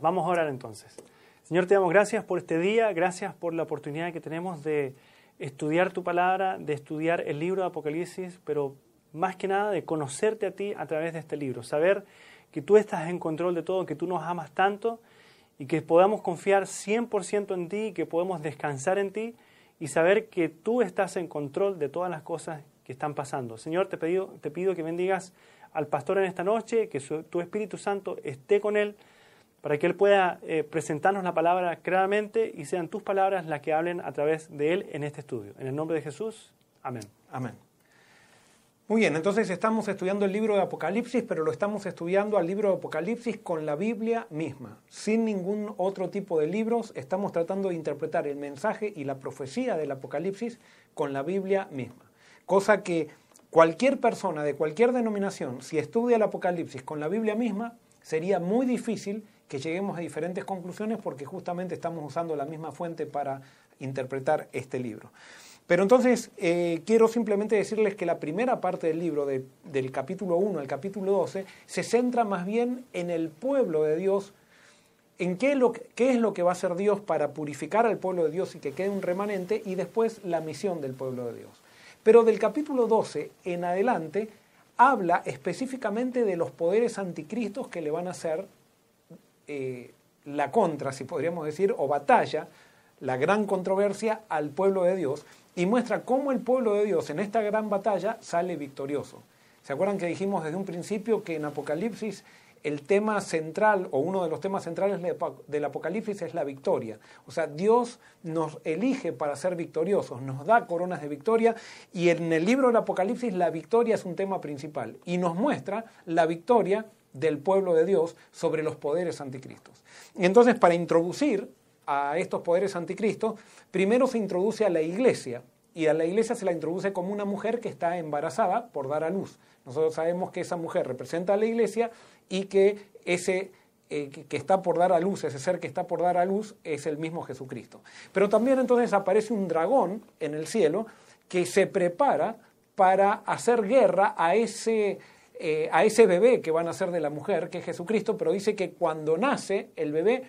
Vamos a orar entonces. Señor, te damos gracias por este día, gracias por la oportunidad que tenemos de estudiar tu palabra, de estudiar el libro de Apocalipsis, pero más que nada de conocerte a ti a través de este libro, saber que tú estás en control de todo, que tú nos amas tanto y que podamos confiar 100% en ti, que podemos descansar en ti y saber que tú estás en control de todas las cosas que están pasando. Señor, te pido, te pido que bendigas al pastor en esta noche, que tu Espíritu Santo esté con él para que Él pueda eh, presentarnos la palabra claramente y sean tus palabras las que hablen a través de Él en este estudio. En el nombre de Jesús, amén. Amén. Muy bien, entonces estamos estudiando el libro de Apocalipsis, pero lo estamos estudiando al libro de Apocalipsis con la Biblia misma, sin ningún otro tipo de libros. Estamos tratando de interpretar el mensaje y la profecía del Apocalipsis con la Biblia misma. Cosa que cualquier persona de cualquier denominación, si estudia el Apocalipsis con la Biblia misma, sería muy difícil que lleguemos a diferentes conclusiones porque justamente estamos usando la misma fuente para interpretar este libro. Pero entonces eh, quiero simplemente decirles que la primera parte del libro, del capítulo 1 al capítulo 12, se centra más bien en el pueblo de Dios, en qué, lo, qué es lo que va a hacer Dios para purificar al pueblo de Dios y que quede un remanente, y después la misión del pueblo de Dios. Pero del capítulo 12 en adelante habla específicamente de los poderes anticristos que le van a hacer eh, la contra, si podríamos decir, o batalla, la gran controversia al pueblo de Dios y muestra cómo el pueblo de Dios en esta gran batalla sale victorioso. ¿Se acuerdan que dijimos desde un principio que en Apocalipsis el tema central o uno de los temas centrales del Apocalipsis es la victoria? O sea, Dios nos elige para ser victoriosos, nos da coronas de victoria y en el libro del Apocalipsis la victoria es un tema principal y nos muestra la victoria del pueblo de Dios sobre los poderes anticristos. Y entonces, para introducir a estos poderes anticristos, primero se introduce a la iglesia, y a la iglesia se la introduce como una mujer que está embarazada por dar a luz. Nosotros sabemos que esa mujer representa a la iglesia y que ese eh, que está por dar a luz, ese ser que está por dar a luz, es el mismo Jesucristo. Pero también entonces aparece un dragón en el cielo que se prepara para hacer guerra a ese eh, a ese bebé que van a ser de la mujer, que es Jesucristo, pero dice que cuando nace el bebé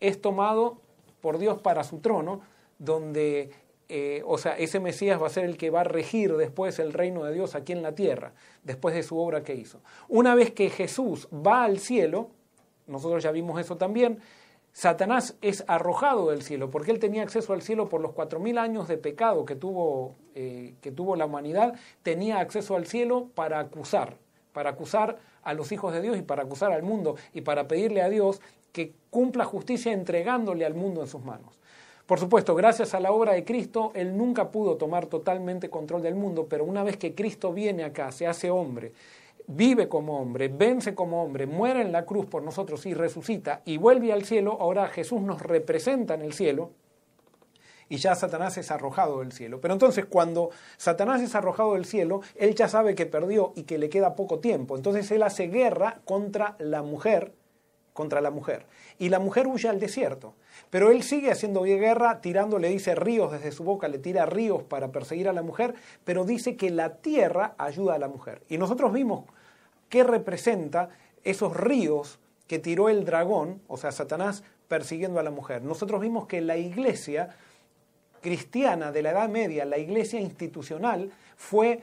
es tomado por Dios para su trono, donde, eh, o sea, ese Mesías va a ser el que va a regir después el reino de Dios aquí en la tierra, después de su obra que hizo. Una vez que Jesús va al cielo, nosotros ya vimos eso también, Satanás es arrojado del cielo, porque él tenía acceso al cielo por los cuatro mil años de pecado que tuvo, eh, que tuvo la humanidad, tenía acceso al cielo para acusar, para acusar a los hijos de Dios y para acusar al mundo y para pedirle a Dios que cumpla justicia entregándole al mundo en sus manos. Por supuesto, gracias a la obra de Cristo, Él nunca pudo tomar totalmente control del mundo, pero una vez que Cristo viene acá, se hace hombre, vive como hombre, vence como hombre, muere en la cruz por nosotros y resucita y vuelve al cielo, ahora Jesús nos representa en el cielo, y ya Satanás es arrojado del cielo. Pero entonces cuando Satanás es arrojado del cielo, él ya sabe que perdió y que le queda poco tiempo. Entonces él hace guerra contra la mujer, contra la mujer. Y la mujer huye al desierto. Pero él sigue haciendo guerra, tirando, le dice ríos desde su boca, le tira ríos para perseguir a la mujer, pero dice que la tierra ayuda a la mujer. Y nosotros vimos qué representa esos ríos que tiró el dragón, o sea, Satanás persiguiendo a la mujer. Nosotros vimos que la iglesia cristiana de la Edad Media, la iglesia institucional, fue,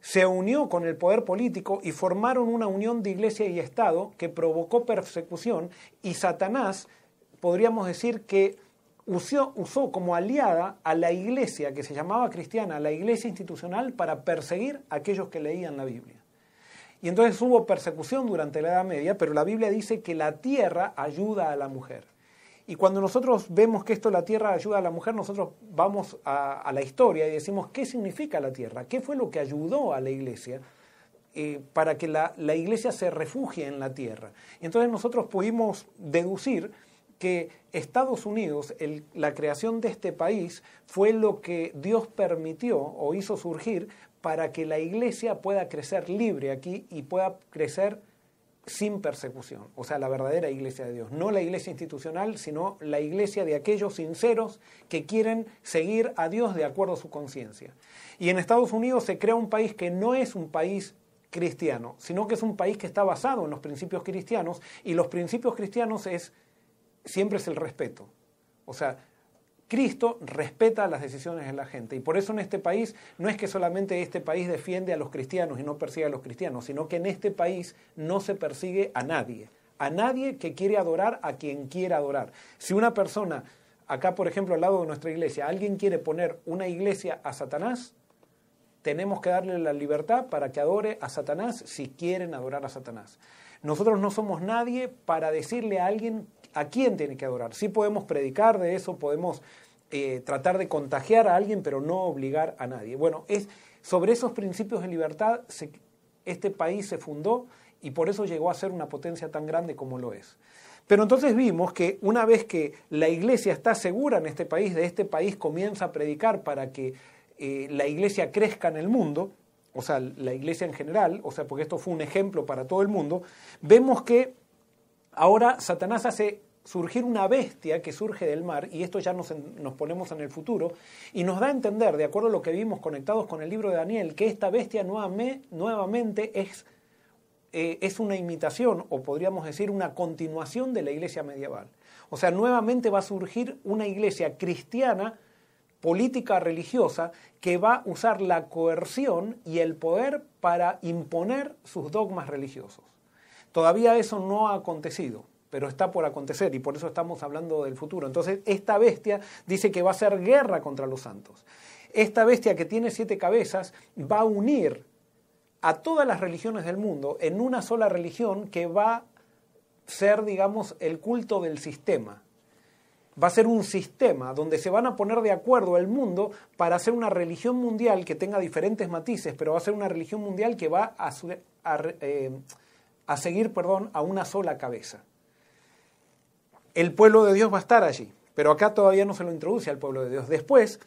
se unió con el poder político y formaron una unión de iglesia y Estado que provocó persecución y Satanás, podríamos decir que usó, usó como aliada a la iglesia que se llamaba cristiana, la iglesia institucional, para perseguir a aquellos que leían la Biblia. Y entonces hubo persecución durante la Edad Media, pero la Biblia dice que la tierra ayuda a la mujer. Y cuando nosotros vemos que esto la tierra ayuda a la mujer, nosotros vamos a, la historia y decimos, ¿qué significa la tierra? ¿Qué fue lo que ayudó a la iglesia eh, para que la, iglesia se refugie en la tierra? Entonces nosotros pudimos deducir que Estados Unidos, la creación de este país, fue lo que Dios permitió o hizo surgir para que la iglesia pueda crecer libre aquí y pueda crecer sin persecución, o sea, la verdadera iglesia de Dios, no la iglesia institucional, sino la iglesia de aquellos sinceros que quieren seguir a Dios de acuerdo a su conciencia. Y en Estados Unidos se crea un país que no es un país cristiano, sino que es un país que está basado en los principios cristianos, y los principios cristianos es siempre es el respeto. O sea, Cristo respeta las decisiones de la gente. Y por eso en este país no es que solamente este país defiende a los cristianos y no persigue a los cristianos, sino que en este país no se persigue a nadie. A nadie que quiere adorar a quien quiera adorar. Si una persona, acá por ejemplo al lado de nuestra iglesia, alguien quiere poner una iglesia a Satanás, tenemos que darle la libertad para que adore a Satanás si quieren adorar a Satanás. Nosotros no somos nadie para decirle a alguien a quién tiene que adorar. Sí podemos predicar de eso, podemos eh, tratar de contagiar a alguien, pero no obligar a nadie. Bueno, es sobre esos principios de libertad este país se fundó y por eso llegó a ser una potencia tan grande como lo es. Pero entonces vimos que una vez que la iglesia está segura en este país, de este país comienza a predicar para que eh, la iglesia crezca en el mundo, o sea, la iglesia en general, o sea, porque esto fue un ejemplo para todo el mundo, vemos que ahora Satanás hace surgir una bestia que surge del mar, y esto ya nos, ponemos en el futuro, y nos da a entender, de acuerdo a lo que vimos conectados con el libro de Daniel, que esta bestia nuevamente es, eh, es una imitación, o podríamos decir una continuación de la iglesia medieval. O sea, nuevamente va a surgir una iglesia cristiana, política religiosa, que va a usar la coerción y el poder para imponer sus dogmas religiosos. Todavía eso no ha acontecido pero está por acontecer y por eso estamos hablando del futuro. Entonces, esta bestia dice que va a hacer guerra contra los santos. Esta bestia que tiene siete cabezas va a unir a todas las religiones del mundo en una sola religión que va a ser, digamos, el culto del sistema. Va a ser un sistema donde se van a poner de acuerdo el mundo para hacer una religión mundial que tenga diferentes matices, pero va a ser una religión mundial que va a, eh, a seguir perdón, a una sola cabeza el pueblo de Dios va a estar allí. Pero acá todavía no se lo introduce al pueblo de Dios. Después,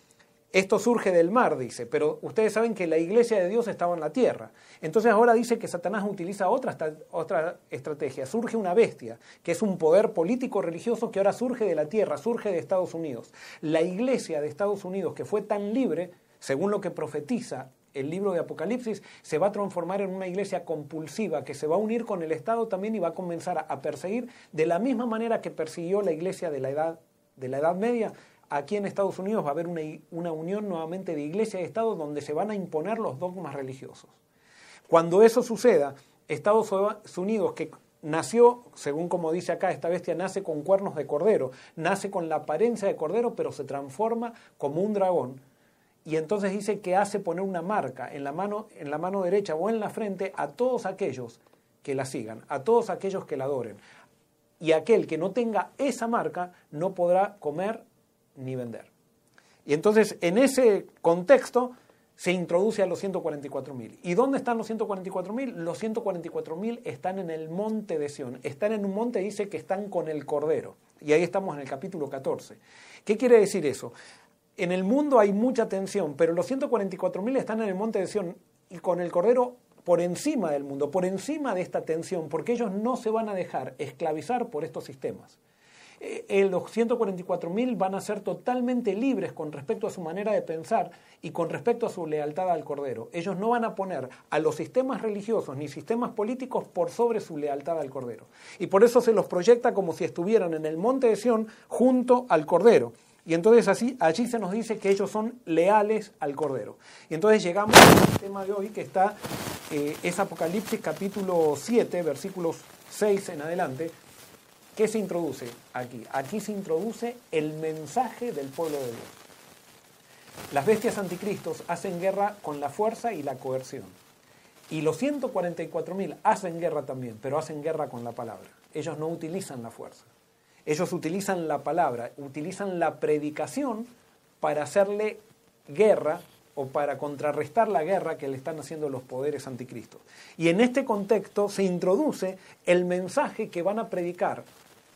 esto surge del mar, dice, pero ustedes saben que la iglesia de Dios estaba en la tierra. Entonces ahora dice que Satanás utiliza otra, otra estrategia. Surge una bestia, que es un poder político religioso que ahora surge de la tierra, surge de Estados Unidos. La iglesia de Estados Unidos, que fue tan libre, según lo que profetiza el libro de Apocalipsis, se va a transformar en una iglesia compulsiva que se va a unir con el Estado también y va a comenzar a perseguir de la misma manera que persiguió la iglesia de la Edad, de la edad Media. Aquí en Estados Unidos va a haber una, una unión nuevamente de iglesia y Estado donde se van a imponer los dogmas religiosos. Cuando eso suceda, Estados Unidos, que nació, según como dice acá, esta bestia nace con cuernos de cordero, nace con la apariencia de cordero, pero se transforma como un dragón y entonces dice que hace poner una marca en la mano, en la mano derecha o en la frente a todos aquellos que la sigan, a todos aquellos que la adoren. Y aquel que no tenga esa marca no podrá comer ni vender. Y entonces en ese contexto se introduce a los 144.000. ¿Y dónde están los 144.000? Los 144.000 están en el monte de Sión. Están en un monte, dice que están con el Cordero. Y ahí estamos en el capítulo 14. ¿Qué quiere decir eso? En el mundo hay mucha tensión, pero los 144.000 están en el monte de Sion y con el Cordero por encima del mundo, por encima de esta tensión, porque ellos no se van a dejar esclavizar por estos sistemas. Eh, eh, los 144.000 van a ser totalmente libres con respecto a su manera de pensar y con respecto a su lealtad al Cordero. Ellos no van a poner a los sistemas religiosos ni sistemas políticos por sobre su lealtad al Cordero. Y por eso se los proyecta como si estuvieran en el monte de Sión junto al Cordero. Y entonces así, allí se nos dice que ellos son leales al Cordero. Y entonces llegamos al tema de hoy que está, eh, es Apocalipsis capítulo 7, versículos 6 en adelante. ¿Qué se introduce aquí? Aquí se introduce el mensaje del pueblo de Dios. Las bestias anticristos hacen guerra con la fuerza y la coerción. Y los 144.000 hacen guerra también, pero hacen guerra con la palabra. Ellos no utilizan la fuerza. Ellos utilizan la palabra, utilizan la predicación para hacerle guerra o para contrarrestar la guerra que le están haciendo los poderes anticristos. Y en este contexto se introduce el mensaje que van a predicar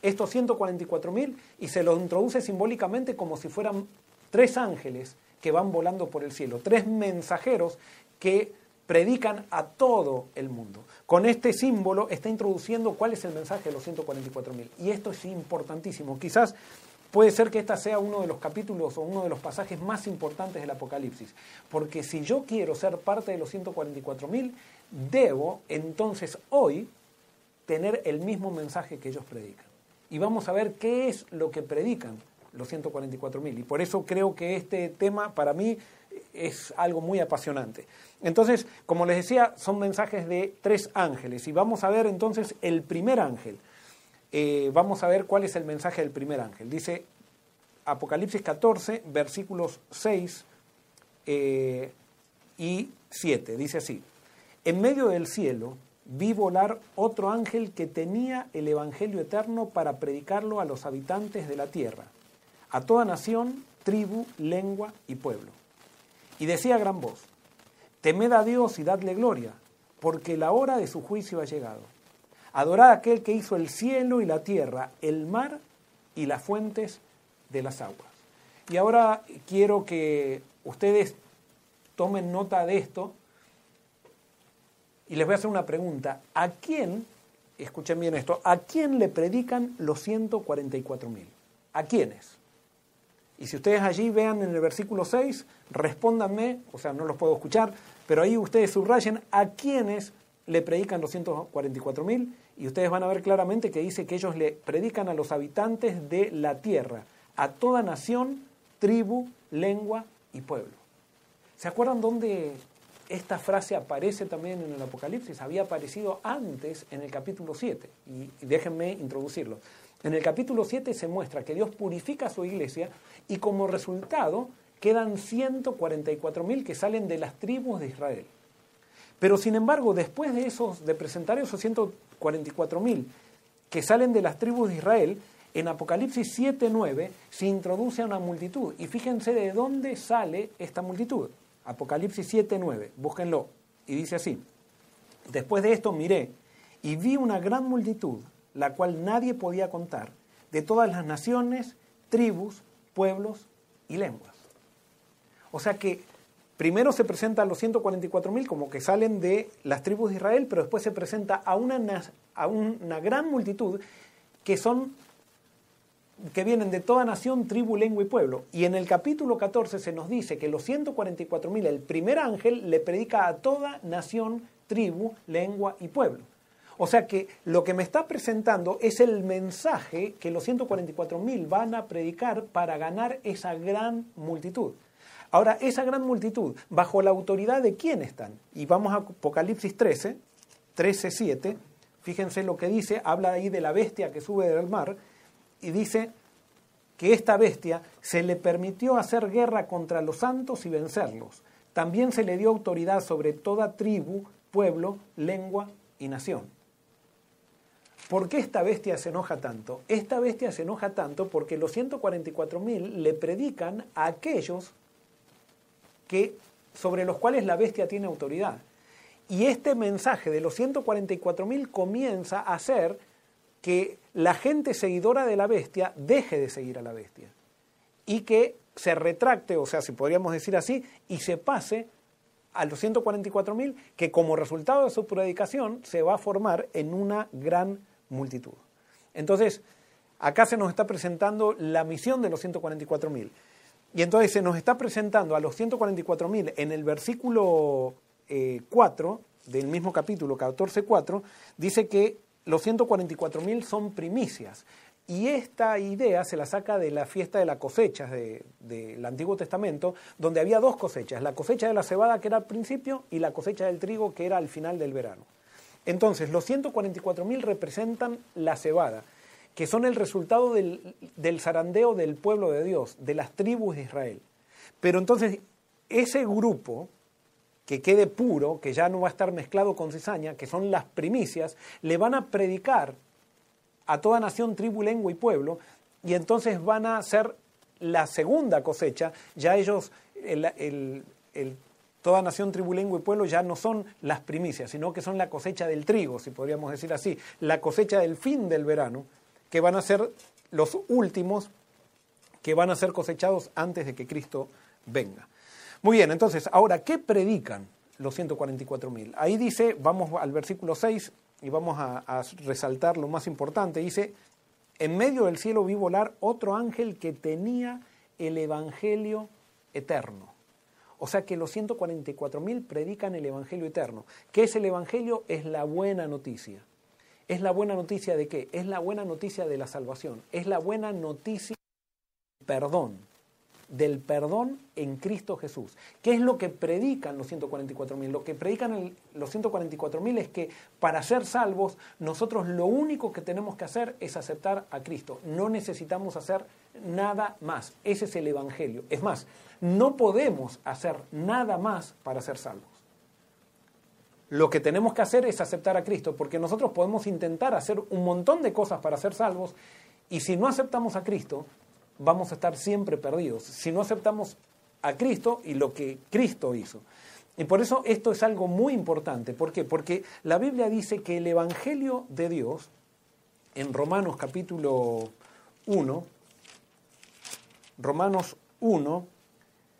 estos 144.000 y se lo introduce simbólicamente como si fueran tres ángeles que van volando por el cielo, tres mensajeros que predican a todo el mundo. Con este símbolo está introduciendo cuál es el mensaje de los 144.000. Y esto es importantísimo. Quizás puede ser que este sea uno de los capítulos o uno de los pasajes más importantes del Apocalipsis. Porque si yo quiero ser parte de los 144.000, debo entonces hoy tener el mismo mensaje que ellos predican. y vamos a ver qué es lo que predican los 144.000. Y por eso creo que este tema para mí es algo muy apasionante. Entonces, como les decía, son mensajes de tres ángeles. Y vamos a ver entonces el primer ángel. Eh, vamos a ver cuál es el mensaje del primer ángel. Dice Apocalipsis 14, versículos 6 eh, y 7. Dice así, en medio del cielo vi volar otro ángel que tenía el Evangelio eterno para predicarlo a los habitantes de la tierra, a toda nación, tribu, lengua y pueblo. Y decía a gran voz, temed a Dios y dadle gloria, porque la hora de su juicio ha llegado. Adorad a aquel que hizo el cielo y la tierra, el mar y las fuentes de las aguas. Y ahora quiero que ustedes tomen nota de esto y les voy a hacer una pregunta. ¿A quién, escuchen bien esto, a quién le predican los 144 mil? ¿A quiénes? Y si ustedes allí vean en el versículo 6, respóndanme, o sea, no los puedo escuchar, pero ahí ustedes subrayen a quiénes le predican los 144 mil y ustedes van a ver claramente que dice que ellos le predican a los habitantes de la tierra, a toda nación, tribu, lengua y pueblo. ¿Se acuerdan dónde esta frase aparece también en el Apocalipsis, había aparecido antes en el capítulo 7, y déjenme introducirlo. En el capítulo 7 se muestra que Dios purifica a su iglesia y como resultado quedan 144.000 que salen de las tribus de Israel. Pero sin embargo, después de esos, de presentar esos 144.000 que salen de las tribus de Israel, en Apocalipsis 7.9 se introduce a una multitud. Y fíjense de dónde sale esta multitud. Apocalipsis 7:9, búsquenlo. Y dice así, después de esto miré y vi una gran multitud, la cual nadie podía contar, de todas las naciones, tribus, pueblos y lenguas. O sea que primero se presenta a los 144.000 como que salen de las tribus de Israel, pero después se presenta a una, a una gran multitud que son que vienen de toda nación, tribu, lengua y pueblo. Y en el capítulo 14 se nos dice que los 144.000, el primer ángel le predica a toda nación, tribu, lengua y pueblo. O sea que lo que me está presentando es el mensaje que los 144.000 van a predicar para ganar esa gran multitud. Ahora, esa gran multitud, ¿bajo la autoridad de quién están? Y vamos a Apocalipsis 13, 13, 7. Fíjense lo que dice, habla ahí de la bestia que sube del mar y dice que esta bestia se le permitió hacer guerra contra los santos y vencerlos. También se le dio autoridad sobre toda tribu, pueblo, lengua y nación. ¿Por qué esta bestia se enoja tanto? Esta bestia se enoja tanto porque los 144.000 le predican a aquellos que, sobre los cuales la bestia tiene autoridad. Y este mensaje de los 144.000 comienza a ser que la gente seguidora de la bestia deje de seguir a la bestia y que se retracte, o sea, si podríamos decir así, y se pase a los 144.000 que como resultado de su predicación se va a formar en una gran multitud. Entonces, acá se nos está presentando la misión de los 144.000. Y entonces se nos está presentando a los 144.000 en el versículo 4 eh, del mismo capítulo 14.4, dice que los 144.000 son primicias. Y esta idea se la saca de la fiesta de las cosechas del Antiguo Testamento, donde había dos cosechas, la cosecha de la cebada que era al principio y la cosecha del trigo que era al final del verano. Entonces, los 144.000 representan la cebada, que son el resultado del, zarandeo del pueblo de Dios, de las tribus de Israel. Pero entonces, ese grupo que quede puro, que ya no va a estar mezclado con cizaña, que son las primicias, le van a predicar a toda nación, tribu, lengua y pueblo, y entonces van a ser la segunda cosecha, ya ellos, toda nación, tribu, lengua y pueblo ya no son las primicias, sino que son la cosecha del trigo, si podríamos decir así, la cosecha del fin del verano, que van a ser los últimos que van a ser cosechados antes de que Cristo venga. Muy bien, entonces, ahora, ¿qué predican los 144.000? Ahí dice, vamos al versículo 6 y vamos a, resaltar lo más importante. Dice, en medio del cielo vi volar otro ángel que tenía el Evangelio eterno. O sea que los 144.000 predican el Evangelio eterno. ¿Qué es el Evangelio? Es la buena noticia. Es la buena noticia de qué? Es la buena noticia de la salvación. Es la buena noticia del perdón. Del perdón en Cristo Jesús. ¿Qué es lo que predican los 144.000? Lo que predican los 144.000 es que para ser salvos, nosotros lo único que tenemos que hacer es aceptar a Cristo. No necesitamos hacer nada más. Ese es el Evangelio. Es más, no podemos hacer nada más para ser salvos. Lo que tenemos que hacer es aceptar a Cristo, porque nosotros podemos intentar hacer un montón de cosas para ser salvos, y si no aceptamos a Cristo, vamos a estar siempre perdidos. Si no aceptamos a Cristo y lo que Cristo hizo. Y por eso esto es algo muy importante. ¿Por qué? Porque la Biblia dice que el Evangelio de Dios, en Romanos capítulo 1, Romanos 1,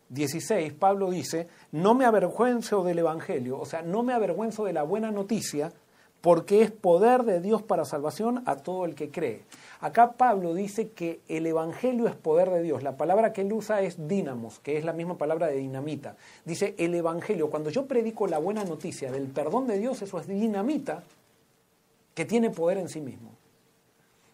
16, Pablo dice, no me avergüenzo del Evangelio, o sea, no me avergüenzo de la buena noticia, porque es poder de Dios para salvación a todo el que cree. Acá Pablo dice que el Evangelio es poder de Dios. La palabra que él usa es dínamos, que es la misma palabra de dinamita. Dice el Evangelio. Cuando yo predico la buena noticia del perdón de Dios, eso es dinamita que tiene poder en sí mismo.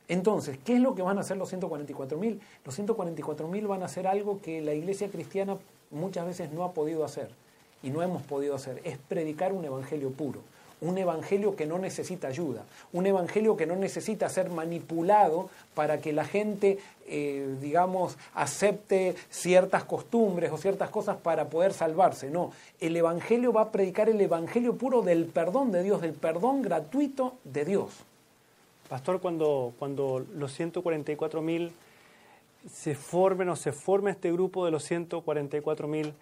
Entonces, ¿qué es lo que van a hacer los 144.000? Los 144.000 van a hacer algo que la iglesia cristiana muchas veces no ha podido hacer y no hemos podido hacer, es predicar un evangelio puro, un evangelio que no necesita ayuda, un evangelio que no necesita ser manipulado para que la gente, eh, digamos, acepte ciertas costumbres o ciertas cosas para poder salvarse. No, el evangelio va a predicar el evangelio puro del perdón de Dios, del perdón gratuito de Dios. Pastor, cuando, cuando los 144.000 se formen o se forme este grupo de los 144.000,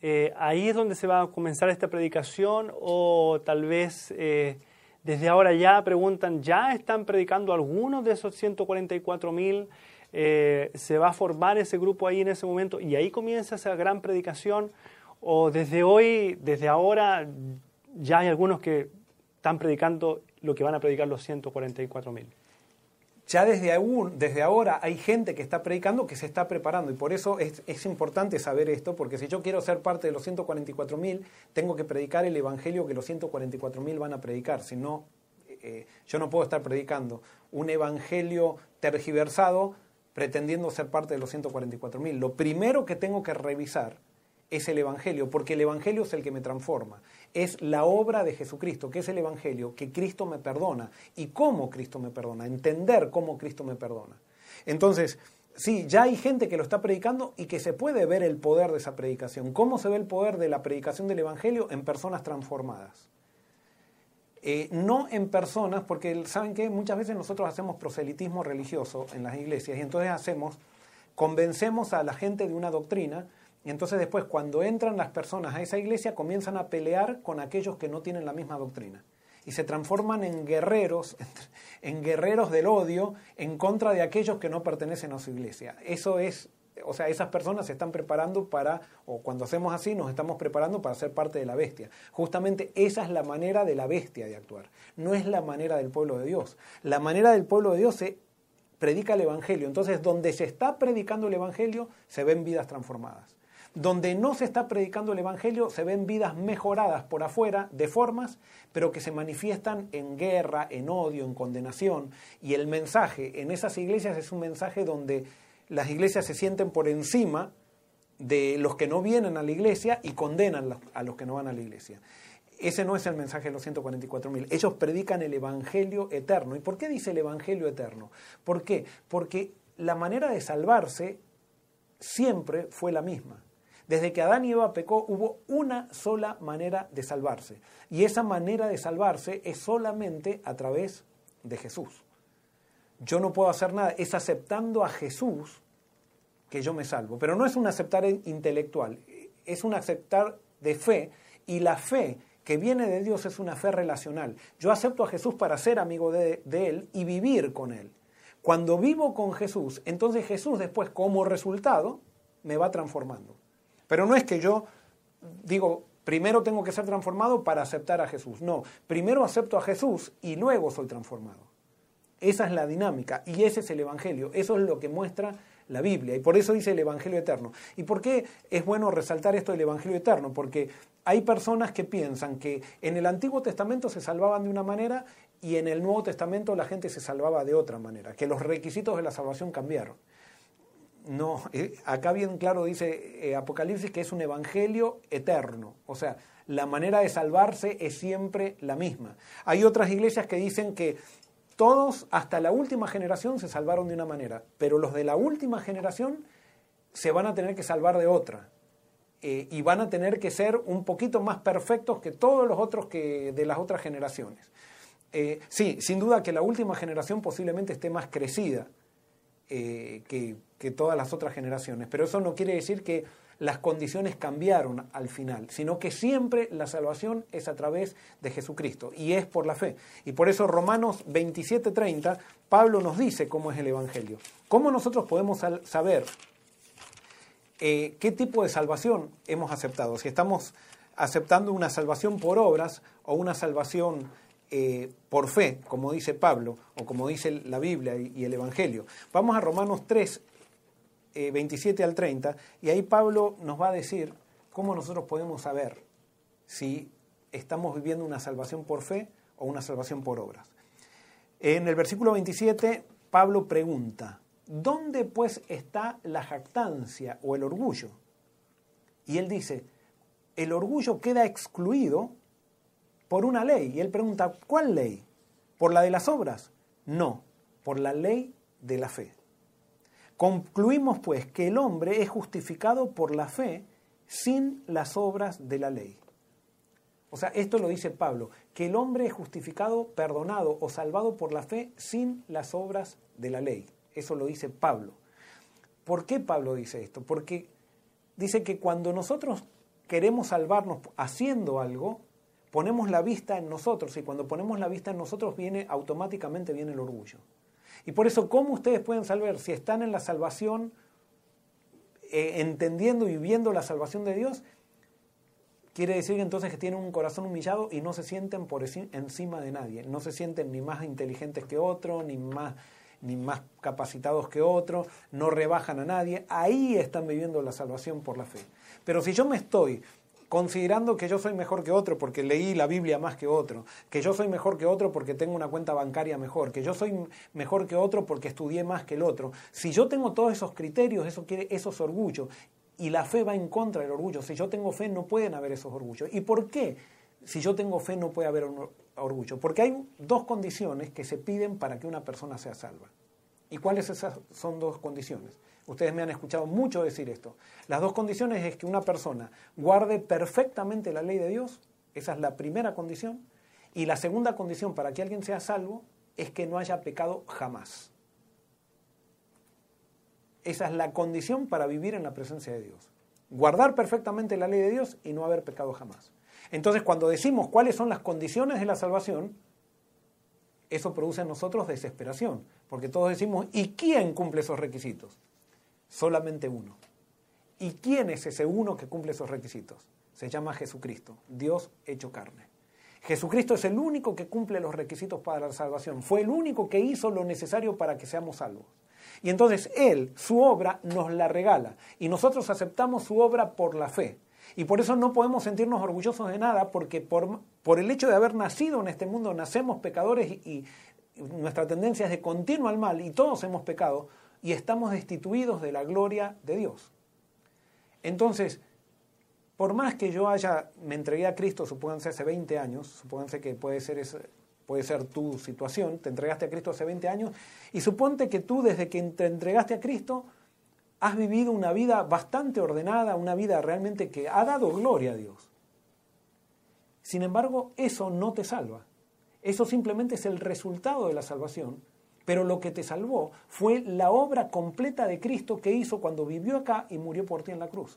eh, ¿ahí es donde se va a comenzar esta predicación o tal vez eh, desde ahora ya preguntan, ¿ya están predicando algunos de esos 144.000? Eh, ¿Se va a formar ese grupo ahí en ese momento y ahí comienza esa gran predicación? ¿O desde hoy, desde ahora, ya hay algunos que están predicando lo que van a predicar los 144 mil. Ya desde, aún, desde ahora hay gente que está predicando que se está preparando y por eso es, es importante saber esto, porque si yo quiero ser parte de los 144 mil, tengo que predicar el evangelio que los 144 mil van a predicar, si no, eh, yo no puedo estar predicando un evangelio tergiversado pretendiendo ser parte de los 144 mil. Lo primero que tengo que revisar es el Evangelio, porque el Evangelio es el que me transforma. Es la obra de Jesucristo, que es el Evangelio, que Cristo me perdona. ¿Y cómo Cristo me perdona? Entender cómo Cristo me perdona. Entonces, sí, ya hay gente que lo está predicando y que se puede ver el poder de esa predicación. ¿Cómo se ve el poder de la predicación del Evangelio? En personas transformadas. Eh, no en personas, porque saben que muchas veces nosotros hacemos proselitismo religioso en las iglesias y entonces hacemos, convencemos a la gente de una doctrina, y entonces después, cuando entran las personas a esa iglesia, comienzan a pelear con aquellos que no tienen la misma doctrina. Y se transforman en guerreros, en guerreros del odio en contra de aquellos que no pertenecen a su iglesia. Eso es, o sea, esas personas se están preparando para, o cuando hacemos así, nos estamos preparando para ser parte de la bestia. Justamente esa es la manera de la bestia de actuar. No es la manera del pueblo de Dios. La manera del pueblo de Dios se predica el Evangelio. Entonces, donde se está predicando el Evangelio, se ven vidas transformadas. Donde no se está predicando el Evangelio se ven vidas mejoradas por afuera, de formas, pero que se manifiestan en guerra, en odio, en condenación. Y el mensaje en esas iglesias es un mensaje donde las iglesias se sienten por encima de los que no vienen a la iglesia y condenan a los que no van a la iglesia. Ese no es el mensaje de los 144.000. Ellos predican el Evangelio eterno. ¿Y por qué dice el Evangelio eterno? ¿Por qué? Porque la manera de salvarse siempre fue la misma. Desde que Adán y Eva pecó hubo una sola manera de salvarse. Y esa manera de salvarse es solamente a través de Jesús. Yo no puedo hacer nada, es aceptando a Jesús que yo me salvo. Pero no es un aceptar intelectual, es un aceptar de fe y la fe que viene de Dios es una fe relacional. Yo acepto a Jesús para ser amigo de, Él y vivir con Él. Cuando vivo con Jesús, entonces Jesús después como resultado me va transformando. Pero no es que yo digo, primero tengo que ser transformado para aceptar a Jesús. No, primero acepto a Jesús y luego soy transformado. Esa es la dinámica y ese es el Evangelio. Eso es lo que muestra la Biblia y por eso dice el Evangelio eterno. ¿Y por qué es bueno resaltar esto del Evangelio eterno? Porque hay personas que piensan que en el Antiguo Testamento se salvaban de una manera y en el Nuevo Testamento la gente se salvaba de otra manera, que los requisitos de la salvación cambiaron. No, eh, acá bien claro dice eh, Apocalipsis que es un evangelio eterno, o sea, la manera de salvarse es siempre la misma. Hay otras iglesias que dicen que todos hasta la última generación se salvaron de una manera, pero los de la última generación se van a tener que salvar de otra. Eh, y van a tener que ser un poquito más perfectos que todos los otros que de las otras generaciones. Sí, sin duda que la última generación posiblemente esté más crecida eh, que, todas las otras generaciones, pero eso no quiere decir que las condiciones cambiaron al final, sino que siempre la salvación es a través de Jesucristo y es por la fe. Y por eso Romanos 27:30, Pablo nos dice cómo es el Evangelio. ¿Cómo nosotros podemos saber eh, qué tipo de salvación hemos aceptado? Si estamos aceptando una salvación por obras o una salvación eh, por fe, como dice Pablo, o como dice la Biblia y, el Evangelio. Vamos a Romanos 3, 27 eh, al 30, y ahí Pablo nos va a decir cómo nosotros podemos saber si estamos viviendo una salvación por fe o una salvación por obras. En el versículo 27, Pablo pregunta, ¿dónde pues está la jactancia o el orgullo? Y él dice, el orgullo queda excluido por una ley. Y él pregunta, ¿cuál ley? ¿Por la de las obras? No, por la ley de la fe. Concluimos pues que el hombre es justificado por la fe sin las obras de la ley. O sea, esto lo dice Pablo, que el hombre es justificado, perdonado o salvado por la fe sin las obras de la ley. Eso lo dice Pablo. ¿Por qué Pablo dice esto? Porque dice que cuando nosotros queremos salvarnos haciendo algo, ponemos la vista en nosotros y cuando ponemos la vista en nosotros viene automáticamente viene el orgullo. Y por eso, ¿cómo ustedes pueden saber si están en la salvación, eh, entendiendo y viviendo la salvación de Dios? Quiere decir entonces que tienen un corazón humillado y no se sienten por encima de nadie, no se sienten ni más inteligentes que otro, ni más, ni más capacitados que otro, no rebajan a nadie, ahí están viviendo la salvación por la fe. Pero si yo me estoy considerando que yo soy mejor que otro porque leí la Biblia más que otro, que yo soy mejor que otro porque tengo una cuenta bancaria mejor, que yo soy mejor que otro porque estudié más que el otro. Si yo tengo todos esos criterios, eso quiere esos orgullos y la fe va en contra del orgullo. Si yo tengo fe no pueden haber esos orgullos. ¿Y por qué? Si yo tengo fe no puede haber orgullo. Porque hay dos condiciones que se piden para que una persona sea salva. ¿Y cuáles esas son dos condiciones? Ustedes me han escuchado mucho decir esto. Las dos condiciones es que una persona guarde perfectamente la ley de Dios, esa es la primera condición, y la segunda condición para que alguien sea salvo es que no haya pecado jamás. Esa es la condición para vivir en la presencia de Dios. Guardar perfectamente la ley de Dios y no haber pecado jamás. Entonces, cuando decimos cuáles son las condiciones de la salvación, eso produce en nosotros desesperación, porque todos decimos, ¿y quién cumple esos requisitos? Solamente uno. ¿Y quién es ese uno que cumple esos requisitos? Se llama Jesucristo, Dios hecho carne. Jesucristo es el único que cumple los requisitos para la salvación. Fue el único que hizo lo necesario para que seamos salvos. Y entonces Él, su obra, nos la regala. Y nosotros aceptamos su obra por la fe. Y por eso no podemos sentirnos orgullosos de nada, porque por, por el hecho de haber nacido en este mundo, nacemos pecadores y, y nuestra tendencia es de continuo al mal, y todos hemos pecado, y estamos destituidos de la gloria de Dios. Entonces, por más que yo haya, me entregué a Cristo, supónganse hace 20 años, supónganse que puede ser, puede ser tu situación, te entregaste a Cristo hace 20 años, y suponte que tú desde que te entregaste a Cristo has vivido una vida bastante ordenada, una vida realmente que ha dado gloria a Dios. Sin embargo, eso no te salva. Eso simplemente es el resultado de la salvación pero lo que te salvó fue la obra completa de Cristo que hizo cuando vivió acá y murió por ti en la cruz.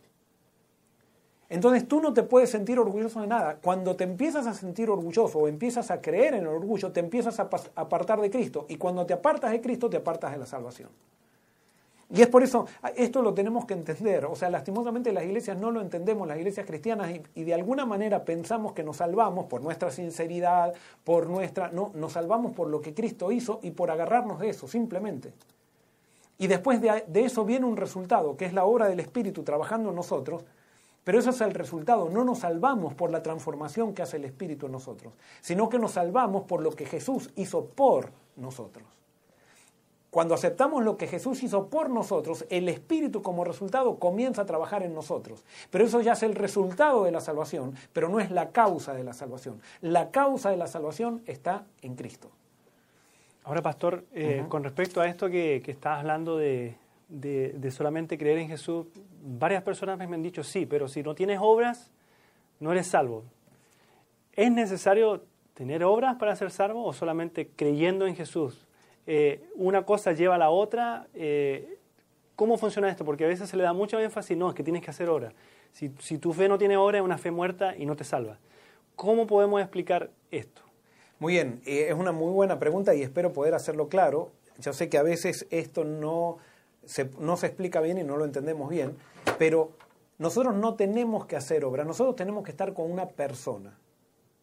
Entonces tú no te puedes sentir orgulloso de nada. Cuando te empiezas a sentir orgulloso o empiezas a creer en el orgullo, te empiezas a apartar de Cristo. Y cuando te apartas de Cristo, te apartas de la salvación. Y es por eso, esto lo tenemos que entender. O sea, lastimosamente las iglesias no lo entendemos, las iglesias cristianas, y, de alguna manera pensamos que nos salvamos por nuestra sinceridad, por nuestra... No, nos salvamos por lo que Cristo hizo y por agarrarnos de eso, simplemente. Y después de, de eso viene un resultado, que es la obra del Espíritu trabajando en nosotros, Pero eso es el resultado. No nos salvamos por la transformación que hace el Espíritu en nosotros, sino que nos salvamos por lo que Jesús hizo por nosotros. Cuando aceptamos lo que Jesús hizo por nosotros, el Espíritu como resultado comienza a trabajar en nosotros. Pero eso ya es el resultado de la salvación, pero no es la causa de la salvación. La causa de la salvación está en Cristo. Ahora, pastor, eh, con respecto a esto que, que estás hablando de, de, solamente creer en Jesús, varias personas me han dicho, sí, pero si no tienes obras, no eres salvo. ¿Es necesario tener obras para ser salvo o solamente creyendo en Jesús eh, una cosa lleva a la otra. Eh, ¿Cómo funciona esto? Porque a veces se le da mucho énfasis, no, es que tienes que hacer obra. Si, tu fe no tiene obra, es una fe muerta y no te salva. ¿Cómo podemos explicar esto? Muy bien, eh, es una muy buena pregunta y espero poder hacerlo claro. Yo sé que a veces esto no se, no se explica bien y no lo entendemos bien, pero nosotros no tenemos que hacer obra, nosotros tenemos que estar con una persona,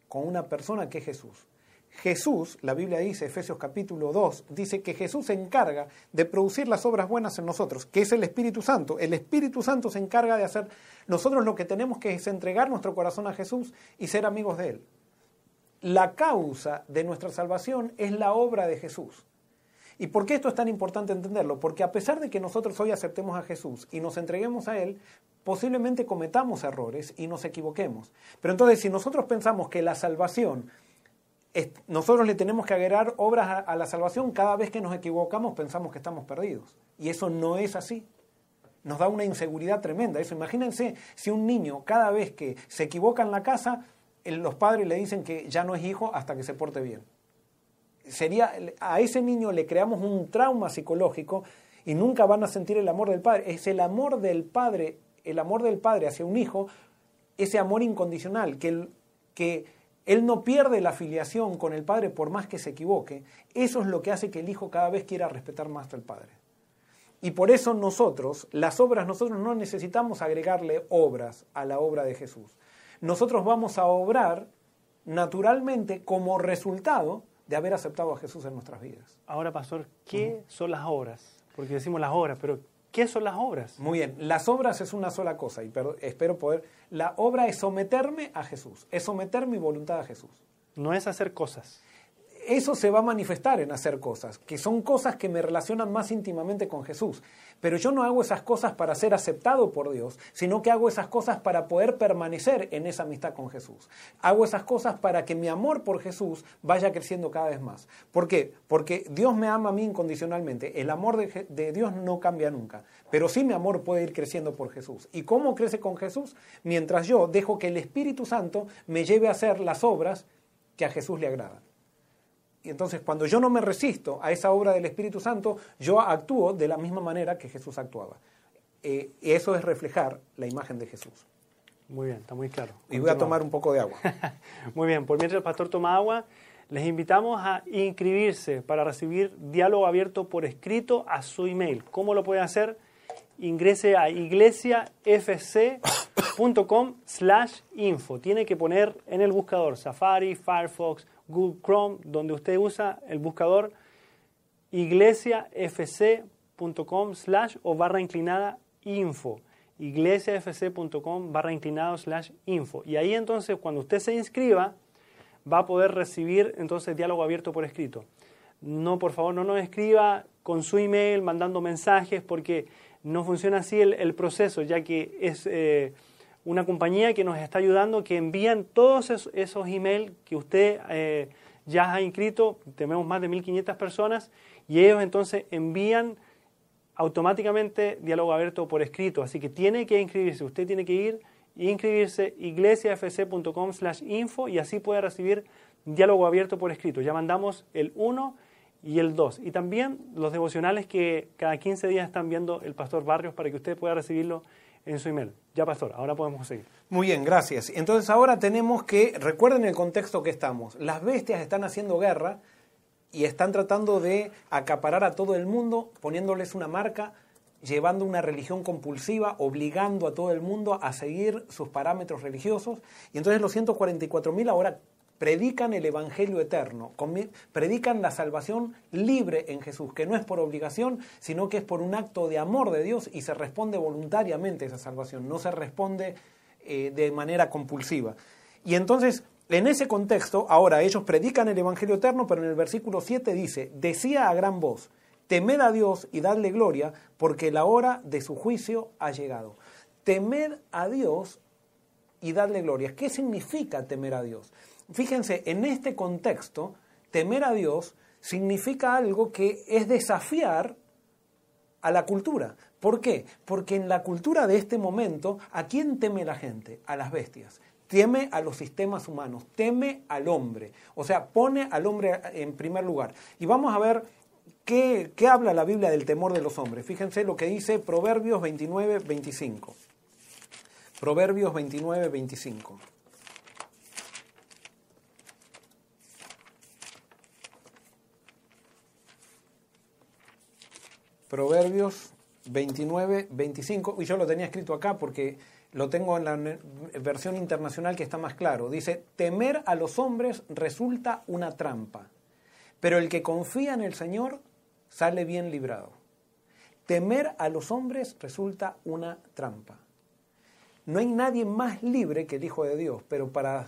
con una persona que es Jesús. Jesús, la Biblia dice, Efesios capítulo 2, dice que Jesús se encarga de producir las obras buenas en nosotros, que es el Espíritu Santo. El Espíritu Santo se encarga de hacer, nosotros lo que tenemos que es entregar nuestro corazón a Jesús y ser amigos de Él. La causa de nuestra salvación es la obra de Jesús. ¿Y por qué esto es tan importante entenderlo? Porque a pesar de que nosotros hoy aceptemos a Jesús y nos entreguemos a Él, posiblemente cometamos errores y nos equivoquemos. Pero entonces, si nosotros pensamos que la salvación nosotros le tenemos que agregar obras a, la salvación. Cada vez que nos equivocamos pensamos que estamos perdidos. Y eso no es así. Nos da una inseguridad tremenda. Eso, imagínense si un niño cada vez que se equivoca en la casa, los padres le dicen que ya no es hijo hasta que se porte bien. Sería, a ese niño le creamos un trauma psicológico y nunca van a sentir el amor del padre. Es el amor del padre, el amor del padre hacia un hijo, ese amor incondicional que, que él no pierde la afiliación con el padre por más que se equivoque. Eso es lo que hace que el hijo cada vez quiera respetar más al padre. Y por eso nosotros, las obras, nosotros no necesitamos agregarle obras a la obra de Jesús. Nosotros vamos a obrar naturalmente como resultado de haber aceptado a Jesús en nuestras vidas. Ahora, pastor, ¿qué son las obras? Porque decimos las obras, pero ¿Qué son las obras? Muy bien, las obras es una sola cosa y espero poder... La obra es someterme a Jesús, es someter mi voluntad a Jesús. No es hacer cosas eso se va a manifestar en hacer cosas, que son cosas que me relacionan más íntimamente con Jesús. Pero yo no hago esas cosas para ser aceptado por Dios, sino que hago esas cosas para poder permanecer en esa amistad con Jesús. Hago esas cosas para que mi amor por Jesús vaya creciendo cada vez más. ¿Por qué? Porque Dios me ama a mí incondicionalmente. El amor de, Dios no cambia nunca. Pero sí mi amor puede ir creciendo por Jesús. ¿Y cómo crece con Jesús? Mientras yo dejo que el Espíritu Santo me lleve a hacer las obras que a Jesús le agradan. Y entonces cuando yo no me resisto a esa obra del Espíritu Santo, yo actúo de la misma manera que Jesús actuaba. Eh, eso es reflejar la imagen de Jesús. Muy bien, está muy claro. Y voy a tomar un poco de agua. muy bien, por mientras el pastor toma agua, les invitamos a inscribirse para recibir diálogo abierto por escrito a su email. ¿Cómo lo puede hacer? Ingrese a iglesiafc.com slash info. Tiene que poner en el buscador Safari, Firefox, Google Chrome, donde usted usa el buscador iglesiafc.com slash o barra inclinada info. iglesiafc.com barra inclinado slash info. Y ahí entonces cuando usted se inscriba va a poder recibir entonces diálogo abierto por escrito. No, por favor, no nos escriba con su email mandando mensajes porque no funciona así el, proceso, ya que es... Eh, una compañía que nos está ayudando, que envían todos esos, emails que usted eh, ya ha inscrito, tenemos más de 1.500 personas, y ellos entonces envían automáticamente diálogo abierto por escrito. Así que tiene que inscribirse, usted tiene que ir e inscribirse iglesiafc.com slash info y así puede recibir diálogo abierto por escrito. Ya mandamos el 1 y el 2. Y también los devocionales que cada 15 días están viendo el pastor Barrios para que usted pueda recibirlo en su email. Ya, pastor, ahora podemos seguir. Muy bien, gracias. Entonces ahora tenemos que, recuerden el contexto que estamos, las bestias están haciendo guerra y están tratando de acaparar a todo el mundo, poniéndoles una marca, llevando una religión compulsiva, obligando a todo el mundo a seguir sus parámetros religiosos. Y entonces los 144.000 ahora predican el Evangelio eterno, predican la salvación libre en Jesús, que no es por obligación, sino que es por un acto de amor de Dios y se responde voluntariamente esa salvación, no se responde eh, de manera compulsiva. Y entonces, en ese contexto, ahora ellos predican el Evangelio eterno, pero en el versículo 7 dice, decía a gran voz, temed a Dios y dadle gloria, porque la hora de su juicio ha llegado. Temed a Dios y darle gloria. ¿Qué significa temer a Dios? Fíjense, en este contexto, temer a Dios significa algo que es desafiar a la cultura. ¿Por qué? Porque en la cultura de este momento, ¿a quién teme la gente? A las bestias. Teme a los sistemas humanos, teme al hombre. O sea, pone al hombre en primer lugar. Y vamos a ver qué, qué habla la Biblia del temor de los hombres. Fíjense lo que dice Proverbios 29, 25. Proverbios 29, 25. Proverbios 29, 25, y yo lo tenía escrito acá porque lo tengo en la versión internacional que está más claro. Dice, temer a los hombres resulta una trampa, pero el que confía en el Señor sale bien librado. Temer a los hombres resulta una trampa. No hay nadie más libre que el Hijo de Dios, pero para,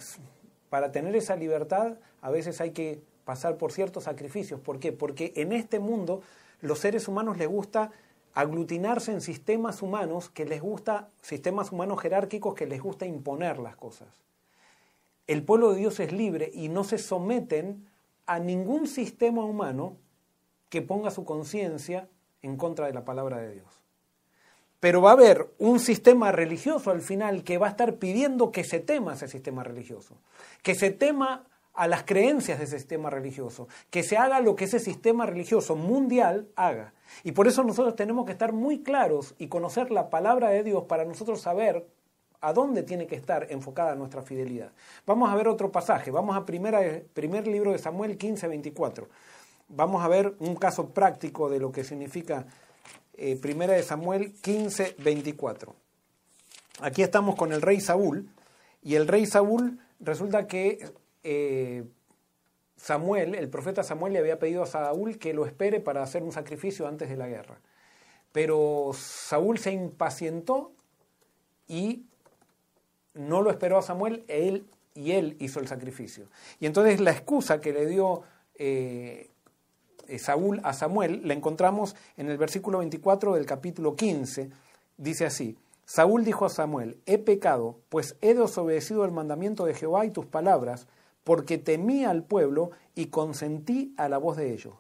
para tener esa libertad a veces hay que pasar por ciertos sacrificios. ¿Por qué? Porque en este mundo los seres humanos les gusta aglutinarse en sistemas humanos que les gusta, sistemas humanos jerárquicos que les gusta imponer las cosas. El pueblo de Dios es libre y no se someten a ningún sistema humano que ponga su conciencia en contra de la palabra de Dios. Pero va a haber un sistema religioso al final que va a estar pidiendo que se tema ese sistema religioso, que se tema a las creencias de ese sistema religioso, que se haga lo que ese sistema religioso mundial haga. Y por eso nosotros tenemos que estar muy claros y conocer la palabra de Dios para nosotros saber a dónde tiene que estar enfocada nuestra fidelidad. Vamos a ver otro pasaje, vamos a primer libro de Samuel 15, 24. Vamos a ver un caso práctico de lo que significa eh, primera de Samuel 15, 24. Aquí estamos con el rey Saúl, y el rey Saúl resulta que eh, Samuel, el profeta Samuel le había pedido a Saúl que lo espere para hacer un sacrificio antes de la guerra. Pero Saúl se impacientó y no lo esperó a Samuel, él, y él hizo el sacrificio. Y entonces la excusa que le dio eh, eh, Saúl a Samuel, la encontramos en el versículo 24 del capítulo 15. Dice así, Saúl dijo a Samuel, he pecado, pues he desobedecido el mandamiento de Jehová y tus palabras, porque temí al pueblo y consentí a la voz de ellos.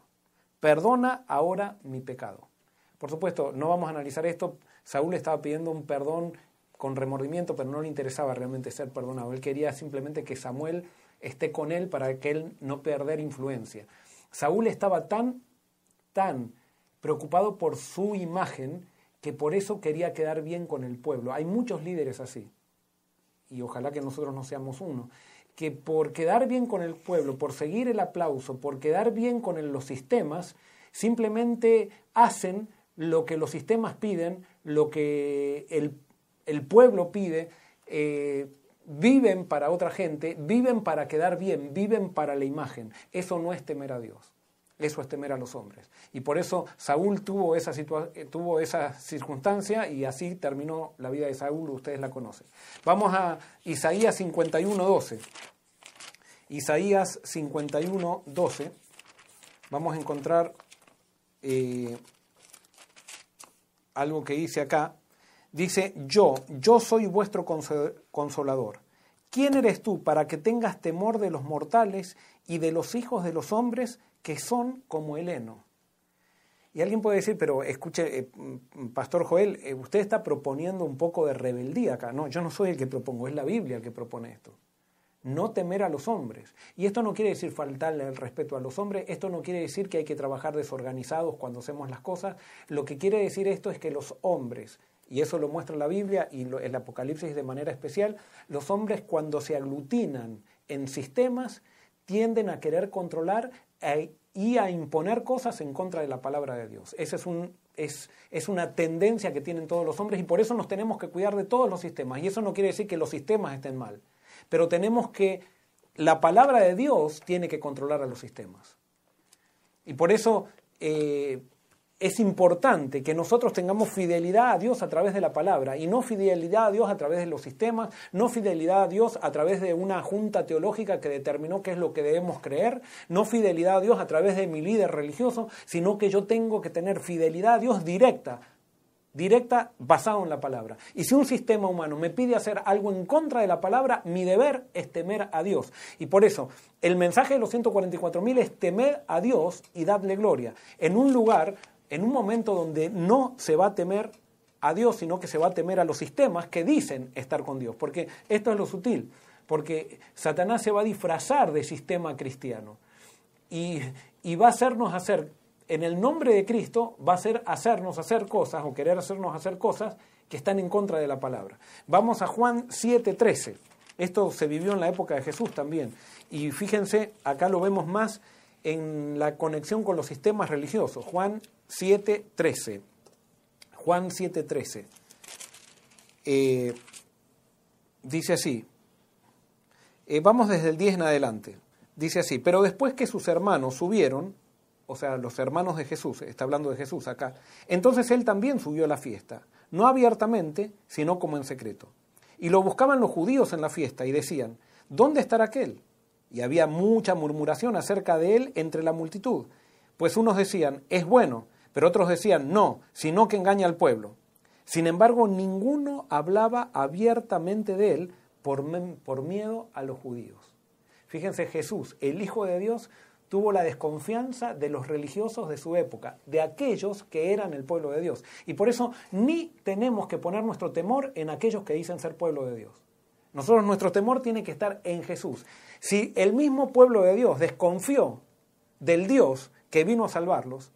Perdona ahora mi pecado. Por supuesto, no vamos a analizar esto. Saúl estaba pidiendo un perdón con remordimiento, pero no le interesaba realmente ser perdonado. Él quería simplemente que Samuel esté con él para que él no perder influencia. Saúl estaba tan, tan preocupado por su imagen que por eso quería quedar bien con el pueblo. Hay muchos líderes así, y ojalá que nosotros no seamos uno, que por quedar bien con el pueblo, por seguir el aplauso, por quedar bien con los sistemas, simplemente hacen lo que los sistemas piden, lo que el, pueblo pide, eh, viven para otra gente, viven para quedar bien, viven para la imagen. Eso no es temer a Dios, eso es temer a los hombres. Y por eso Saúl tuvo esa, eh, tuvo esa circunstancia y así terminó la vida de Saúl, ustedes la conocen. Vamos a Isaías 51, 12. Isaías 51, 12. Vamos a encontrar eh, algo que dice acá. Dice, yo, yo soy vuestro consolador. ¿Quién eres tú para que tengas temor de los mortales y de los hijos de los hombres que son como el heno? Y alguien puede decir, pero escuche, eh, Pastor Joel, eh, usted está proponiendo un poco de rebeldía acá. No, yo no soy el que propongo, es la Biblia el que propone esto. No temer a los hombres. Y esto no quiere decir faltarle el respeto a los hombres, esto no quiere decir que hay que trabajar desorganizados cuando hacemos las cosas. Lo que quiere decir esto es que los hombres y eso lo muestra la Biblia y el Apocalipsis de manera especial, los hombres cuando se aglutinan en sistemas tienden a querer controlar e, y a imponer cosas en contra de la palabra de Dios. Esa es, un, es, es una tendencia que tienen todos los hombres y por eso nos tenemos que cuidar de todos los sistemas. Y eso no quiere decir que los sistemas estén mal, pero tenemos que, la palabra de Dios tiene que controlar a los sistemas. Y por eso... Eh, es importante que nosotros tengamos fidelidad a Dios a través de la palabra y no fidelidad a Dios a través de los sistemas, no fidelidad a Dios a través de una junta teológica que determinó qué es lo que debemos creer, no fidelidad a Dios a través de mi líder religioso, sino que yo tengo que tener fidelidad a Dios directa, directa basado en la palabra. Y si un sistema humano me pide hacer algo en contra de la palabra, mi deber es temer a Dios. Y por eso, el mensaje de los 144.000 es temer a Dios y darle gloria. En un lugar en un momento donde no se va a temer a Dios, sino que se va a temer a los sistemas que dicen estar con Dios. Porque esto es lo sutil, porque Satanás se va a disfrazar de sistema cristiano y, va a hacernos hacer, en el nombre de Cristo, va a ser hacernos hacer cosas o querer hacernos hacer cosas que están en contra de la palabra. Vamos a Juan 7:13. Esto se vivió en la época de Jesús también. Y fíjense, acá lo vemos más en la conexión con los sistemas religiosos. Juan 7.13. Juan 7.13. Eh, dice así. Eh, vamos desde el 10 en adelante. Dice así, pero después que sus hermanos subieron, o sea, los hermanos de Jesús, está hablando de Jesús acá, entonces él también subió a la fiesta, no abiertamente, sino como en secreto. Y lo buscaban los judíos en la fiesta y decían, ¿dónde estará aquel? Y había mucha murmuración acerca de él entre la multitud, pues unos decían, es bueno, pero otros decían, no, sino que engaña al pueblo. Sin embargo, ninguno hablaba abiertamente de él por, por miedo a los judíos. Fíjense, Jesús, el Hijo de Dios, tuvo la desconfianza de los religiosos de su época, de aquellos que eran el pueblo de Dios. Y por eso ni tenemos que poner nuestro temor en aquellos que dicen ser pueblo de Dios. Nosotros nuestro temor tiene que estar en Jesús. Si el mismo pueblo de Dios desconfió del Dios que vino a salvarlos,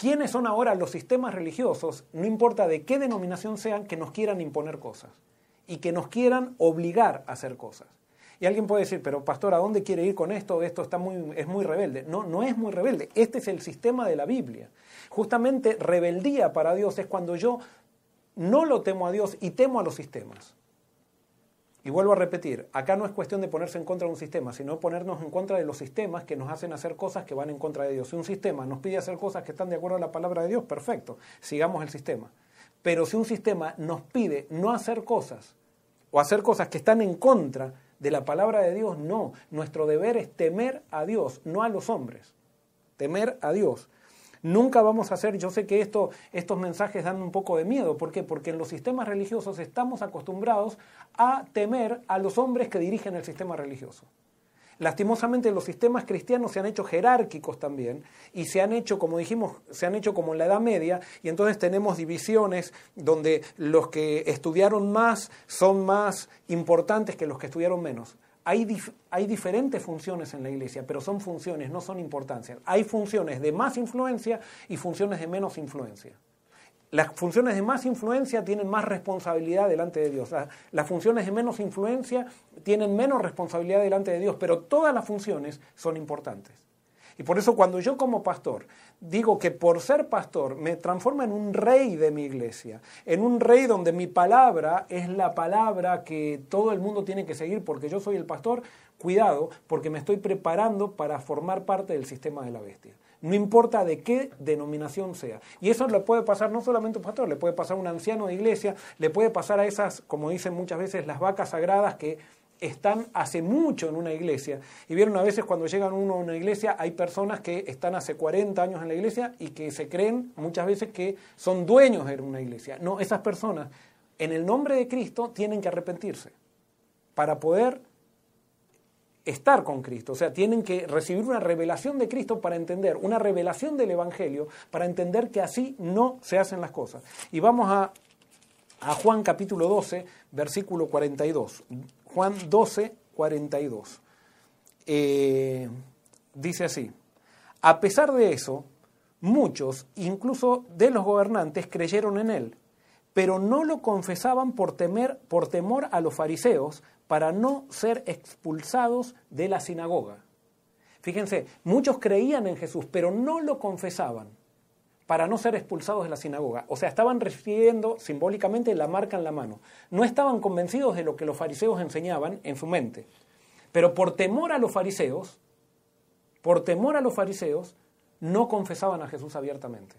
¿Quiénes son ahora los sistemas religiosos, no importa de qué denominación sean, que nos quieran imponer cosas y que nos quieran obligar a hacer cosas? Y alguien puede decir, pero pastor, ¿a dónde quiere ir con esto? Esto está muy, es muy rebelde. No, no es muy rebelde. Este es el sistema de la Biblia. Justamente rebeldía para Dios es cuando yo no lo temo a Dios y temo a los sistemas. Y vuelvo a repetir, acá no es cuestión de ponerse en contra de un sistema, sino ponernos en contra de los sistemas que nos hacen hacer cosas que van en contra de Dios. Si un sistema nos pide hacer cosas que están de acuerdo a la palabra de Dios, perfecto, sigamos el sistema. Pero si un sistema nos pide no hacer cosas o hacer cosas que están en contra de la palabra de Dios, no. Nuestro deber es temer a Dios, no a los hombres. Temer a Dios. Nunca vamos a hacer, yo sé que esto, estos mensajes dan un poco de miedo, ¿por qué? Porque en los sistemas religiosos estamos acostumbrados a temer a los hombres que dirigen el sistema religioso. Lastimosamente los sistemas cristianos se han hecho jerárquicos también y se han hecho, como dijimos, se han hecho como en la Edad Media y entonces tenemos divisiones donde los que estudiaron más son más importantes que los que estudiaron menos. Hay, diferentes funciones en la iglesia, pero son funciones, no son importancias. Hay funciones de más influencia y funciones de menos influencia. Las funciones de más influencia tienen más responsabilidad delante de Dios. Las funciones de menos influencia tienen menos responsabilidad delante de Dios, pero todas las funciones son importantes. Y por eso cuando yo como pastor digo que por ser pastor me transforma en un rey de mi iglesia, en un rey donde mi palabra es la palabra que todo el mundo tiene que seguir porque yo soy el pastor, cuidado, porque me estoy preparando para formar parte del sistema de la bestia no importa de qué denominación sea. Y eso le puede pasar no solamente a un pastor, le puede pasar a un anciano de iglesia, le puede pasar a esas, como dicen muchas veces, las vacas sagradas que están hace mucho en una iglesia. Y vieron a veces cuando llegan uno a una iglesia, hay personas que están hace 40 años en la iglesia y que se creen muchas veces que son dueños de una iglesia. No, esas personas, en el nombre de Cristo, tienen que arrepentirse para poder estar con Cristo. O sea, tienen que recibir una revelación de Cristo para entender, una revelación del Evangelio para entender que así no se hacen las cosas. Y vamos a, a Juan capítulo 12, versículo 42. Juan 12, 42. Eh, dice así, a pesar de eso, muchos, incluso de los gobernantes, creyeron en él, pero no lo confesaban por, temer, por temor a los fariseos, para no ser expulsados de la sinagoga. Fíjense, muchos creían en Jesús, pero no lo confesaban para no ser expulsados de la sinagoga. O sea, estaban recibiendo simbólicamente la marca en la mano. No estaban convencidos de lo que los fariseos enseñaban en su mente. Pero por temor a los fariseos, por temor a los fariseos, no confesaban a Jesús abiertamente.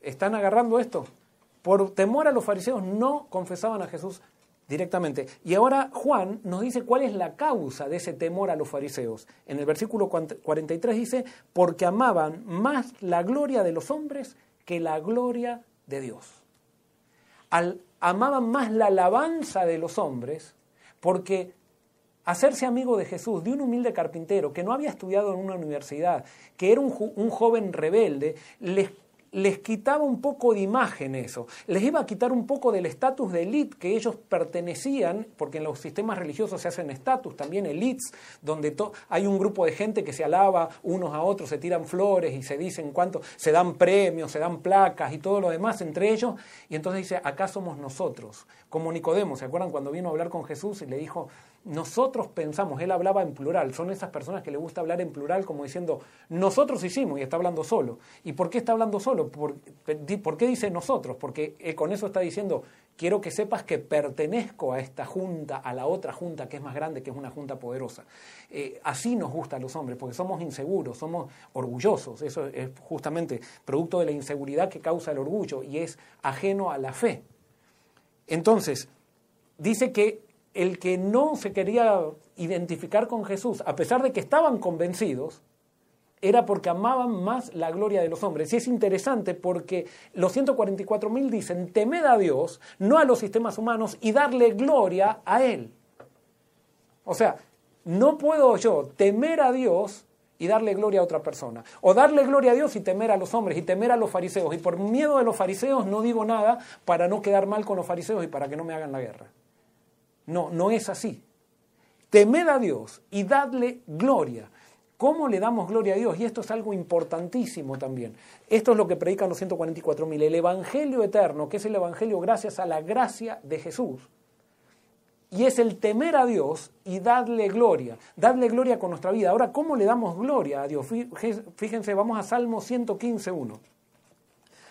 ¿Están agarrando esto? Por temor a los fariseos no confesaban a Jesús directamente. Y ahora Juan nos dice cuál es la causa de ese temor a los fariseos. En el versículo 43 dice, porque amaban más la gloria de los hombres que la gloria de Dios. Amaban más la alabanza de los hombres porque hacerse amigo de Jesús, de un humilde carpintero que no había estudiado en una universidad, que era un, un joven rebelde, les les quitaba un poco de imagen eso, les iba a quitar un poco del estatus de élite que ellos pertenecían, porque en los sistemas religiosos se hacen estatus, también elites, donde hay un grupo de gente que se alaba unos a otros, se tiran flores y se dicen cuánto, se dan premios, se dan placas y todo lo demás entre ellos, y entonces dice, acá somos nosotros, como Nicodemo, ¿se acuerdan cuando vino a hablar con Jesús y le dijo, nosotros pensamos, él hablaba en plural, son esas personas que le gusta hablar en plural como diciendo, nosotros hicimos y está hablando solo. ¿Y por qué está hablando solo? ¿Por, qué dice nosotros? Porque eh, con eso está diciendo, quiero que sepas que pertenezco a esta junta, a la otra junta que es más grande, que es una junta poderosa. Eh, así nos gusta a los hombres, porque somos inseguros, somos orgullosos. Eso es justamente producto de la inseguridad que causa el orgullo y es ajeno a la fe. Entonces, dice que el que no se quería identificar con Jesús, a pesar de que estaban convencidos, era porque amaban más la gloria de los hombres. Y es interesante porque los 144.000 dicen, temed a Dios, no a los sistemas humanos, y darle gloria a Él. O sea, no puedo yo temer a Dios y darle gloria a otra persona. O darle gloria a Dios y temer a los hombres y temer a los fariseos. Y por miedo de los fariseos no digo nada para no quedar mal con los fariseos y para que no me hagan la guerra. No, no es así. Temed a Dios y dadle gloria. ¿Cómo le damos gloria a Dios? Y esto es algo importantísimo también. Esto es lo que predican los 144.000. El Evangelio eterno, que es el Evangelio gracias a la gracia de Jesús. Y es el temer a Dios y darle gloria. Darle gloria con nuestra vida. Ahora, ¿cómo le damos gloria a Dios? Fíjense, vamos a Salmo 115.1.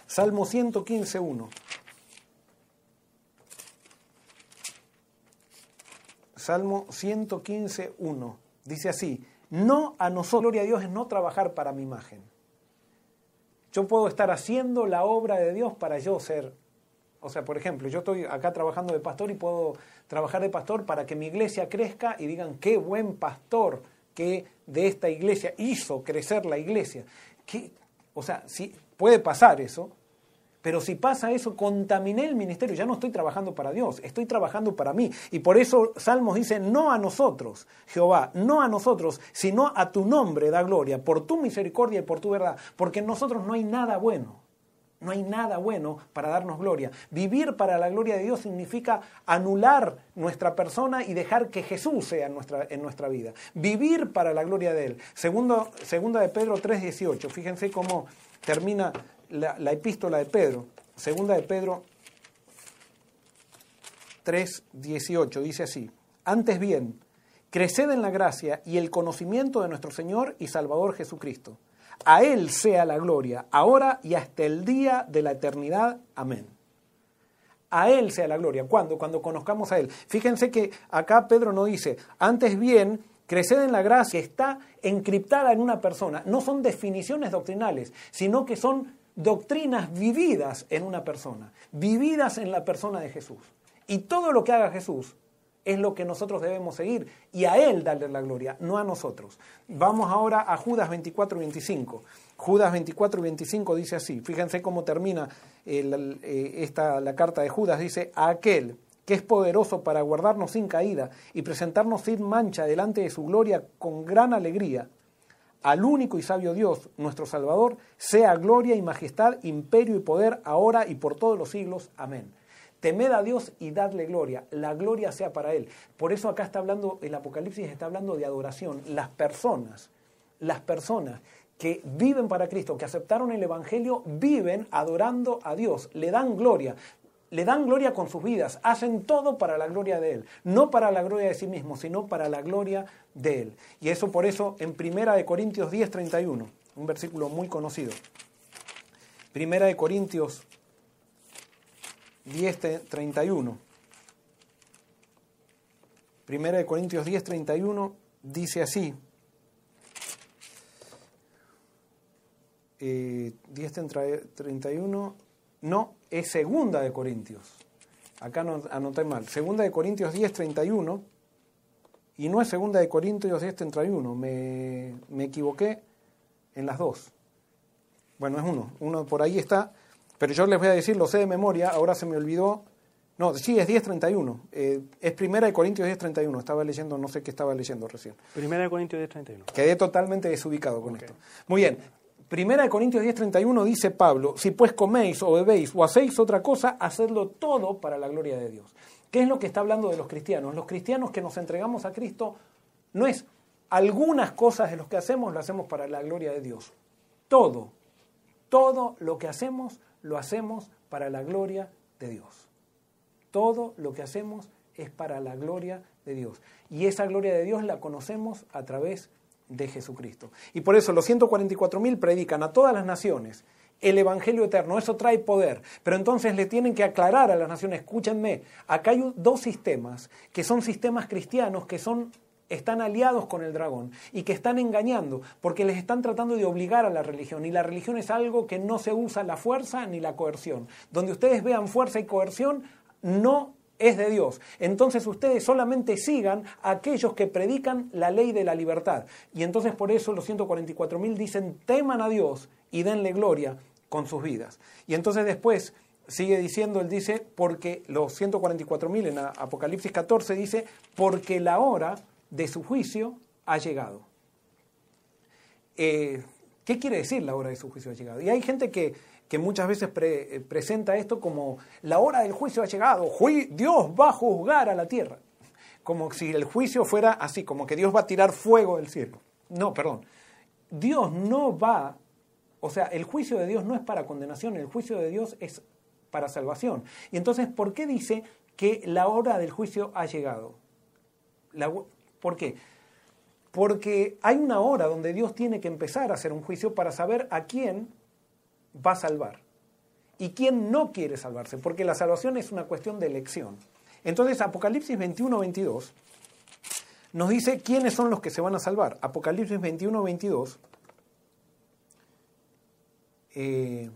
Salmo 115.1. Salmo 115, 1. Dice así, no a nosotros, gloria a Dios, es no trabajar para mi imagen. Yo puedo estar haciendo la obra de Dios para yo ser, o sea, por ejemplo, yo estoy acá trabajando de pastor y puedo trabajar de pastor para que mi iglesia crezca y digan, qué buen pastor que de esta iglesia hizo crecer la iglesia. O sea, si puede pasar eso, pero si pasa eso, contaminé el ministerio, ya no estoy trabajando para Dios, estoy trabajando para mí. Y por eso Salmos dice, no a nosotros, Jehová, no a nosotros, sino a tu nombre da gloria, por tu misericordia y por tu verdad, porque en nosotros no hay nada bueno. No hay nada bueno para darnos gloria. Vivir para la gloria de Dios significa anular nuestra persona y dejar que Jesús sea en nuestra, en nuestra vida. Vivir para la gloria de Él. Segundo, segunda de Pedro 3.18. Fíjense cómo termina la, epístola de Pedro, segunda de Pedro 3.18, dice así, antes bien, creced en la gracia y el conocimiento de nuestro Señor y Salvador Jesucristo. A Él sea la gloria, ahora y hasta el día de la eternidad. Amén. A Él sea la gloria. ¿Cuándo? Cuando conozcamos a Él. Fíjense que acá Pedro no dice, antes bien, creced en la gracia, está encriptada en una persona. No son definiciones doctrinales, sino que son doctrinas vividas en una persona, vividas en la persona de Jesús. Y todo lo que haga Jesús es lo que nosotros debemos seguir y a Él darle la gloria, no a nosotros. Vamos ahora a Judas 24 y 25. Judas 24 y 25 dice así, fíjense cómo termina eh, esta, la carta de Judas, dice, a aquel que es poderoso para guardarnos sin caída y presentarnos sin mancha delante de su gloria con gran alegría, al único y sabio Dios, nuestro Salvador, sea gloria y majestad, imperio y poder, ahora y por todos los siglos. Amén. Temed a Dios y dadle gloria. La gloria sea para Él. Por eso acá está hablando, el Apocalipsis está hablando de adoración. Las personas, las personas que viven para Cristo, que aceptaron el Evangelio, viven adorando a Dios, le dan gloria le dan gloria con sus vidas, hacen todo para la gloria de Él, no para la gloria de sí mismos, sino para la gloria de Él. Y eso por eso en Primera de Corintios 10, 31, un versículo muy conocido. Primera de Corintios 10, 31. Primera de Corintios 10, 31 dice así. eh, 10.31, no, es segunda de Corintios. Acá no, anoté mal. Segunda de Corintios 10.31 y no es segunda de Corintios 10.31. Me, me equivoqué en las dos. Bueno, es uno. Uno por ahí está. Pero yo les voy a decir, lo sé de memoria, ahora se me olvidó. No, sí, es 10.31. Eh, es primera de Corintios 10.31. Estaba leyendo, no sé qué estaba leyendo recién. Primera de Corintios 10.31. Quedé totalmente desubicado con esto. Muy bien. Primera de Corintios 10:31 dice Pablo, si pues coméis o bebéis o hacéis otra cosa, hacedlo todo para la gloria de Dios. ¿Qué es lo que está hablando de los cristianos? Los cristianos que nos entregamos a Cristo no es algunas cosas de los que hacemos, lo hacemos para la gloria de Dios. Todo, todo lo que hacemos, lo hacemos para la gloria de Dios. Todo lo que hacemos es para la gloria de Dios. Y esa gloria de Dios la conocemos a través de Jesucristo. Y por eso los 144.000 predican a todas las naciones el Evangelio eterno, eso trae poder. Pero entonces le tienen que aclarar a las naciones, escúchenme, acá hay dos sistemas, que son sistemas cristianos, que son están aliados con el dragón y que están engañando porque les están tratando de obligar a la religión y la religión es algo que no se usa la fuerza ni la coerción. Donde ustedes vean fuerza y coerción, no es de Dios. Entonces ustedes solamente sigan a aquellos que predican la ley de la libertad. Y entonces por eso los 144.000 dicen, teman a Dios y denle gloria con sus vidas. Y entonces después sigue diciendo, él dice, porque los 144.000 en Apocalipsis 14 dice, porque la hora de su juicio ha llegado. Eh, ¿Qué quiere decir la hora de su juicio ha llegado? Y hay gente que que muchas veces eh, presenta esto como la hora del juicio ha llegado, Dios va a juzgar a la tierra, como si el juicio fuera así, como que Dios va a tirar fuego del cielo. No, perdón, Dios no va, o sea, el juicio de Dios no es para condenación, el juicio de Dios es para salvación. Y entonces, ¿por qué dice que la hora del juicio ha llegado? ¿Por qué? Porque hay una hora donde Dios tiene que empezar a hacer un juicio para saber a quién va a salvar y quién no quiere salvarse, porque la salvación es una cuestión de elección. Entonces, Apocalipsis 21, 22 nos dice quiénes son los que se van a salvar. Apocalipsis 21, 22. Eh,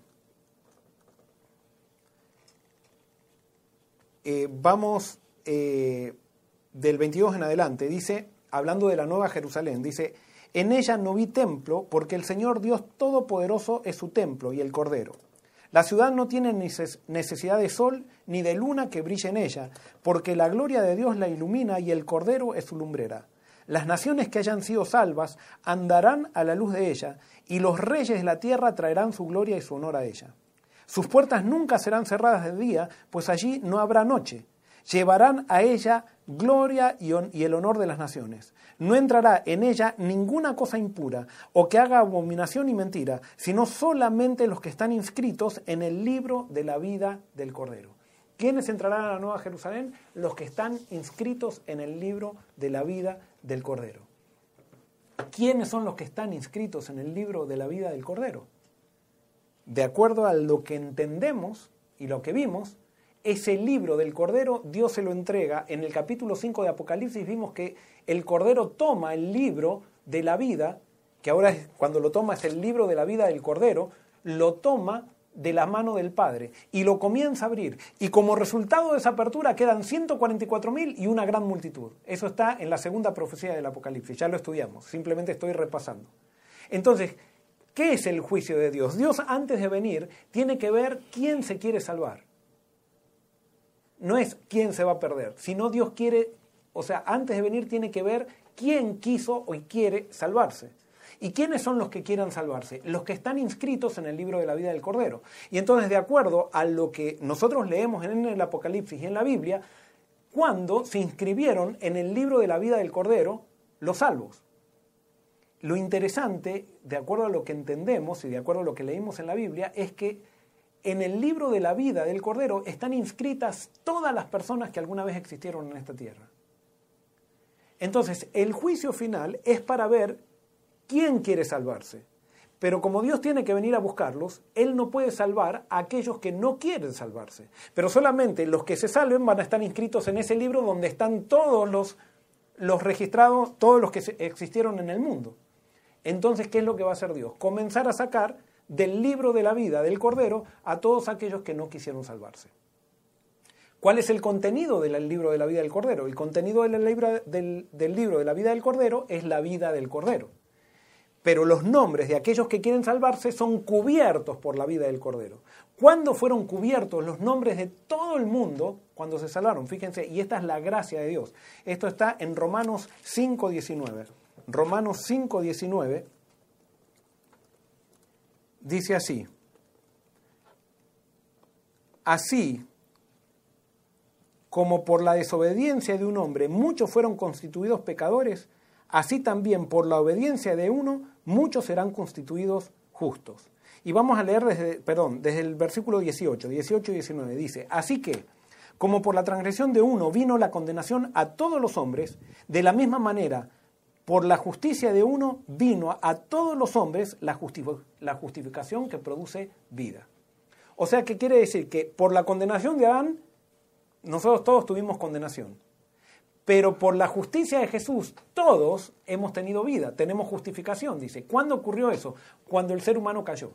eh, vamos eh, del 22 en adelante, dice, hablando de la nueva Jerusalén, dice, en ella no vi templo, porque el Señor Dios Todopoderoso es su templo y el Cordero. La ciudad no tiene necesidad de sol ni de luna que brille en ella, porque la gloria de Dios la ilumina y el Cordero es su lumbrera. Las naciones que hayan sido salvas andarán a la luz de ella, y los reyes de la tierra traerán su gloria y su honor a ella. Sus puertas nunca serán cerradas de día, pues allí no habrá noche. Llevarán a ella gloria y, el honor de las naciones. No entrará en ella ninguna cosa impura o que haga abominación y mentira, sino solamente los que están inscritos en el libro de la vida del Cordero. ¿Quiénes entrarán a la Nueva Jerusalén? Los que están inscritos en el libro de la vida del Cordero. ¿Quiénes son los que están inscritos en el libro de la vida del Cordero? De acuerdo a lo que entendemos y lo que vimos, ese libro del Cordero Dios se lo entrega. En el capítulo 5 de Apocalipsis vimos que el Cordero toma el libro de la vida, que ahora cuando lo toma es el libro de la vida del Cordero, lo toma de la mano del Padre y lo comienza a abrir. Y como resultado de esa apertura quedan 144.000 y una gran multitud. Eso está en la segunda profecía del Apocalipsis, ya lo estudiamos, simplemente estoy repasando. Entonces, ¿qué es el juicio de Dios? Dios antes de venir tiene que ver quién se quiere salvar no es quién se va a perder, sino Dios quiere, o sea, antes de venir tiene que ver quién quiso o quiere salvarse. ¿Y quiénes son los que quieran salvarse? Los que están inscritos en el libro de la vida del Cordero. Y entonces, de acuerdo a lo que nosotros leemos en el Apocalipsis y en la Biblia, cuando se inscribieron en el libro de la vida del Cordero los salvos. Lo interesante, de acuerdo a lo que entendemos y de acuerdo a lo que leímos en la Biblia, es que en el libro de la vida del Cordero están inscritas todas las personas que alguna vez existieron en esta tierra. Entonces, el juicio final es para ver quién quiere salvarse. Pero como Dios tiene que venir a buscarlos, Él no puede salvar a aquellos que no quieren salvarse. Pero solamente los que se salven van a estar inscritos en ese libro donde están todos los, los registrados, todos los que existieron en el mundo. Entonces, ¿qué es lo que va a hacer Dios? Comenzar a sacar del libro de la vida del Cordero a todos aquellos que no quisieron salvarse. ¿Cuál es el contenido del libro de la vida del Cordero? El contenido del libro, de la vida del Cordero es la vida del Cordero. Pero los nombres de aquellos que quieren salvarse son cubiertos por la vida del Cordero. ¿Cuándo fueron cubiertos los nombres de todo el mundo? Cuando se salvaron, fíjense, y esta es la gracia de Dios. Esto está en Romanos 5.19. Romanos 5.19 dice así. Así, como por la desobediencia de un hombre muchos fueron constituidos pecadores, así también por la obediencia de uno muchos serán constituidos justos. Y vamos a leer desde, perdón, desde el versículo 18, 18 y 19. Dice, así que, como por la transgresión de uno vino la condenación a todos los hombres, de la misma manera, por la justicia de uno vino a todos los hombres la, justificación que produce vida. O sea que quiere decir que por la condenación de Adán nosotros todos tuvimos condenación. Pero por la justicia de Jesús, todos hemos tenido vida, tenemos justificación, dice. ¿Cuándo ocurrió eso? Cuando el ser humano cayó.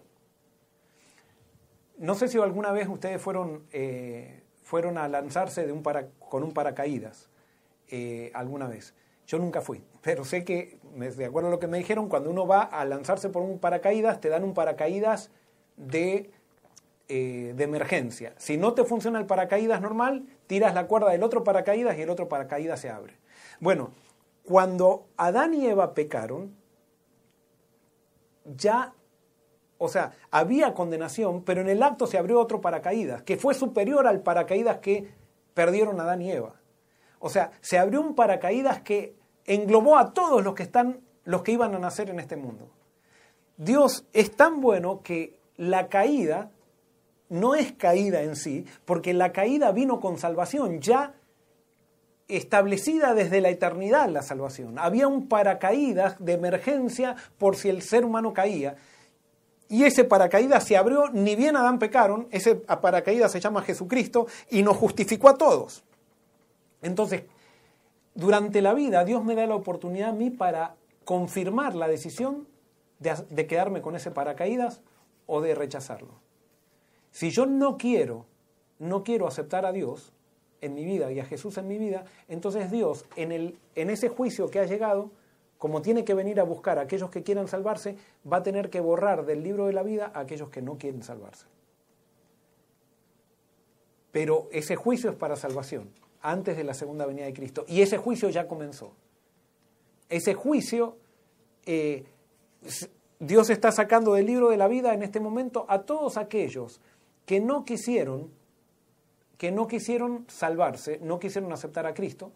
No sé si alguna vez ustedes fueron, eh, fueron a lanzarse con un paracaídas, eh, alguna vez. Yo nunca fui, pero sé que, de acuerdo a lo que me dijeron, cuando uno va a lanzarse por un paracaídas, te dan un paracaídas de eh, de emergencia. Si no te funciona el paracaídas normal, tiras la cuerda del otro paracaídas y el otro paracaídas se abre. Bueno, cuando Adán y Eva pecaron, ya, o sea, había condenación, pero en el acto se abrió otro paracaídas, que fue superior al paracaídas que perdieron Adán y Eva. O sea, se abrió un paracaídas que englobó a todos los que están, los que iban a nacer en este mundo. Dios es tan bueno que la caída no es caída en sí, porque la caída vino con salvación, ya establecida desde la eternidad la salvación. Había un paracaídas de emergencia por si el ser humano caía. Y ese paracaídas se abrió, ni bien Adán pecaron, ese paracaídas se llama Jesucristo y nos justificó a todos. Entonces, durante la vida Dios me da la oportunidad a mí para confirmar la decisión de, quedarme con ese paracaídas o de rechazarlo. Si yo no quiero, no quiero aceptar a Dios en mi vida y a Jesús en mi vida, entonces Dios en ese juicio que ha llegado, como tiene que venir a buscar a aquellos que quieran salvarse, va a tener que borrar del libro de la vida a aquellos que no quieren salvarse. Pero ese juicio es para salvación, antes de la segunda venida de Cristo. Y ese juicio ya comenzó. Ese juicio eh, Dios está sacando del libro de la vida en este momento a todos aquellos que no quisieron, que no quisieron salvarse, no quisieron aceptar a Cristo.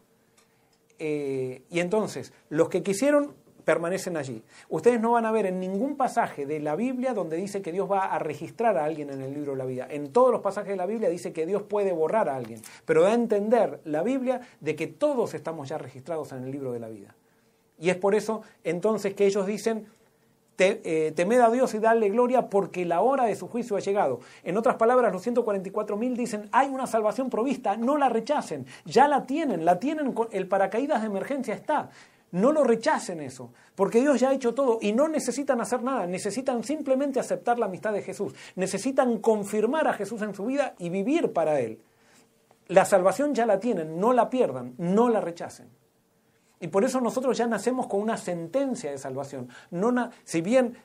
Eh, y entonces, los que quisieron permanecen allí. Ustedes no van a ver en ningún pasaje de la Biblia donde dice que Dios va a registrar a alguien en el libro de la vida. En todos los pasajes de la Biblia dice que Dios puede borrar a alguien, pero da a entender la Biblia de que todos estamos ya registrados en el libro de la vida. Y es por eso entonces que ellos dicen, te, eh, temed a Dios y darle gloria porque la hora de su juicio ha llegado. En otras palabras, los 144.000 dicen, hay una salvación provista, no la rechacen, ya la tienen, la tienen, el paracaídas de emergencia está. No lo rechacen eso, porque Dios ya ha hecho todo y no necesitan hacer nada, necesitan simplemente aceptar la amistad de Jesús, necesitan confirmar a Jesús en su vida y vivir para Él. La salvación ya la tienen, no la pierdan, no la rechacen. Y por eso nosotros ya nacemos con una sentencia de salvación. No si bien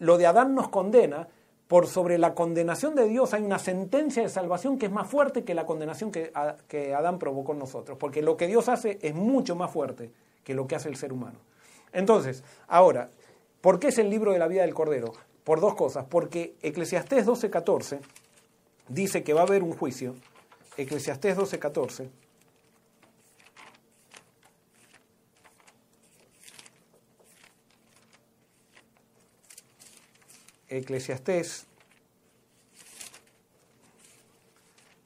lo de Adán nos condena, por sobre la condenación de Dios hay una sentencia de salvación que es más fuerte que la condenación que, que Adán provocó en nosotros. Porque lo que Dios hace es mucho más fuerte que lo que hace el ser humano. Entonces, ahora, ¿por qué es el libro de la vida del Cordero? Por dos cosas. Porque Eclesiastés 12.14 dice que va a haber un juicio. Eclesiastés 12.14 Eclesiastés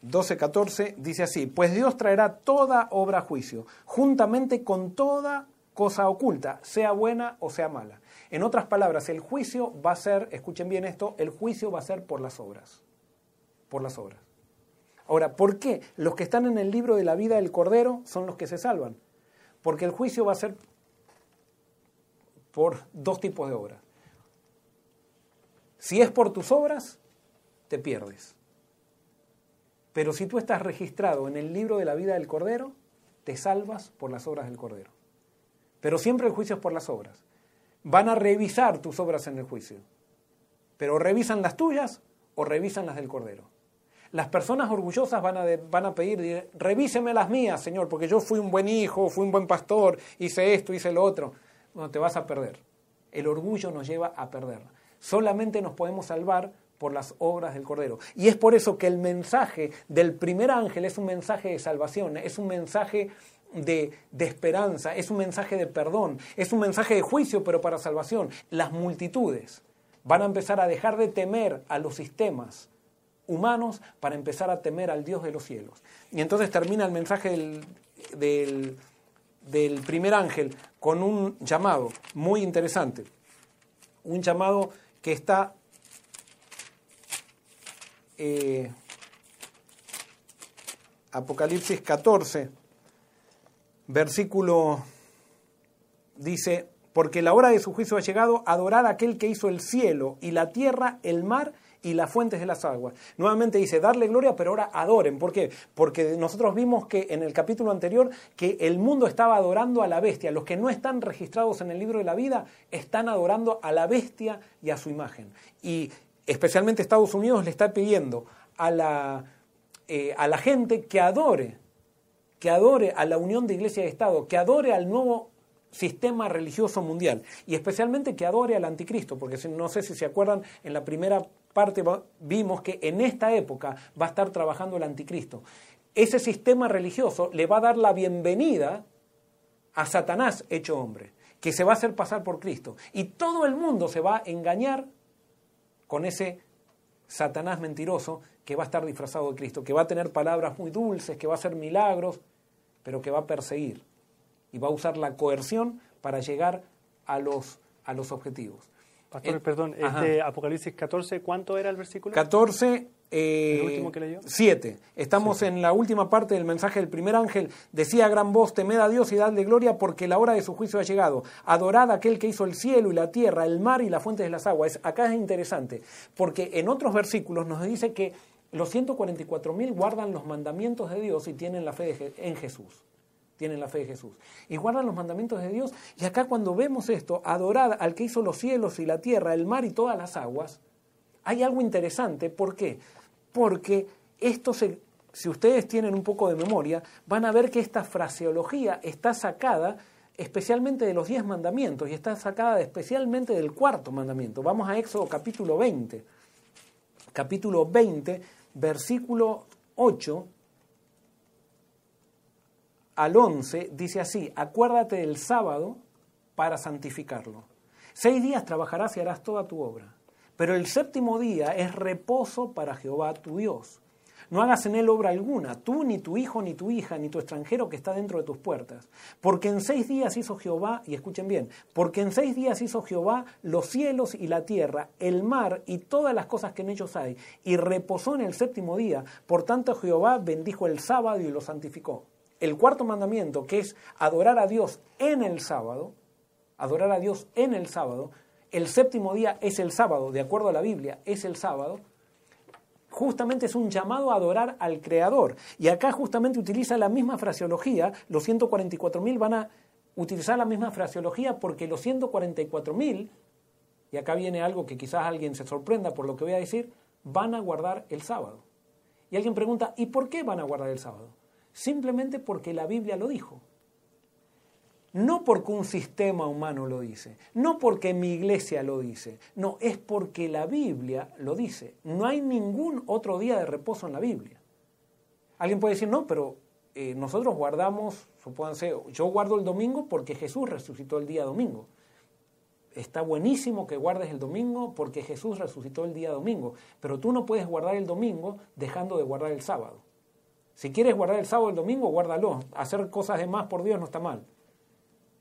12:14 dice así, pues Dios traerá toda obra a juicio, juntamente con toda cosa oculta, sea buena o sea mala. En otras palabras, el juicio va a ser, escuchen bien esto, el juicio va a ser por las obras, por las obras. Ahora, ¿por qué los que están en el libro de la vida del Cordero son los que se salvan? Porque el juicio va a ser por dos tipos de obras Si es por tus obras, te pierdes. Pero si tú estás registrado en el libro de la vida del Cordero, te salvas por las obras del Cordero. Pero siempre el juicio es por las obras. Van a revisar tus obras en el juicio. Pero revisan las tuyas o revisan las del Cordero. Las personas orgullosas van a, van a pedir, revíseme las mías, Señor, porque yo fui un buen hijo, fui un buen pastor, hice esto, hice lo otro. No, te vas a perder. El orgullo nos lleva a perder. Solamente nos podemos salvar por las obras del Cordero. Y es por eso que el mensaje del primer ángel es un mensaje de salvación, es un mensaje de, esperanza, es un mensaje de perdón, es un mensaje de juicio, pero para salvación. Las multitudes van a empezar a dejar de temer a los sistemas humanos para empezar a temer al Dios de los cielos. Y entonces termina el mensaje del, del primer ángel con un llamado muy interesante, un llamado que está eh, Apocalipsis 14, versículo dice, porque la hora de su juicio ha llegado, adorad a aquel que hizo el cielo y la tierra, el mar y las fuentes de las aguas. Nuevamente dice, darle gloria, pero ahora adoren. ¿Por qué? Porque nosotros vimos que en el capítulo anterior que el mundo estaba adorando a la bestia. Los que no están registrados en el libro de la vida están adorando a la bestia y a su imagen. Y especialmente Estados Unidos le está pidiendo a la, eh, a la gente que adore, que adore a la unión de iglesia y Estado, que adore al nuevo sistema religioso mundial y especialmente que adore al anticristo, porque no sé si se acuerdan, en la primera parte vimos que en esta época va a estar trabajando el anticristo. Ese sistema religioso le va a dar la bienvenida a Satanás hecho hombre, que se va a hacer pasar por Cristo. Y todo el mundo se va a engañar con ese Satanás mentiroso que va a estar disfrazado de Cristo, que va a tener palabras muy dulces, que va a hacer milagros, pero que va a perseguir y va a usar la coerción para llegar a los, a los objetivos. Pastor, perdón, de Apocalipsis 14, ¿cuánto era el versículo? 14, eh, ¿El último que leyó? 7. Estamos en la última parte del mensaje del primer ángel. Decía a gran voz, temed a Dios y dadle gloria porque la hora de su juicio ha llegado. Adorad a aquel que hizo el cielo y la tierra, el mar y las fuentes de las aguas. acá es interesante, porque en otros versículos nos dice que los 144.000 guardan los mandamientos de Dios y tienen la fe en Jesús tienen la fe de Jesús. Y guardan los mandamientos de Dios. Y acá cuando vemos esto, adorar al que hizo los cielos y la tierra, el mar y todas las aguas, hay algo interesante. ¿Por qué? Porque esto se, si ustedes tienen un poco de memoria, van a ver que esta fraseología está sacada especialmente de los diez mandamientos y está sacada especialmente del cuarto mandamiento. Vamos a Éxodo capítulo 20. Capítulo 20, versículo 8 al 11 dice así, acuérdate del sábado para santificarlo. Seis días trabajarás y harás toda tu obra, pero el séptimo día es reposo para Jehová tu Dios. No hagas en él obra alguna, tú, ni tu hijo, ni tu hija, ni tu extranjero que está dentro de tus puertas. Porque en seis días hizo Jehová, y escuchen bien, porque en seis días hizo Jehová los cielos y la tierra, el mar y todas las cosas que en ellos hay, y reposó en el séptimo día. Por tanto Jehová bendijo el sábado y lo santificó el cuarto mandamiento, que es adorar a Dios en el sábado, adorar a Dios en el sábado, el séptimo día es el sábado, de acuerdo a la Biblia, es el sábado, justamente es un llamado a adorar al Creador. Y acá justamente utiliza la misma fraseología, los 144.000 van a utilizar la misma fraseología porque los 144.000, y acá viene algo que quizás alguien se sorprenda por lo que voy a decir, van a guardar el sábado. Y alguien pregunta, ¿y por qué van a guardar el sábado? simplemente porque la Biblia lo dijo. No porque un sistema humano lo dice, no porque mi iglesia lo dice, no, es porque la Biblia lo dice. No hay ningún otro día de reposo en la Biblia. Alguien puede decir, no, pero eh, nosotros guardamos, supónganse, yo guardo el domingo porque Jesús resucitó el día domingo. Está buenísimo que guardes el domingo porque Jesús resucitó el día domingo, pero tú no puedes guardar el domingo dejando de guardar el sábado. Si quieres guardar el sábado el domingo, guárdalo. Hacer cosas de más por Dios no está mal.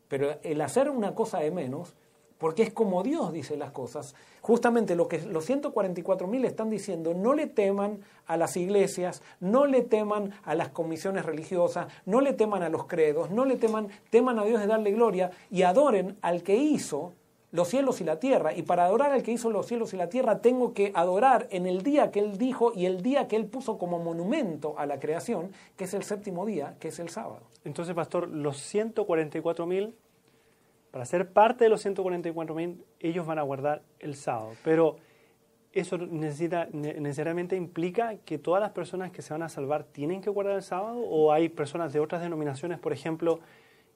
Pero el hacer una cosa de menos, porque es como Dios dice las cosas, justamente lo que los 144.000 están diciendo, no le teman a las iglesias, no le teman a las comisiones religiosas, no le teman a los credos, no le teman, teman a Dios de darle gloria y adoren al que hizo los cielos y la tierra. Y para adorar al que hizo los cielos y la tierra, tengo que adorar en el día que Él dijo y el día que Él puso como monumento a la creación, que es el séptimo día, que es el sábado. Entonces, pastor, los 144 mil, para ser parte de los 144 mil, ellos van a guardar el sábado. Pero eso necesita, necesariamente implica que todas las personas que se van a salvar tienen que guardar el sábado o hay personas de otras denominaciones, por ejemplo,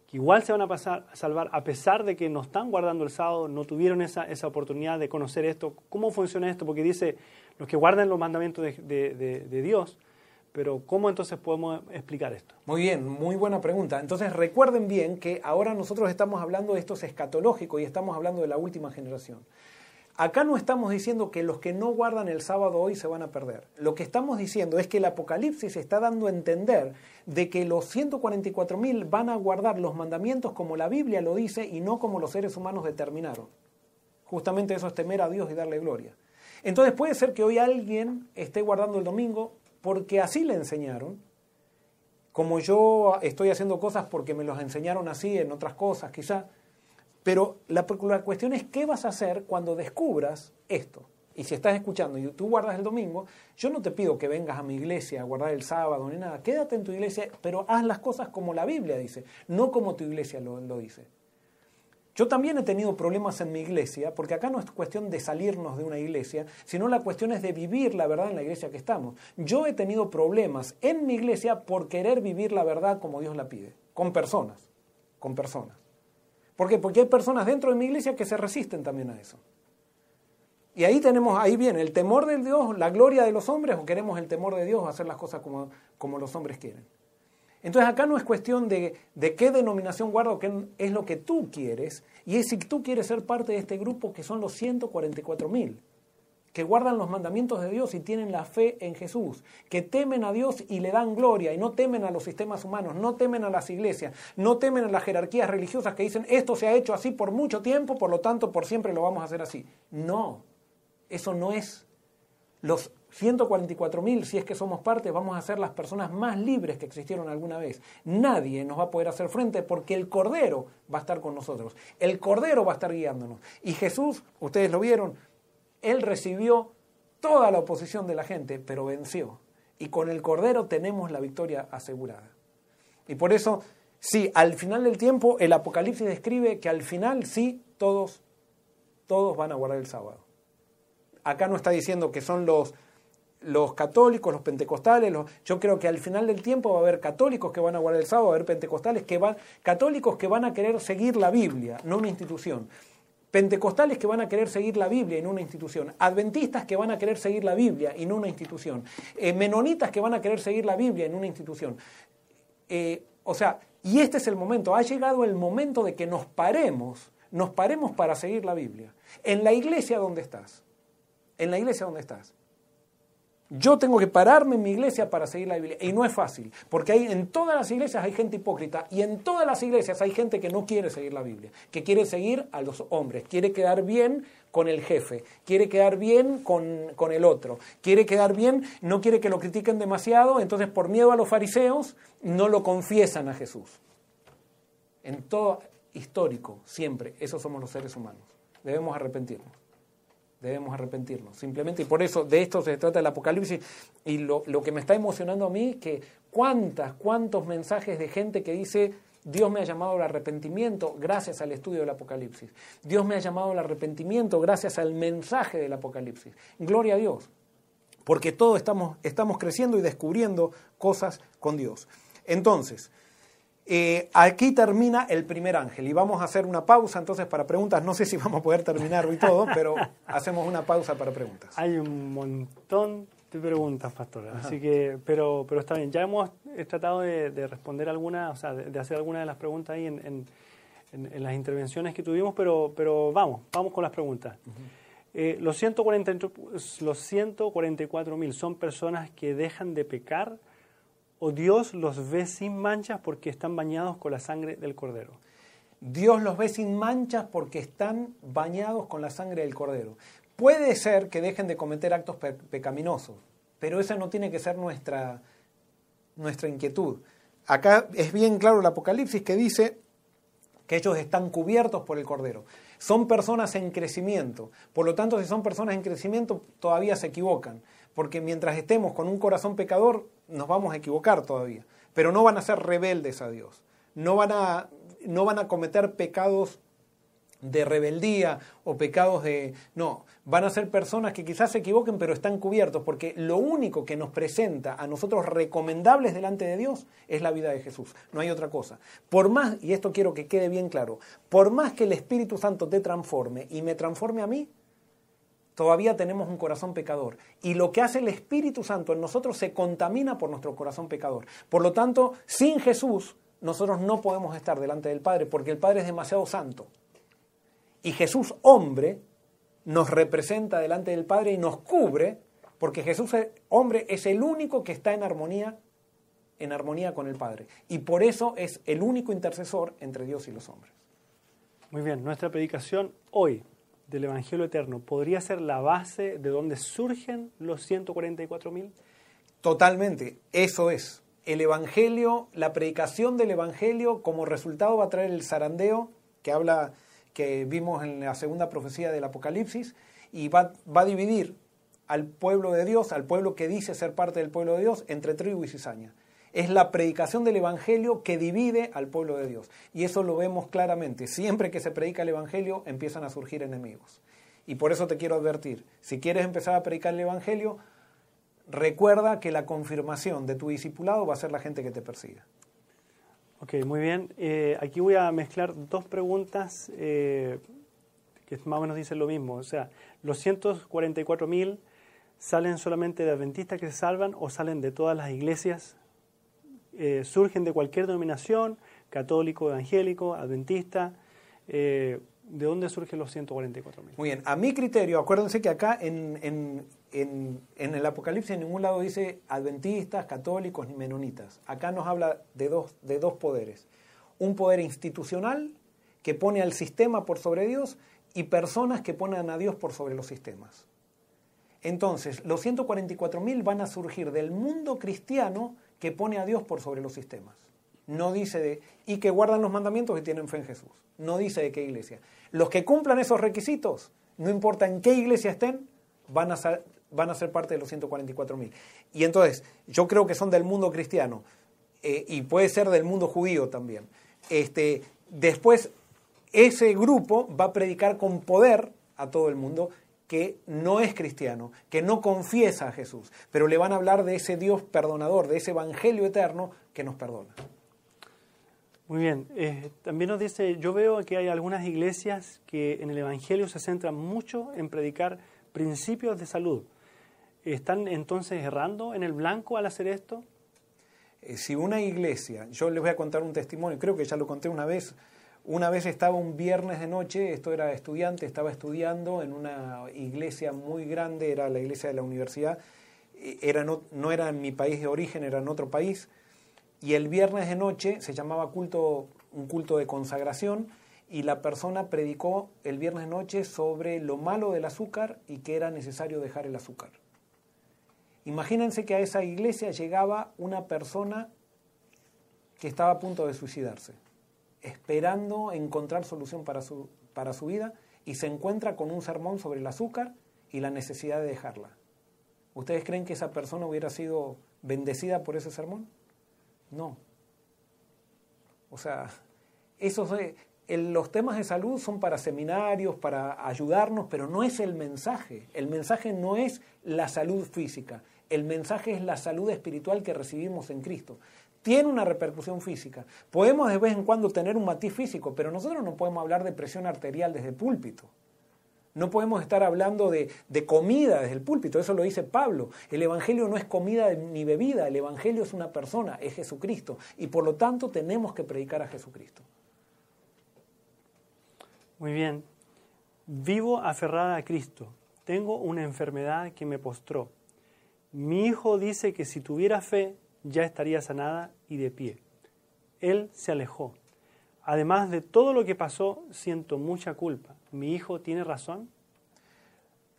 que igual se van a pasar a salvar a pesar de que no están guardando el sábado, no tuvieron esa, esa oportunidad de conocer esto. ¿Cómo funciona esto? Porque dice los que guardan los mandamientos de, de, Dios, pero ¿cómo entonces podemos explicar esto? Muy bien, muy buena pregunta. Entonces recuerden bien que ahora nosotros estamos hablando de esto es escatológico y estamos hablando de la última generación. Acá no estamos diciendo que los que no guardan el sábado hoy se van a perder. Lo que estamos diciendo es que el Apocalipsis está dando a entender de que los 144.000 van a guardar los mandamientos como la Biblia lo dice y no como los seres humanos determinaron. Justamente eso es temer a Dios y darle gloria. Entonces puede ser que hoy alguien esté guardando el domingo porque así le enseñaron, como yo estoy haciendo cosas porque me los enseñaron así en otras cosas quizá, pero la, cuestión es qué vas a hacer cuando descubras esto. Y si estás escuchando y tú guardas el domingo, yo no te pido que vengas a mi iglesia a guardar el sábado ni nada. Quédate en tu iglesia, pero haz las cosas como la Biblia dice, no como tu iglesia lo, lo dice. Yo también he tenido problemas en mi iglesia, porque acá no es cuestión de salirnos de una iglesia, sino la cuestión es de vivir la verdad en la iglesia que estamos. Yo he tenido problemas en mi iglesia por querer vivir la verdad como Dios la pide, con personas, con personas. ¿Por qué? Porque hay personas dentro de mi iglesia que se resisten también a eso. Y ahí tenemos, ahí viene el temor de Dios, la gloria de los hombres, o queremos el temor de Dios, hacer las cosas como, como los hombres quieren. Entonces acá no es cuestión de, qué denominación guardo, qué es lo que tú quieres, y es si tú quieres ser parte de este grupo que son los 144 mil que guardan los mandamientos de Dios y tienen la fe en Jesús, que temen a Dios y le dan gloria y no temen a los sistemas humanos, no temen a las iglesias, no temen a las jerarquías religiosas que dicen esto se ha hecho así por mucho tiempo, por lo tanto por siempre lo vamos a hacer así. No, eso no es. Los 144 mil, si es que somos parte, vamos a ser las personas más libres que existieron alguna vez. Nadie nos va a poder hacer frente porque el Cordero va a estar con nosotros. El Cordero va a estar guiándonos. Y Jesús, ustedes lo vieron, él recibió toda la oposición de la gente, pero venció. Y con el Cordero tenemos la victoria asegurada. Y por eso, sí, al final del tiempo, el Apocalipsis describe que al final sí, todos, todos van a guardar el sábado. Acá no está diciendo que son los, los católicos, los pentecostales, yo creo que al final del tiempo va a haber católicos que van a guardar el sábado, va a haber pentecostales que van, católicos que van a querer seguir la Biblia, no una institución pentecostales que van a querer seguir la Biblia en una institución, adventistas que van a querer seguir la Biblia en una institución, eh, menonitas que van a querer seguir la Biblia en una institución. Eh, o sea, y este es el momento, ha llegado el momento de que nos paremos, nos paremos para seguir la Biblia. En la iglesia donde estás, en la iglesia donde estás. Yo tengo que pararme en mi iglesia para seguir la Biblia. Y no es fácil, porque hay, en todas las iglesias hay gente hipócrita y en todas las iglesias hay gente que no quiere seguir la Biblia, que quiere seguir a los hombres, quiere quedar bien con el jefe, quiere quedar bien con, con el otro, quiere quedar bien, no quiere que lo critiquen demasiado, entonces por miedo a los fariseos no lo confiesan a Jesús. En todo histórico, siempre, esos somos los seres humanos. Debemos arrepentirnos debemos arrepentirnos. Simplemente, y por eso de esto se trata el Apocalipsis. Y lo, que me está emocionando a mí, que cuántas, cuántos mensajes de gente que dice, Dios me ha llamado al arrepentimiento gracias al estudio del Apocalipsis. Dios me ha llamado al arrepentimiento gracias al mensaje del Apocalipsis. Gloria a Dios. Porque todos estamos, estamos creciendo y descubriendo cosas con Dios. Entonces, eh, aquí termina el primer ángel y vamos a hacer una pausa entonces para preguntas. No sé si vamos a poder terminar hoy todo, pero hacemos una pausa para preguntas. Hay un montón de preguntas, pastor. Así que, pero, pero está bien. Ya hemos tratado de, responder algunas, o sea, de, hacer algunas de las preguntas ahí en, en, las intervenciones que tuvimos, pero, pero vamos, vamos con las preguntas. Eh, los, 140, los 144 mil son personas que dejan de pecar o Dios los ve sin manchas porque están bañados con la sangre del cordero? Dios los ve sin manchas porque están bañados con la sangre del cordero. Puede ser que dejen de cometer actos pecaminosos, pero esa no tiene que ser nuestra, nuestra inquietud. Acá es bien claro el Apocalipsis que dice que ellos están cubiertos por el cordero. Son personas en crecimiento. Por lo tanto, si son personas en crecimiento, todavía se equivocan. Porque mientras estemos con un corazón pecador, nos vamos a equivocar todavía. Pero no van a ser rebeldes a Dios. No van a, no van a cometer pecados de rebeldía o pecados de... No, van a ser personas que quizás se equivoquen pero están cubiertos porque lo único que nos presenta a nosotros recomendables delante de Dios es la vida de Jesús, no hay otra cosa. Por más, y esto quiero que quede bien claro, por más que el Espíritu Santo te transforme y me transforme a mí, todavía tenemos un corazón pecador. Y lo que hace el Espíritu Santo en nosotros se contamina por nuestro corazón pecador. Por lo tanto, sin Jesús, nosotros no podemos estar delante del Padre porque el Padre es demasiado santo. Y Jesús, hombre, nos representa delante del Padre y nos cubre, porque Jesús, hombre, es el único que está en armonía, en armonía con el Padre. Y por eso es el único intercesor entre Dios y los hombres. Muy bien, nuestra predicación hoy del Evangelio Eterno podría ser la base de donde surgen los 144.000? Totalmente, eso es. El Evangelio, la predicación del Evangelio como resultado va a traer el zarandeo que habla que vimos en la segunda profecía del Apocalipsis, y va, va, a dividir al pueblo de Dios, al pueblo que dice ser parte del pueblo de Dios, entre tribu y cizaña. Es la predicación del Evangelio que divide al pueblo de Dios. Y eso lo vemos claramente. Siempre que se predica el Evangelio empiezan a surgir enemigos. Y por eso te quiero advertir, si quieres empezar a predicar el Evangelio, recuerda que la confirmación de tu discipulado va a ser la gente que te persiga. Ok, muy bien. Eh, aquí voy a mezclar dos preguntas eh, que más o menos dicen lo mismo. O sea, ¿los 144.000 salen solamente de adventistas que se salvan o salen de todas las iglesias? Eh, ¿Surgen de cualquier denominación, católico, evangélico, adventista? ¿De dónde surgen los 144.000? Muy bien, a mi criterio, acuérdense que acá en, el Apocalipsis en ningún lado dice adventistas, católicos ni menonitas. Acá nos habla de dos, de dos poderes. Un poder institucional que pone al sistema por sobre Dios y personas que ponen a Dios por sobre los sistemas. Entonces, los 144.000 van a surgir del mundo cristiano que pone a Dios por sobre los sistemas. No dice de, y que guardan los mandamientos y tienen fe en Jesús. No dice de qué iglesia. Los que cumplan esos requisitos, no importa en qué iglesia estén, van a, van a ser parte de los 144.000. Y entonces, yo creo que son del mundo cristiano eh, y puede ser del mundo judío también. Este, después, ese grupo va a predicar con poder a todo el mundo que no es cristiano, que no confiesa a Jesús, pero le van a hablar de ese Dios perdonador, de ese Evangelio eterno que nos perdona. Muy bien, eh, también nos dice, yo veo que hay algunas iglesias que en el Evangelio se centran mucho en predicar principios de salud, ¿Están entonces errando en el blanco al hacer esto? Eh, si una iglesia, yo les voy a contar un testimonio, creo que ya lo conté una vez, una vez estaba un viernes de noche, esto era estudiante, estaba estudiando en una iglesia muy grande, era la iglesia de la universidad, era no, no era en mi país de origen, era en otro país, y el viernes de noche se llamaba culto, un culto de consagración, y la persona predicó el viernes de noche sobre lo malo del azúcar y que era necesario dejar el azúcar. Imagínense que a esa iglesia llegaba una persona que estaba a punto de suicidarse, esperando encontrar solución para su, para su vida y se encuentra con un sermón sobre el azúcar y la necesidad de dejarla. ¿Ustedes creen que esa persona hubiera sido bendecida por ese sermón? No. O sea, esos, los temas de salud son para seminarios, para ayudarnos, pero no es el mensaje. El mensaje no es la salud física. El mensaje es la salud espiritual que recibimos en Cristo. Tiene una repercusión física. Podemos de vez en cuando tener un matiz físico, pero nosotros no podemos hablar de presión arterial desde el púlpito. No podemos estar hablando de, comida desde el púlpito, eso lo dice Pablo. El Evangelio no es comida ni bebida, el Evangelio es una persona, es Jesucristo. Y por lo tanto tenemos que predicar a Jesucristo. Muy bien. Vivo aferrada a Cristo. Tengo una enfermedad que me postró. Mi hijo dice que si tuviera fe ya estaría sanada y de pie. Él se alejó. Además de todo lo que pasó, siento mucha culpa. ¿Mi hijo tiene razón?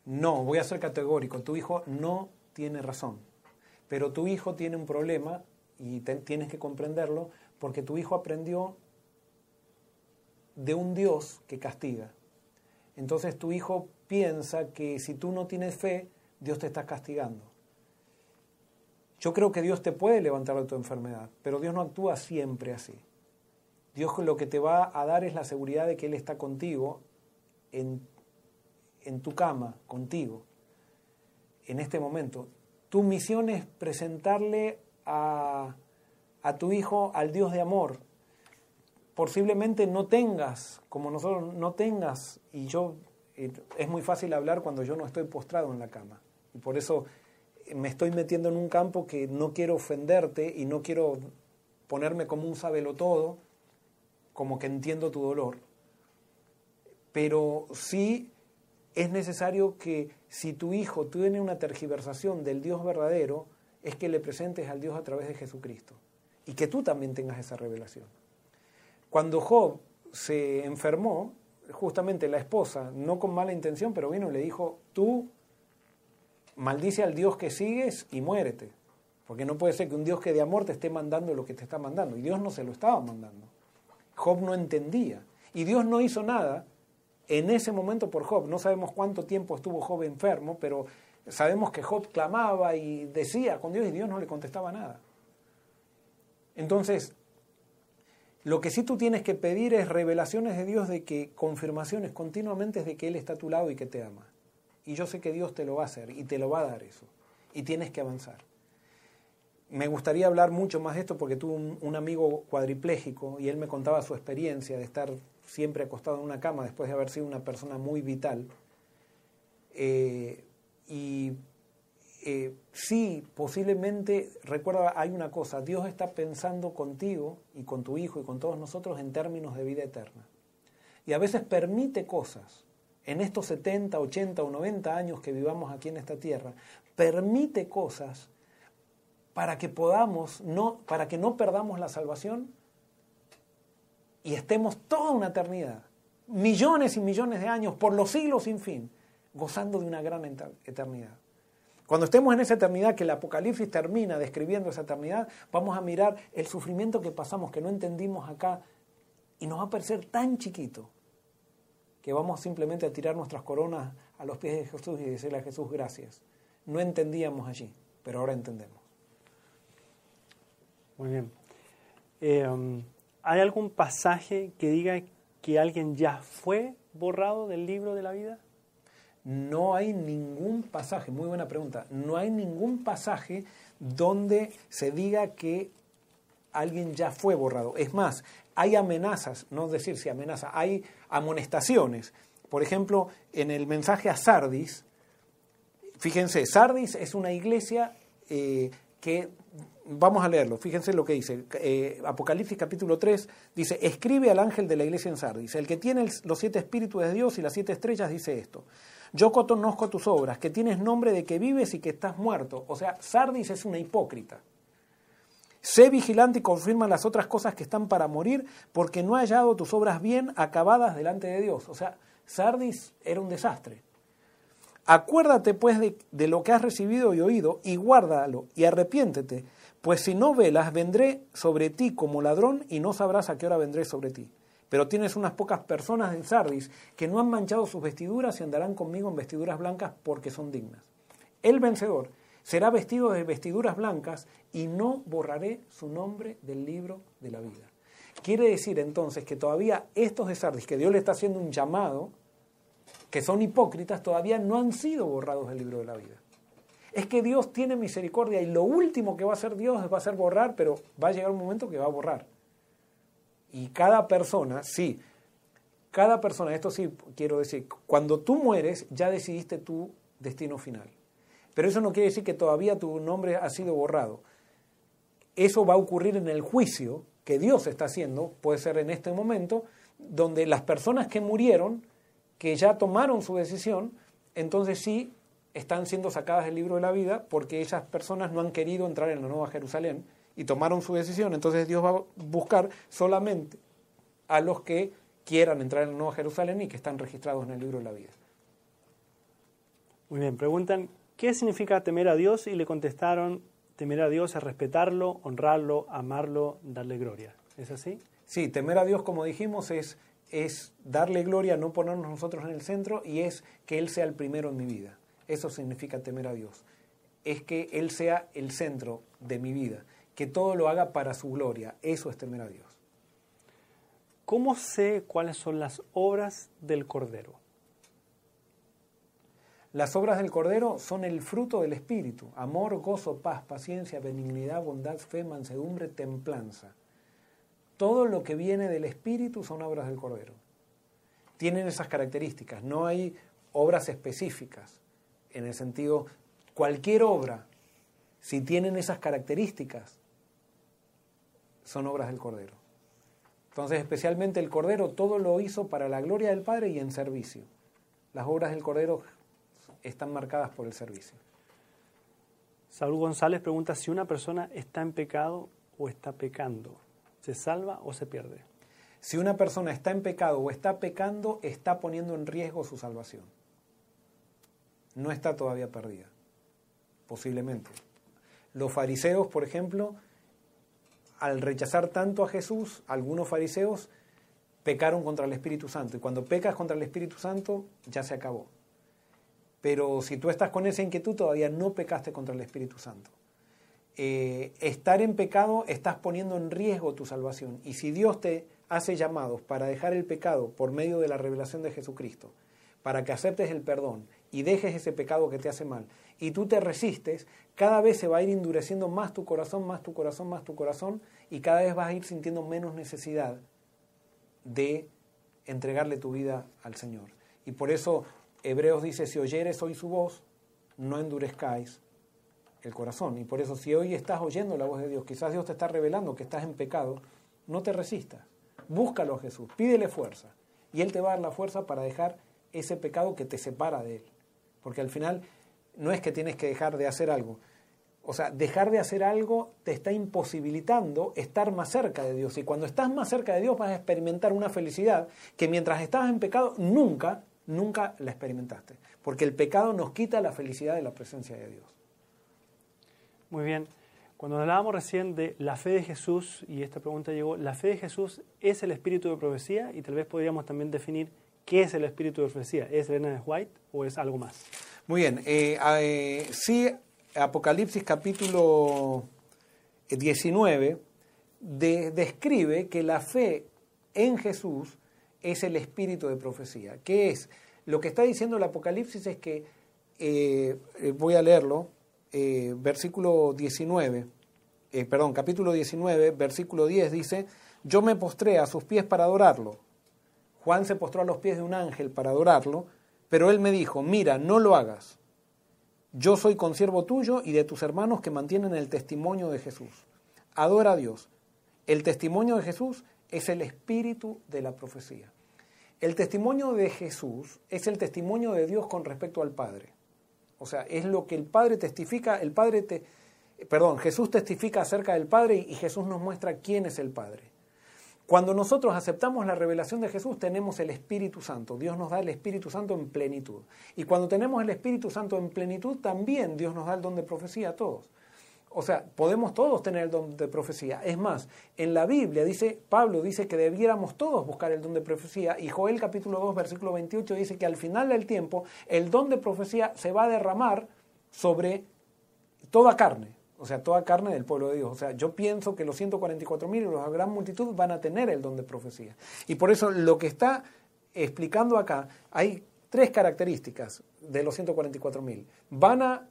No, voy a ser categórico. Tu hijo no tiene razón. Pero tu hijo tiene un problema y tienes que comprenderlo porque tu hijo aprendió de un Dios que castiga. entonces tu hijo piensa que si tú no tienes fe, Dios te está castigando. Yo creo que Dios te puede levantar de tu enfermedad, pero Dios no actúa siempre así. Dios lo que te va a dar es la seguridad de que Él está contigo en, en tu cama, contigo, en este momento. Tu misión es presentarle a, a tu hijo al Dios de amor. Posiblemente no tengas, como nosotros no tengas, y yo, eh, es muy fácil hablar cuando yo no estoy postrado en la cama. Y por eso me estoy metiendo en un campo que no quiero ofenderte y no quiero ponerme como un todo, como que entiendo tu dolor. Pero sí es necesario que si tu hijo tiene una tergiversación del Dios verdadero, es que le presentes al Dios a través de Jesucristo y que tú también tengas esa revelación. Cuando Job se enfermó, justamente la esposa, no con mala intención, pero vino y le dijo, tú maldice al Dios que sigues y muérete. Porque no puede ser que un Dios que de amor te esté mandando lo que te está mandando. Y Dios no se lo estaba mandando. Job no entendía. Y Dios no hizo nada en ese momento por Job. No sabemos cuánto tiempo estuvo Job enfermo, pero sabemos que Job clamaba y decía con Dios y Dios no le contestaba nada. Entonces, lo que sí tú tienes que pedir es revelaciones de Dios de que, confirmaciones continuamente de que Él está a tu lado y que te ama. Y yo sé que Dios te lo va a hacer y te lo va a dar eso. Y tienes que avanzar. Me gustaría hablar mucho más de esto porque tuve un, amigo cuadripléjico y él me contaba su experiencia de estar siempre acostado en una cama después de haber sido una persona muy vital. Eh, y eh, sí, posiblemente, recuerda, hay una cosa, Dios está pensando contigo y con tu hijo y con todos nosotros en términos de vida eterna. Y a veces permite cosas en estos 70, 80 o 90 años que vivamos aquí en esta tierra, permite cosas para que podamos, no, para que no perdamos la salvación y estemos toda una eternidad, millones y millones de años, por los siglos sin fin, gozando de una gran eternidad. Cuando estemos en esa eternidad, que el Apocalipsis termina describiendo esa eternidad, vamos a mirar el sufrimiento que pasamos, que no entendimos acá, y nos va a parecer tan chiquito que vamos simplemente a tirar nuestras coronas a los pies de Jesús y decirle a Jesús gracias. No entendíamos allí, pero ahora entendemos. Muy bien. Eh, um, ¿Hay algún pasaje que diga que alguien ya fue borrado del libro de la vida? No hay ningún pasaje, muy buena pregunta, no hay ningún pasaje donde se diga que alguien ya fue borrado. Es más, hay amenazas, no decir si amenaza, hay amonestaciones. Por ejemplo, en el mensaje a Sardis, fíjense, Sardis es una iglesia eh, que, vamos a leerlo, fíjense lo que dice, eh, Apocalipsis capítulo 3, dice, escribe al ángel de la iglesia en Sardis, el que tiene los siete espíritus de Dios y las siete estrellas dice esto, yo conozco tus obras, que tienes nombre de que vives y que estás muerto. O sea, Sardis es una hipócrita. Sé vigilante y confirma las otras cosas que están para morir, porque no ha hallado tus obras bien acabadas delante de Dios. O sea, Sardis era un desastre. Acuérdate pues de, de, lo que has recibido y oído y guárdalo y arrepiéntete, pues si no velas vendré sobre ti como ladrón y no sabrás a qué hora vendré sobre ti. Pero tienes unas pocas personas en Sardis que no han manchado sus vestiduras y andarán conmigo en vestiduras blancas porque son dignas. El vencedor será vestido de vestiduras blancas y no borraré su nombre del libro de la vida. Quiere decir entonces que todavía estos de Sardis, que Dios le está haciendo un llamado, que son hipócritas, todavía no han sido borrados del libro de la vida. Es que Dios tiene misericordia y lo último que va a hacer Dios va a ser borrar, pero va a llegar un momento que va a borrar. Y cada persona, sí, cada persona, esto sí quiero decir, cuando tú mueres ya decidiste tu destino final. Pero eso no quiere decir que todavía tu nombre ha sido borrado. Eso va a ocurrir en el juicio que Dios está haciendo, puede ser en este momento, donde las personas que murieron, que ya tomaron su decisión, entonces sí están siendo sacadas del libro de la vida porque esas personas no han querido entrar en la Nueva Jerusalén y tomaron su decisión. Entonces Dios va a buscar solamente a los que quieran entrar en la Nueva Jerusalén y que están registrados en el libro de la vida. Muy bien, preguntan, ¿qué significa temer a Dios? Y le contestaron, temer a Dios es respetarlo, honrarlo, amarlo, darle gloria. ¿Es así? Sí, temer a Dios, como dijimos, es es darle gloria, no ponernos nosotros en el centro y es que Él sea el primero en mi vida. Eso significa temer a Dios. Es que Él sea el centro de mi vida, que todo lo haga para su gloria. Eso es temer a Dios. ¿Cómo sé cuáles son las obras del Cordero? Las obras del Cordero son el fruto del Espíritu, amor, gozo, paz, paciencia, benignidad, bondad, fe, mansedumbre, templanza. Todo lo que viene del Espíritu son obras del Cordero. Tienen esas características, no hay obras específicas, en el sentido, cualquier obra, si tienen esas características, son obras del Cordero. Entonces, especialmente el Cordero, todo lo hizo para la gloria del Padre y en servicio. Las obras del Cordero están marcadas por el servicio. Saúl González pregunta si una persona está en pecado o está pecando. ¿Se salva o se pierde? Si una persona está en pecado o está pecando, está poniendo en riesgo su salvación. No está todavía perdida, posiblemente. Los fariseos, por ejemplo, al rechazar tanto a Jesús, algunos fariseos pecaron contra el Espíritu Santo. Y cuando pecas contra el Espíritu Santo, ya se acabó. Pero si tú estás con esa inquietud, todavía no pecaste contra el Espíritu Santo. Eh, estar en pecado, estás poniendo en riesgo tu salvación. Y si Dios te hace llamados para dejar el pecado por medio de la revelación de Jesucristo, para que aceptes el perdón y dejes ese pecado que te hace mal, y tú te resistes, cada vez se va a ir endureciendo más tu corazón, más tu corazón, más tu corazón, y cada vez vas a ir sintiendo menos necesidad de entregarle tu vida al Señor. Y por eso Hebreos dice, si oyeres hoy su voz, no endurezcáis el corazón. Y por eso si hoy estás oyendo la voz de Dios, quizás Dios te está revelando que estás en pecado, no te resistas. Búscalo a Jesús, pídele fuerza. Y Él te va a dar la fuerza para dejar ese pecado que te separa de Él. Porque al final no es que tienes que dejar de hacer algo. O sea, dejar de hacer algo te está imposibilitando estar más cerca de Dios. Y cuando estás más cerca de Dios vas a experimentar una felicidad que mientras estabas en pecado nunca, nunca la experimentaste. Porque el pecado nos quita la felicidad de la presencia de Dios. Muy bien. Cuando hablábamos recién de la fe de Jesús, y esta pregunta llegó, ¿la fe de Jesús es el espíritu de profecía? Y tal vez podríamos también definir qué es el espíritu de profecía. ¿Es Elena de White o es algo más? Muy bien. Eh, eh, sí, Apocalipsis capítulo 19 describe que la fe en Jesús es el espíritu de profecía. ¿Qué es? Lo que está diciendo el Apocalipsis es que, eh, voy a leerlo, eh, versículo 19, eh, perdón, capítulo 19, versículo 10 dice, yo me postré a sus pies para adorarlo. Juan se postró a los pies de un ángel para adorarlo, pero él me dijo, mira, no lo hagas. Yo soy consiervo tuyo y de tus hermanos que mantienen el testimonio de Jesús. Adora a Dios. El testimonio de Jesús es el espíritu de la profecía. El testimonio de Jesús es el testimonio de Dios con respecto al Padre. O sea, es lo que el Padre testifica, el Padre te, perdón, Jesús testifica acerca del Padre y Jesús nos muestra quién es el Padre. Cuando nosotros aceptamos la revelación de Jesús, tenemos el Espíritu Santo. Dios nos da el Espíritu Santo en plenitud. Y cuando tenemos el Espíritu Santo en plenitud, también Dios nos da el don de profecía a todos. O sea, podemos todos tener el don de profecía. Es más, en la Biblia dice, Pablo dice que debiéramos todos buscar el don de profecía y Joel capítulo 2 versículo 28 dice que al final del tiempo el don de profecía se va a derramar sobre toda carne, o sea, toda carne del pueblo de Dios. O sea, yo pienso que los 144 mil y la gran multitud van a tener el don de profecía. Y por eso lo que está explicando acá, hay tres características de los 144 mil. Van a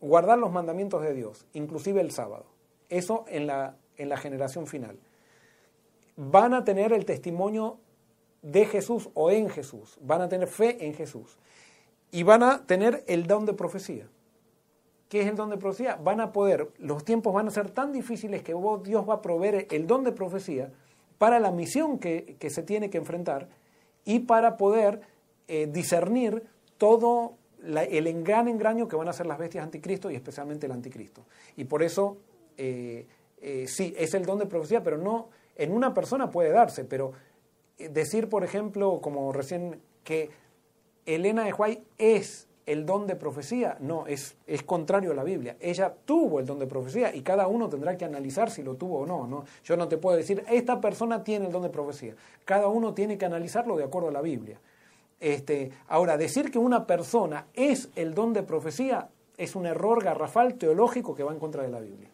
guardar los mandamientos de Dios, inclusive el sábado. Eso en la, en la generación final. Van a tener el testimonio de Jesús o en Jesús. Van a tener fe en Jesús. Y van a tener el don de profecía. ¿Qué es el don de profecía? Van a poder, los tiempos van a ser tan difíciles que Dios va a proveer el don de profecía para la misión que, se tiene que enfrentar y para poder eh, discernir todo el gran engaño que van a ser las bestias anticristo y especialmente el anticristo. Y por eso, eh, eh, sí, es el don de profecía, pero no en una persona puede darse, pero eh, decir, por ejemplo, como recién, que Elena de Huay es el don de profecía. No, es, es contrario a la Biblia. Ella tuvo el don de profecía y cada uno tendrá que analizar si lo tuvo o no, no. Yo no te puedo decir, esta persona tiene el don de profecía. Cada uno tiene que analizarlo de acuerdo a la Biblia. Este, ahora, decir que una persona es el don de profecía es un error garrafal teológico que va en contra de la Biblia.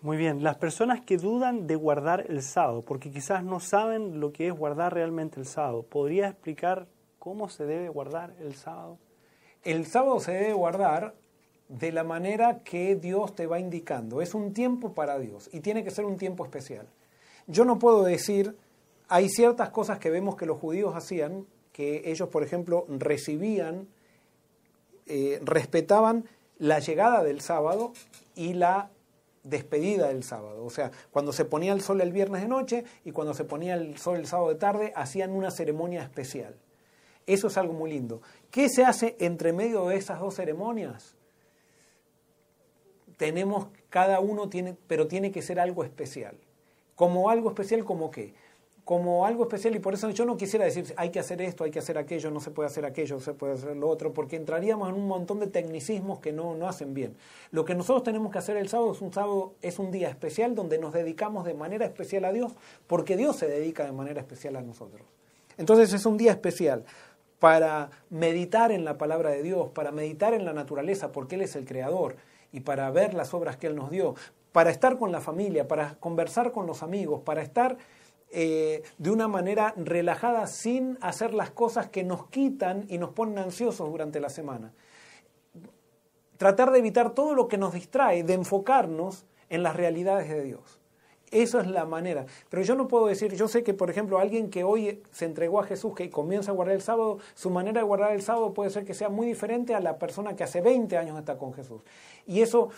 Muy bien, las personas que dudan de guardar el sábado, porque quizás no saben lo que es guardar realmente el sábado, ¿podría explicar cómo se debe guardar el sábado? El sábado se debe guardar de la manera que Dios te va indicando. Es un tiempo para Dios y tiene que ser un tiempo especial. Yo no puedo decir, hay ciertas cosas que vemos que los judíos hacían, que ellos, por ejemplo, recibían, eh, respetaban la llegada del sábado y la despedida del sábado. O sea, cuando se ponía el sol el viernes de noche y cuando se ponía el sol el sábado de tarde, hacían una ceremonia especial. Eso es algo muy lindo. ¿Qué se hace entre medio de esas dos ceremonias? Tenemos, cada uno tiene, pero tiene que ser algo especial. Como algo especial, como qué? Como algo especial y por eso yo no quisiera decir hay que hacer esto, hay que hacer aquello, no se puede hacer aquello, se puede hacer lo otro, porque entraríamos en un montón de tecnicismos que no, no hacen bien. Lo que nosotros tenemos que hacer el sábado es un sábado, es un día especial donde nos dedicamos de manera especial a Dios, porque Dios se dedica de manera especial a nosotros. Entonces es un día especial para meditar en la palabra de Dios, para meditar en la naturaleza, porque Él es el creador, y para ver las obras que Él nos dio, para estar con la familia, para conversar con los amigos, para estar eh, de una manera relajada sin hacer las cosas que nos quitan y nos ponen ansiosos durante la semana. Tratar de evitar todo lo que nos distrae, de enfocarnos en las realidades de Dios. Esa es la manera. Pero yo no puedo decir, yo sé que, por ejemplo, alguien que hoy se entregó a Jesús, que comienza a guardar el sábado, su manera de guardar el sábado puede ser que sea muy diferente a la persona que hace 20 años está con Jesús. Y eso,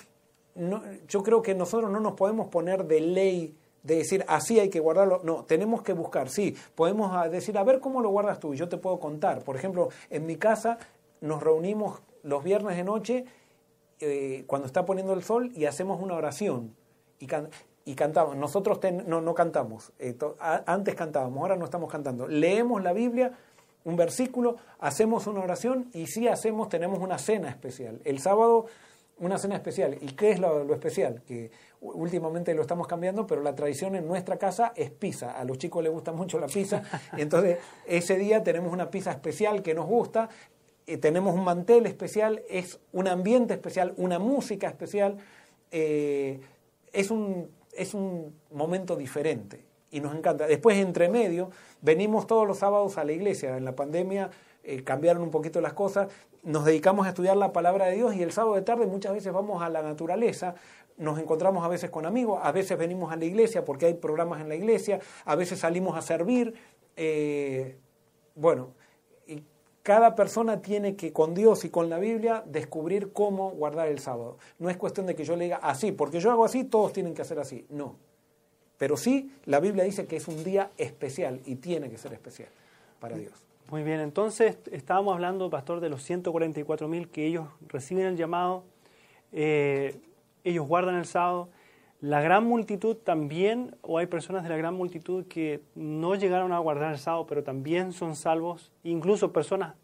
yo creo que nosotros no nos podemos poner de ley de decir así hay que guardarlo. No, tenemos que buscar, sí. Podemos ah, decir, a ver cómo lo guardas tú, yo te puedo contar. Por ejemplo, en mi casa nos reunimos los viernes de noche eh, cuando está poniendo el sol y hacemos una oración. Y, y cantamos. Nosotros no, no cantamos. Eh, antes cantábamos, ahora no estamos cantando. Leemos la Biblia, un versículo, hacemos una oración y sí hacemos, tenemos una cena especial. El sábado una cena especial. ¿Y qué es lo, especial? Que últimamente lo estamos cambiando, pero la tradición en nuestra casa es pizza. A los chicos les gusta mucho la pizza. entonces, ese día tenemos una pizza especial que nos gusta, eh, tenemos un mantel especial, es un ambiente especial, una música especial. Eh, es, un, es un momento diferente y nos encanta. Después, entre medio, venimos todos los sábados a la iglesia. En la pandemia eh, cambiaron un poquito las cosas, nos dedicamos a estudiar la palabra de Dios y el sábado de tarde muchas veces vamos a la naturaleza, nos encontramos a veces con amigos, a veces venimos a la iglesia porque hay programas en la iglesia, a veces salimos a servir. Eh, bueno, y cada persona tiene que con Dios y con la Biblia descubrir cómo guardar el sábado. No es cuestión de que yo le diga así, porque yo hago así, todos tienen que hacer así. No. Pero sí, la Biblia dice que es un día especial y tiene que ser especial para Dios. Muy bien, entonces estábamos hablando, pastor, de los 144 mil que ellos reciben el llamado, eh, ellos guardan el sábado. La gran multitud también, o hay personas de la gran multitud que no llegaron a guardar el sábado, pero también son salvos, incluso personas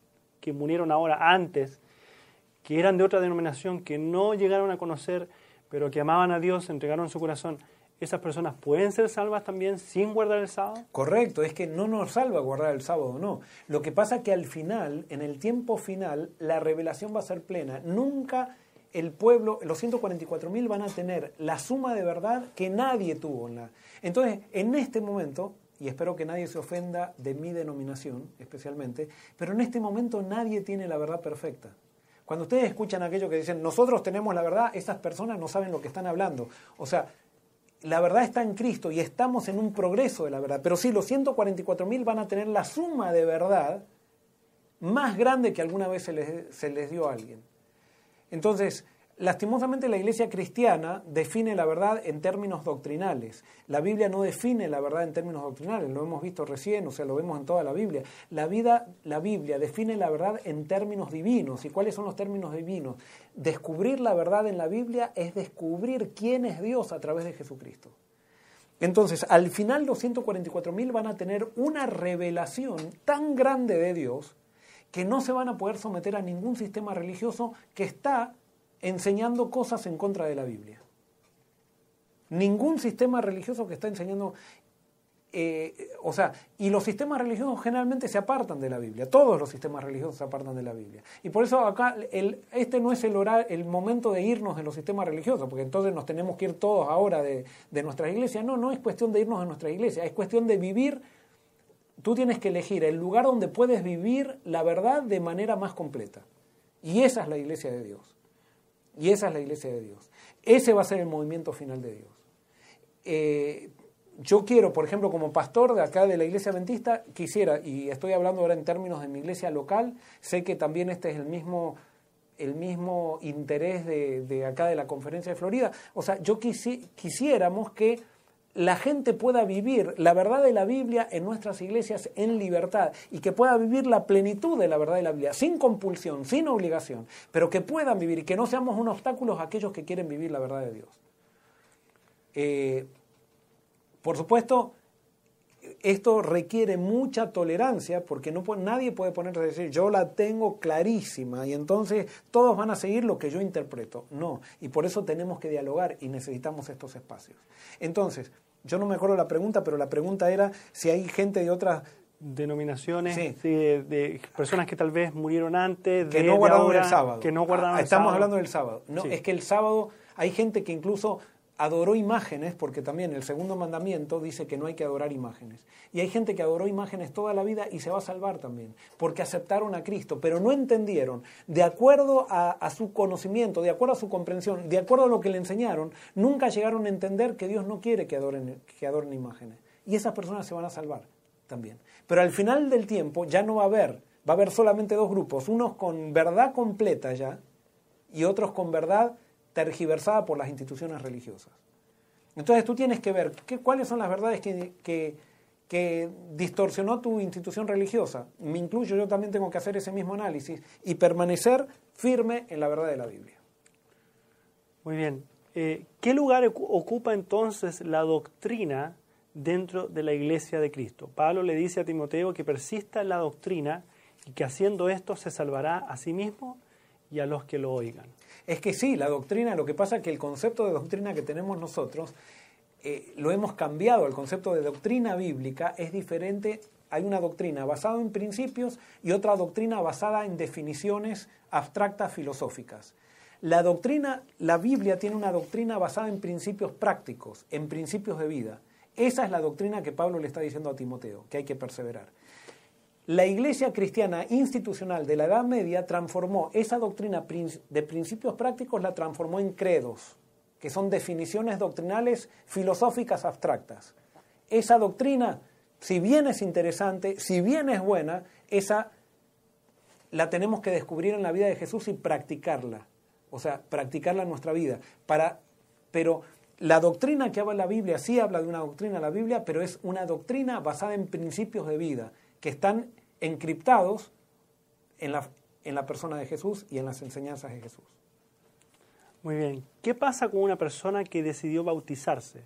que murieron ahora antes, que eran de otra denominación, que no llegaron a conocer, pero que amaban a Dios, entregaron su corazón esas personas pueden ser salvas también sin guardar el sábado? Correcto, es que no nos salva guardar el sábado, no. Lo que pasa es que al final, en el tiempo final, la revelación va a ser plena. Nunca el pueblo, los 144.000 van a tener la suma de verdad que nadie tuvo. En la... Entonces, en este momento, y espero que nadie se ofenda de mi denominación especialmente, pero en este momento nadie tiene la verdad perfecta. Cuando ustedes escuchan aquello que dicen, nosotros tenemos la verdad, esas personas no saben lo que están hablando. O sea, la verdad está en Cristo y estamos en un progreso de la verdad. Pero sí, los 144.000 van a tener la suma de verdad más grande que alguna vez se les, se les dio a alguien. Entonces, Lastimosamente la iglesia cristiana define la verdad en términos doctrinales. La Biblia no define la verdad en términos doctrinales, lo hemos visto recién, o sea, lo vemos en toda la Biblia. La, vida, la Biblia define la verdad en términos divinos. ¿Y cuáles son los términos divinos? Descubrir la verdad en la Biblia es descubrir quién es Dios a través de Jesucristo. Entonces, al final los 144.000 van a tener una revelación tan grande de Dios que no se van a poder someter a ningún sistema religioso que está enseñando cosas en contra de la Biblia. Ningún sistema religioso que está enseñando eh, o sea, y los sistemas religiosos generalmente se apartan de la Biblia, todos los sistemas religiosos se apartan de la Biblia. Y por eso acá este no es el, orar, el momento de irnos de los sistemas religiosos, porque entonces nos tenemos que ir todos ahora de, de nuestras iglesias. No, no es cuestión de irnos de nuestra iglesia, es cuestión de vivir. Tú tienes que elegir el lugar donde puedes vivir la verdad de manera más completa. Y esa es la iglesia de Dios. Y esa es la iglesia de Dios. Ese va a ser el movimiento final de Dios. Eh, yo quiero, por ejemplo, como pastor de acá de la iglesia adventista, quisiera, y estoy hablando ahora en términos de mi iglesia local, sé que también este es el mismo, el mismo interés de, acá de la conferencia de Florida. O sea, yo quisiéramos que la gente pueda vivir la verdad de la Biblia en nuestras iglesias en libertad y que pueda vivir la plenitud de la verdad de la Biblia, sin compulsión, sin obligación, pero que puedan vivir y que no seamos un obstáculo a aquellos que quieren vivir la verdad de Dios. Eh, por supuesto, esto requiere mucha tolerancia porque no, nadie puede ponerse a decir yo la tengo clarísima y entonces todos van a seguir lo que yo interpreto. No, y por eso tenemos que dialogar y necesitamos estos espacios. Entonces, yo no me acuerdo la pregunta, pero la pregunta era si hay gente de otras denominaciones, de, personas que tal vez murieron antes, que no guardaron el sábado. Que no guardaron ah, Estamos hablando del sábado. No, es que el sábado hay gente que incluso adoró imágenes, porque también el segundo mandamiento dice que no hay que adorar imágenes. Y hay gente que adoró imágenes toda la vida y se va a salvar también, porque aceptaron a Cristo, pero no entendieron, de acuerdo a, su conocimiento, de acuerdo a su comprensión, de acuerdo a lo que le enseñaron, nunca llegaron a entender que Dios no quiere que adoren, que adoren imágenes. Y esas personas se van a salvar también. Pero al final del tiempo ya no va a haber, va a haber solamente dos grupos, unos con verdad completa ya y otros con verdad tergiversada por las instituciones religiosas. Entonces tú tienes que ver qué, cuáles son las verdades que, que, distorsionó tu institución religiosa. Me incluyo, yo también tengo que hacer ese mismo análisis y permanecer firme en la verdad de la Biblia. Muy bien. Eh, ¿Qué lugar ocupa entonces la doctrina dentro de la iglesia de Cristo? Pablo le dice a Timoteo que persista en la doctrina y que haciendo esto se salvará a sí mismo y a los que lo oigan. Es que sí, la doctrina, lo que pasa es que el concepto de doctrina que tenemos nosotros eh, lo hemos cambiado. El concepto de doctrina bíblica es diferente. Hay una doctrina basada en principios y otra doctrina basada en definiciones abstractas filosóficas. La doctrina, la Biblia tiene una doctrina basada en principios prácticos, en principios de vida. Esa es la doctrina que Pablo le está diciendo a Timoteo, que hay que perseverar. La iglesia cristiana institucional de la Edad Media transformó esa doctrina de principios prácticos, la transformó en credos, que son definiciones doctrinales filosóficas abstractas. Esa doctrina, si bien es interesante, si bien es buena, esa la tenemos que descubrir en la vida de Jesús y practicarla. O sea, practicarla en nuestra vida. Para, pero la doctrina que habla la Biblia sí habla de una doctrina la Biblia, pero es una doctrina basada en principios de vida que están encriptados en la, en la persona de Jesús y en las enseñanzas de Jesús. Muy bien. ¿Qué pasa con una persona que decidió bautizarse,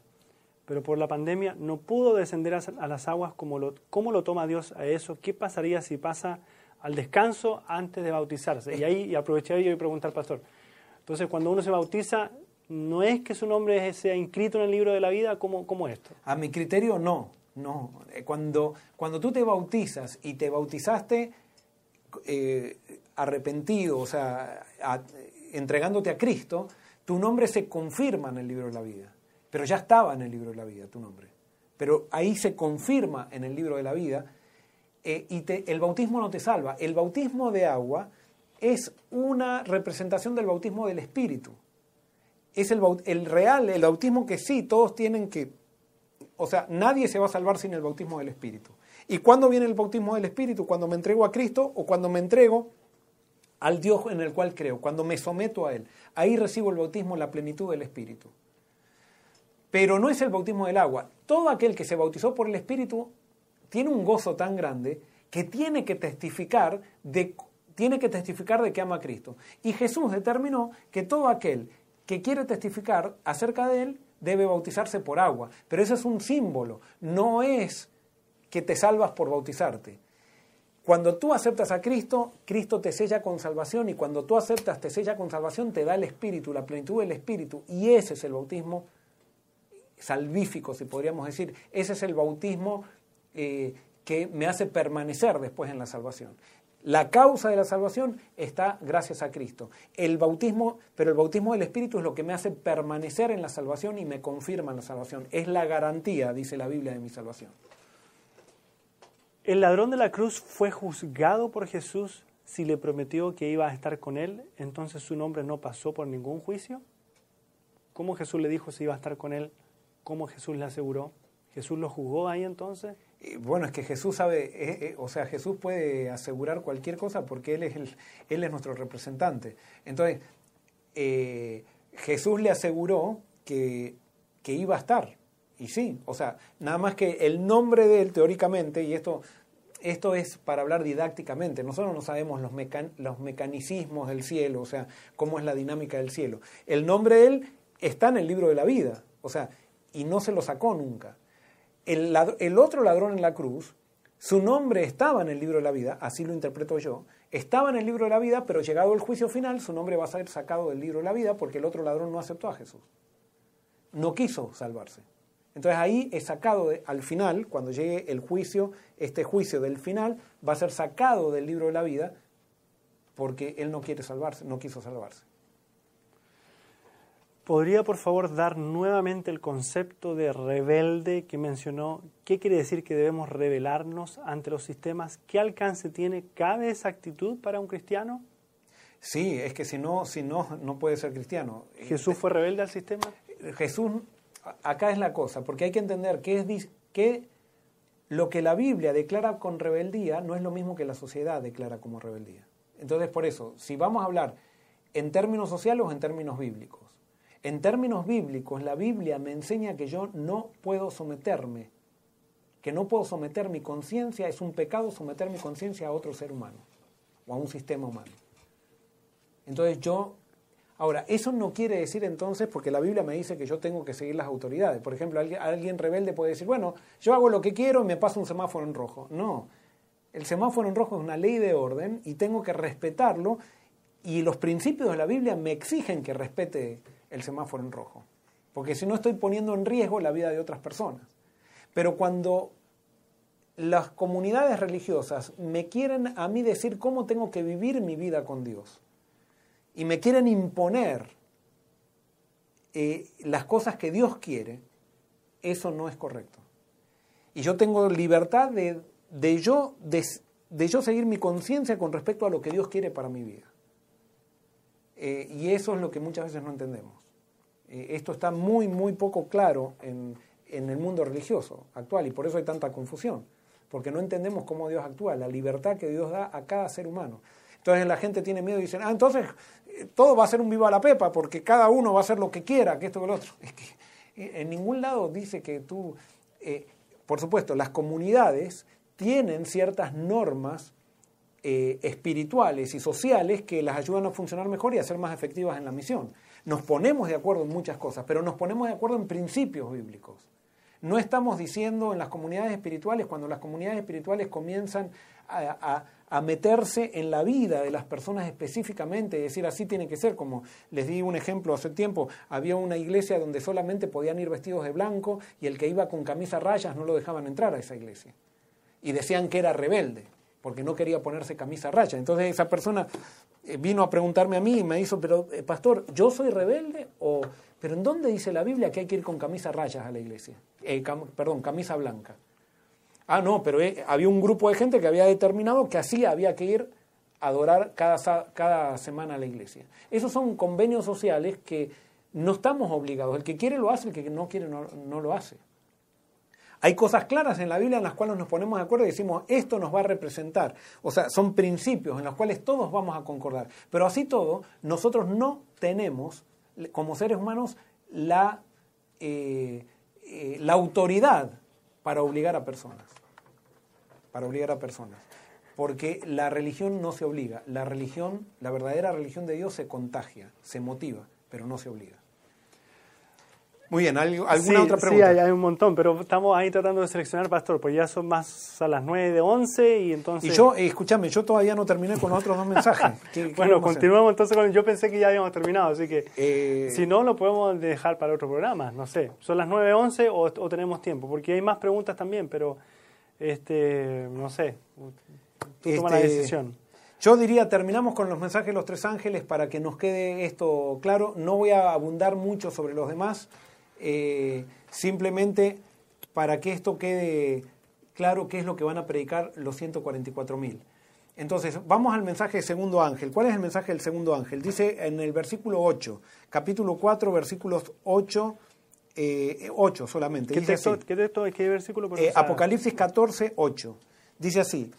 pero por la pandemia no pudo descender a las aguas? ¿Cómo lo, cómo lo toma Dios a eso? ¿Qué pasaría si pasa al descanso antes de bautizarse? Y ahí aproveché y preguntar al pastor. Entonces, cuando uno se bautiza, ¿no es que su nombre sea inscrito en el libro de la vida? como cómo esto? A mi criterio, no. No, eh, cuando, cuando tú te bautizas y te bautizaste eh, arrepentido, o sea, entregándote a Cristo, tu nombre se confirma en el libro de la vida. Pero ya estaba en el libro de la vida tu nombre. Pero ahí se confirma en el libro de la vida eh, y el bautismo no te salva. El bautismo de agua es una representación del bautismo del Espíritu. Es el, el real, el bautismo que sí, todos tienen que o sea, nadie se va a salvar sin el bautismo del Espíritu. ¿Y cuándo viene el bautismo del Espíritu? Cuando me entrego a Cristo o cuando me entrego al Dios en el cual creo, cuando me someto a Él. Ahí recibo el bautismo en la plenitud del Espíritu. Pero no es el bautismo del agua. Todo aquel que se bautizó por el Espíritu tiene un gozo tan grande que tiene que testificar de, tiene que, testificar de que ama a Cristo. Y Jesús determinó que todo aquel que quiere testificar acerca de Él debe bautizarse por agua. Pero eso es un símbolo, no es que te salvas por bautizarte. Cuando tú aceptas a Cristo, Cristo te sella con salvación y cuando tú aceptas, te sella con salvación, te da el Espíritu, la plenitud del Espíritu. Y ese es el bautismo salvífico, si podríamos decir. Ese es el bautismo eh, que me hace permanecer después en la salvación. La causa de la salvación está gracias a Cristo. El bautismo, pero el bautismo del Espíritu es lo que me hace permanecer en la salvación y me confirma en la salvación. Es la garantía, dice la Biblia, de mi salvación. El ladrón de la cruz fue juzgado por Jesús si le prometió que iba a estar con él, entonces su nombre no pasó por ningún juicio. ¿Cómo Jesús le dijo si iba a estar con él? ¿Cómo Jesús le aseguró? ¿Jesús lo juzgó ahí entonces? Bueno, es que Jesús sabe, eh, eh, o sea, Jesús puede asegurar cualquier cosa porque Él es, el, él es nuestro representante. Entonces, eh, Jesús le aseguró que, que, iba a estar. Y sí, o sea, nada más que el nombre de Él, teóricamente, y esto, esto es para hablar didácticamente, nosotros no sabemos los, los mecanicismos del cielo, o sea, cómo es la dinámica del cielo. El nombre de Él está en el libro de la vida, o sea, y no se lo sacó nunca el, otro ladrón en la cruz, su nombre estaba en el libro de la vida, así lo interpreto yo, estaba en el libro de la vida, pero llegado el juicio final, su nombre va a ser sacado del libro de la vida porque el otro ladrón no aceptó a Jesús. No quiso salvarse. Entonces ahí es sacado al final, cuando llegue el juicio, este juicio del final va a ser sacado del libro de la vida porque él no quiere salvarse, no quiso salvarse. ¿Podría por favor dar nuevamente el concepto de rebelde que mencionó? ¿Qué quiere decir que debemos rebelarnos ante los sistemas? ¿Qué alcance tiene? ¿Cabe esa actitud para un cristiano? Sí, es que si no, si no, no puede ser cristiano. ¿Jesús fue rebelde al sistema? Jesús, acá es la cosa, porque hay que entender que, es, que lo que la Biblia declara con rebeldía no es lo mismo que la sociedad declara como rebeldía. Entonces, por eso, si vamos a hablar en términos sociales o en términos bíblicos, en términos bíblicos, la Biblia me enseña que yo no puedo someterme, que no puedo someter mi conciencia, es un pecado someter mi conciencia a otro ser humano o a un sistema humano. Entonces yo, ahora, eso no quiere decir entonces, porque la Biblia me dice que yo tengo que seguir las autoridades. Por ejemplo, alguien, rebelde puede decir, bueno, yo hago lo que quiero y me paso un semáforo en rojo. No, el semáforo en rojo es una ley de orden y tengo que respetarlo y los principios de la Biblia me exigen que respete el semáforo en rojo, porque si no estoy poniendo en riesgo la vida de otras personas. Pero cuando las comunidades religiosas me quieren a mí decir cómo tengo que vivir mi vida con Dios y me quieren imponer eh, las cosas que Dios quiere, eso no es correcto. Y yo tengo libertad de, yo, de yo seguir mi conciencia con respecto a lo que Dios quiere para mi vida. Eh, y eso es lo que muchas veces no entendemos. Eh, esto está muy, muy poco claro en, en, el mundo religioso actual y por eso hay tanta confusión, porque no entendemos cómo Dios actúa, la libertad que Dios da a cada ser humano. Entonces la gente tiene miedo y dicen, ah, entonces eh, todo va a ser un viva la pepa, porque cada uno va a hacer lo que quiera, que esto que lo otro. Es que en ningún lado dice que tú, por supuesto, las comunidades tienen ciertas normas eh, espirituales y sociales que las ayudan a funcionar mejor y a ser más efectivas en la misión. Nos ponemos de acuerdo en muchas cosas, pero nos ponemos de acuerdo en principios bíblicos. No estamos diciendo en las comunidades espirituales, cuando las comunidades espirituales comienzan a, meterse en la vida de las personas específicamente, decir así tiene que ser, como les di un ejemplo hace tiempo, había una iglesia donde solamente podían ir vestidos de blanco y el que iba con camisa rayas no lo dejaban entrar a esa iglesia. Y decían que era rebelde porque no quería ponerse camisa raya. Entonces esa persona eh, vino a preguntarme a mí y me hizo, pero eh, pastor, ¿yo soy rebelde? O, pero ¿en dónde dice la Biblia que hay que ir con camisa rayas a la iglesia? Eh, perdón, camisa blanca. Ah, no, pero había un grupo de gente que había determinado que así había que ir a adorar cada, cada semana a la iglesia. Esos son convenios sociales que no estamos obligados. El que quiere lo hace, el que no quiere no lo hace. Hay cosas claras en la Biblia en las cuales nos ponemos de acuerdo y decimos, esto nos va a representar. O sea, son principios en los cuales todos vamos a concordar. Pero así todo, nosotros no tenemos, como seres humanos, la, eh, eh, la autoridad para obligar a personas. Para obligar a personas. Porque la religión no se obliga. La religión, la verdadera religión de Dios se contagia, se motiva, pero no se obliga. Muy bien, ¿alguna Sí, otra Sí, pregunta? hay, hay un montón, pero estamos ahí tratando de seleccionar, pastor, pues ya son más a las 9 de 11 y entonces... Y yo, eh, escúchame, yo todavía no terminé con los otros dos mensajes. ¿Qué- qué bueno, continuamos entonces con... Yo pensé que ya habíamos terminado, así que... Eh, Si no, lo podemos dejar para otro programa, no sé. ¿Son las 9.11 o, o tenemos tiempo? Porque hay más preguntas también, pero, este, no sé, tú toma la Este, decisión. Yo diría, terminamos con los mensajes de los tres ángeles para que nos quede esto claro. No voy a abundar mucho sobre los demás, eh, simplemente para que esto quede claro qué es lo que van a predicar los 144.000. Entonces, vamos al mensaje del segundo ángel. ¿Cuál es el mensaje del segundo ángel? Dice en el versículo 8, capítulo 4, versículos 8, eh, 8 solamente. ¿Qué Dice texto, así. ¿Qué texto, qué versículo? Eh? Apocalipsis 14, 8. Dice así,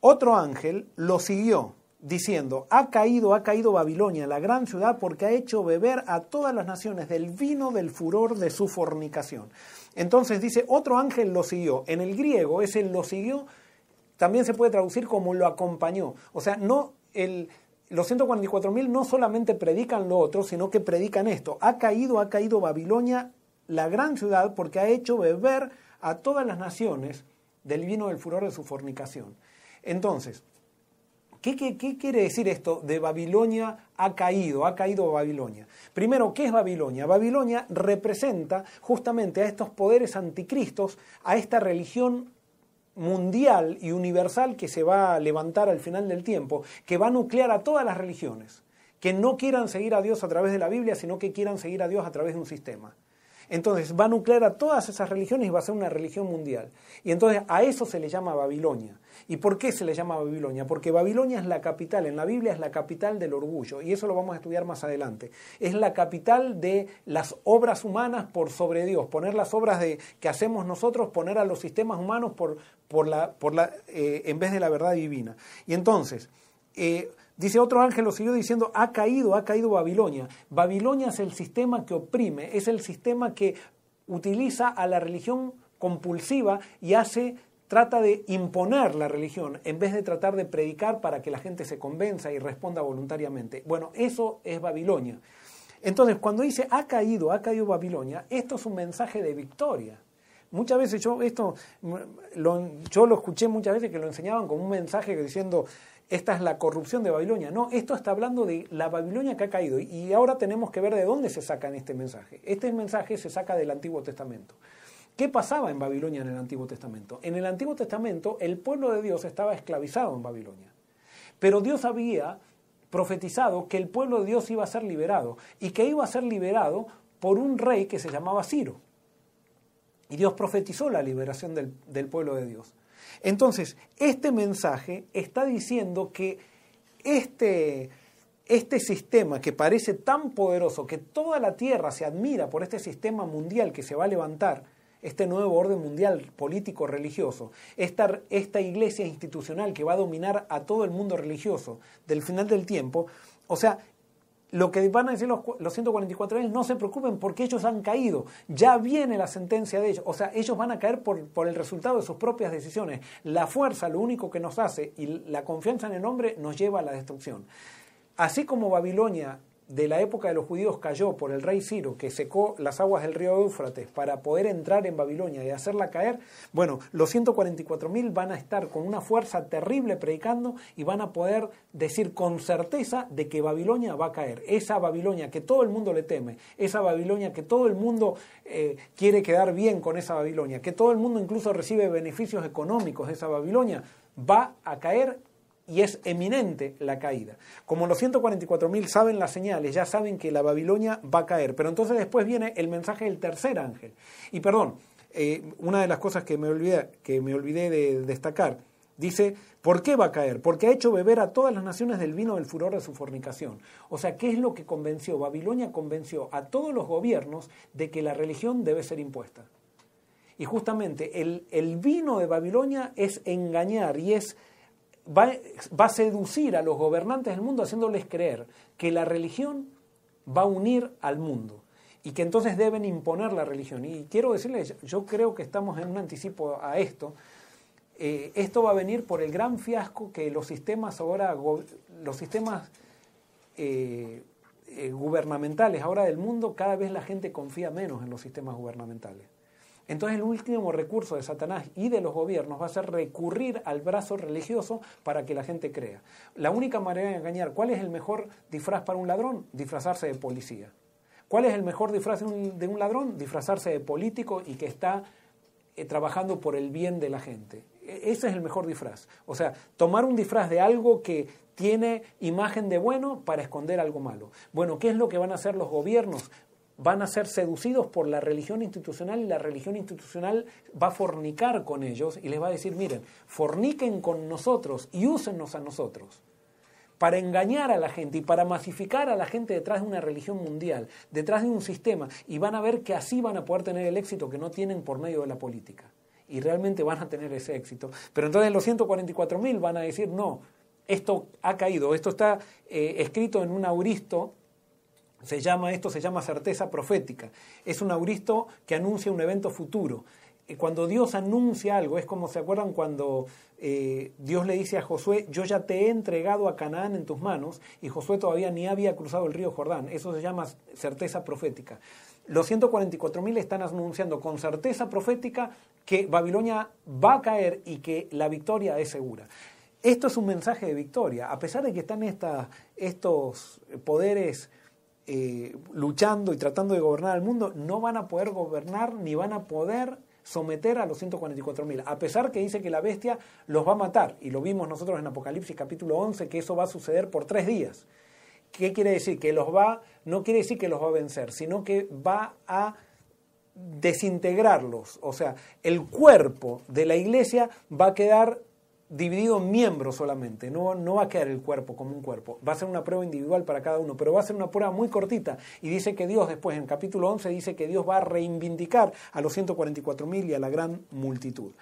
otro ángel lo siguió diciendo, ha caído, ha caído Babilonia, la gran ciudad, porque ha hecho beber a todas las naciones del vino del furor de su fornicación. Entonces dice, otro ángel lo siguió. En el griego ese lo siguió, también se puede traducir como lo acompañó. O sea, no el, los 144.000 no solamente predican lo otro, sino que predican esto. Ha caído, ha caído Babilonia, la gran ciudad, porque ha hecho beber a todas las naciones del vino del furor de su fornicación. Entonces, ¿Qué, quiere decir esto de Babilonia ha caído, ha caído Babilonia? Primero, ¿qué es Babilonia? Babilonia representa justamente a estos poderes anticristos, a esta religión mundial y universal que se va a levantar al final del tiempo, que va a nuclear a todas las religiones, que no quieran seguir a Dios a través de la Biblia, sino que quieran seguir a Dios a través de un sistema. Entonces va a nuclear a todas esas religiones y va a ser una religión mundial. Y entonces a eso se le llama Babilonia. ¿Y por qué se le llama Babilonia? Porque Babilonia es la capital, en la Biblia es la capital del orgullo, y eso lo vamos a estudiar más adelante. Es la capital de las obras humanas por sobre Dios, poner las obras de, que hacemos nosotros, poner a los sistemas humanos por, por la, por la, eh, en vez de la verdad divina. Y entonces, eh, Dice otro ángel, lo siguió diciendo, ha caído, ha caído Babilonia. Babilonia es el sistema que oprime, es el sistema que utiliza a la religión compulsiva y hace, trata de imponer la religión en vez de tratar de predicar para que la gente se convenza y responda voluntariamente. Bueno, eso es Babilonia. Entonces, cuando dice ha caído, ha caído Babilonia, esto es un mensaje de victoria. Muchas veces yo esto lo, yo lo escuché muchas veces que lo enseñaban como un mensaje diciendo esta es la corrupción de Babilonia. No, esto está hablando de la Babilonia que ha caído. Y ahora tenemos que ver de dónde se saca este mensaje. Este mensaje se saca del Antiguo Testamento. ¿Qué pasaba en Babilonia en el Antiguo Testamento? En el Antiguo Testamento el pueblo de Dios estaba esclavizado en Babilonia. Pero Dios había profetizado que el pueblo de Dios iba a ser liberado y que iba a ser liberado por un rey que se llamaba Ciro. Y Dios profetizó la liberación del, del pueblo de Dios. Entonces, este mensaje está diciendo que este, este sistema que parece tan poderoso, que toda la tierra se admira por este sistema mundial que se va a levantar, este nuevo orden mundial político religioso, esta, esta iglesia institucional que va a dominar a todo el mundo religioso del final del tiempo, o sea, lo que van a decir los, los 144 años, no se preocupen porque ellos han caído, ya viene la sentencia de ellos, o sea, ellos van a caer por, por el resultado de sus propias decisiones. La fuerza, lo único que nos hace, y la confianza en el hombre, nos lleva a la destrucción. Así como Babilonia de la época de los judíos cayó por el rey Ciro, que secó las aguas del río Éufrates para poder entrar en Babilonia y hacerla caer, bueno, los 144.000 van a estar con una fuerza terrible predicando y van a poder decir con certeza de que Babilonia va a caer. Esa Babilonia que todo el mundo le teme, esa Babilonia que todo el mundo eh, quiere quedar bien con esa Babilonia, que todo el mundo incluso recibe beneficios económicos de esa Babilonia, va a caer y es eminente la caída. Como los 144.000 saben las señales, ya saben que la Babilonia va a caer. Pero entonces después viene el mensaje del tercer ángel. Y perdón, eh, una de las cosas que me olvidé, que me olvidé de destacar, dice, ¿por qué va a caer? Porque ha hecho beber a todas las naciones del vino del furor de su fornicación. O sea, ¿qué es lo que convenció? Babilonia convenció a todos los gobiernos de que la religión debe ser impuesta. Y justamente el, el vino de Babilonia es engañar y es Va, va, a seducir a los gobernantes del mundo haciéndoles creer que la religión va a unir al mundo y que entonces deben imponer la religión. Y quiero decirles, yo creo que estamos en un anticipo a esto. Eh, esto va a venir por el gran fiasco que los sistemas ahora, los sistemas eh, eh, gubernamentales ahora del mundo, cada vez la gente confía menos en los sistemas gubernamentales. Entonces el último recurso de Satanás y de los gobiernos va a ser recurrir al brazo religioso para que la gente crea. La única manera de engañar, ¿cuál es el mejor disfraz para un ladrón? Disfrazarse de policía. ¿Cuál es el mejor disfraz de un, ladrón? Disfrazarse de político y que está eh, trabajando por el bien de la gente. E, ese es el mejor disfraz. O sea, tomar un disfraz de algo que tiene imagen de bueno para esconder algo malo. Bueno, ¿qué es lo que van a hacer los gobiernos? Van a ser seducidos por la religión institucional y la religión institucional va a fornicar con ellos y les va a decir, miren, forniquen con nosotros y úsennos a nosotros para engañar a la gente y para masificar a la gente detrás de una religión mundial, detrás de un sistema, y van a ver que así van a poder tener el éxito que no tienen por medio de la política. Y realmente van a tener ese éxito. Pero entonces los 144.000 van a decir, no, esto ha caído, esto está eh, escrito en un auristo, se llama, esto se llama certeza profética, es un auristo que anuncia un evento futuro. Cuando Dios anuncia algo, es como se acuerdan cuando eh, Dios le dice a Josué, yo ya te he entregado a Canaán en tus manos, y Josué todavía ni había cruzado el río Jordán. Eso se llama certeza profética. Los 144.000 están anunciando con certeza profética que Babilonia va a caer y que la victoria es segura. Esto es un mensaje de victoria. A pesar de que están estos poderes eh, luchando y tratando de gobernar el mundo, no van a poder gobernar ni van a poder someter a los 144.000, a pesar que dice que la bestia los va a matar. Y lo vimos nosotros en Apocalipsis capítulo 11, que eso va a suceder por tres días. ¿Qué quiere decir? Que los va, no quiere decir que los va a vencer, sino que va a desintegrarlos. O sea, el cuerpo de la iglesia va a quedar dividido en miembros solamente, no, no va a quedar el cuerpo como un cuerpo, va a ser una prueba individual para cada uno, pero va a ser una prueba muy cortita y dice que Dios después en capítulo 11 dice que Dios va a reivindicar a los 144.000 y a la gran multitud.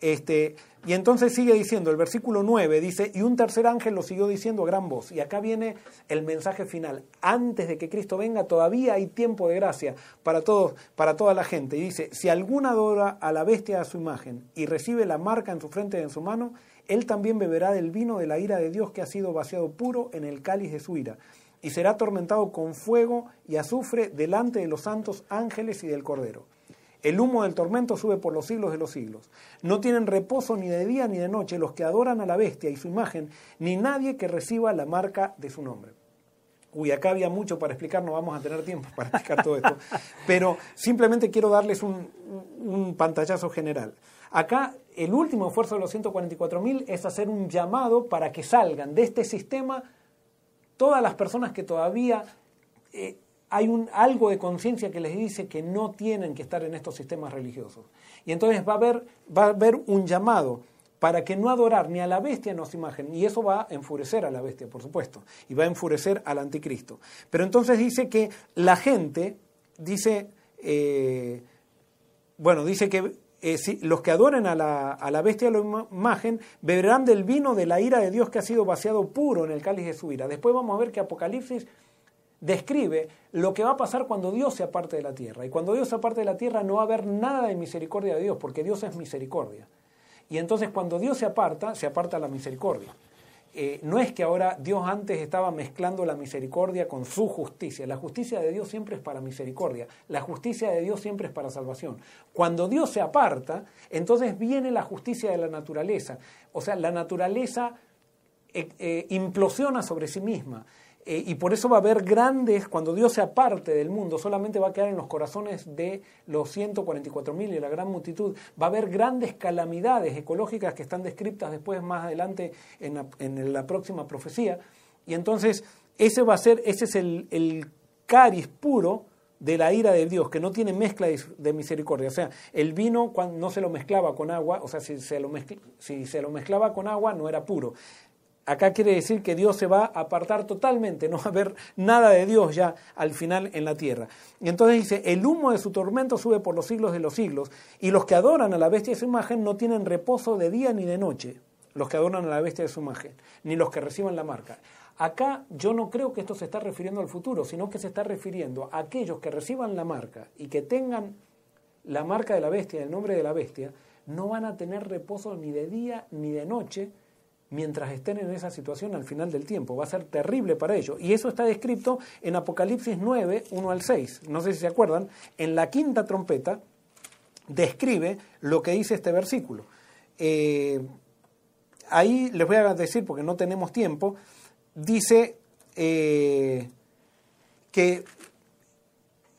Este, y entonces sigue diciendo, el versículo 9 dice, y un tercer ángel lo siguió diciendo a gran voz. Y acá viene el mensaje final. Antes de que Cristo venga, todavía hay tiempo de gracia para todos, para toda la gente. Y dice, si alguno adora a la bestia a su imagen y recibe la marca en su frente y en su mano, él también beberá del vino de la ira de Dios que ha sido vaciado puro en el cáliz de su ira. Y será atormentado con fuego y azufre delante de los santos ángeles y del Cordero. El humo del tormento sube por los siglos de los siglos. No tienen reposo ni de día ni de noche los que adoran a la bestia y su imagen, ni nadie que reciba la marca de su nombre. Uy, acá había mucho para explicar, no vamos a tener tiempo para explicar todo esto, pero simplemente quiero darles un, pantallazo general. Acá el último esfuerzo de los 144.000 es hacer un llamado para que salgan de este sistema todas las personas que todavía eh, hay un, algo de conciencia que les dice que no tienen que estar en estos sistemas religiosos. Y entonces va a haber, va a haber un llamado para que no adorar ni a la bestia ni a su imagen. Y eso va a enfurecer a la bestia, por supuesto, y va a enfurecer al anticristo. Pero entonces dice que la gente, dice, eh, bueno, dice que eh, los que adoren a la, a la bestia la imagen beberán del vino de la ira de Dios que ha sido vaciado puro en el cáliz de su ira. Después vamos a ver que Apocalipsis describe lo que va a pasar cuando Dios se aparte de la tierra. Y cuando Dios se aparte de la tierra no va a haber nada de misericordia de Dios, porque Dios es misericordia. Y entonces cuando Dios se aparta, se aparta la misericordia. Eh, no es que ahora Dios antes estaba mezclando la misericordia con su justicia. La justicia de Dios siempre es para misericordia. La justicia de Dios siempre es para salvación. Cuando Dios se aparta, entonces viene la justicia de la naturaleza. O sea, la naturaleza eh, eh, implosiona sobre sí misma. Eh, y por eso va a haber grandes, cuando Dios se aparte del mundo, solamente va a quedar en los corazones de los 144.000 y la gran multitud, va a haber grandes calamidades ecológicas que están descritas después más adelante en la, próxima profecía. Y entonces ese va a ser, ese es el, el caris puro de la ira de Dios, que no tiene mezcla de, misericordia. O sea, el vino cuando no se lo mezclaba con agua, o sea, si se, lo si se lo mezclaba con agua no era puro. Acá quiere decir que Dios se va a apartar totalmente, no va a haber nada de Dios ya al final en la tierra. Y entonces dice, el humo de su tormento sube por los siglos de los siglos, y los que adoran a la bestia de su imagen no tienen reposo de día ni de noche, los que adoran a la bestia de su imagen, ni los que reciban la marca. Acá yo no creo que esto se está refiriendo al futuro, sino que se está refiriendo a aquellos que reciban la marca y que tengan la marca de la bestia, el nombre de la bestia, no van a tener reposo ni de día ni de noche, mientras estén en esa situación al final del tiempo. Va a ser terrible para ellos. Y eso está descrito en Apocalipsis 9, 1 al 6. No sé si se acuerdan. En la quinta trompeta describe lo que dice este versículo. Eh, ahí les voy a decir, porque no tenemos tiempo, dice eh, que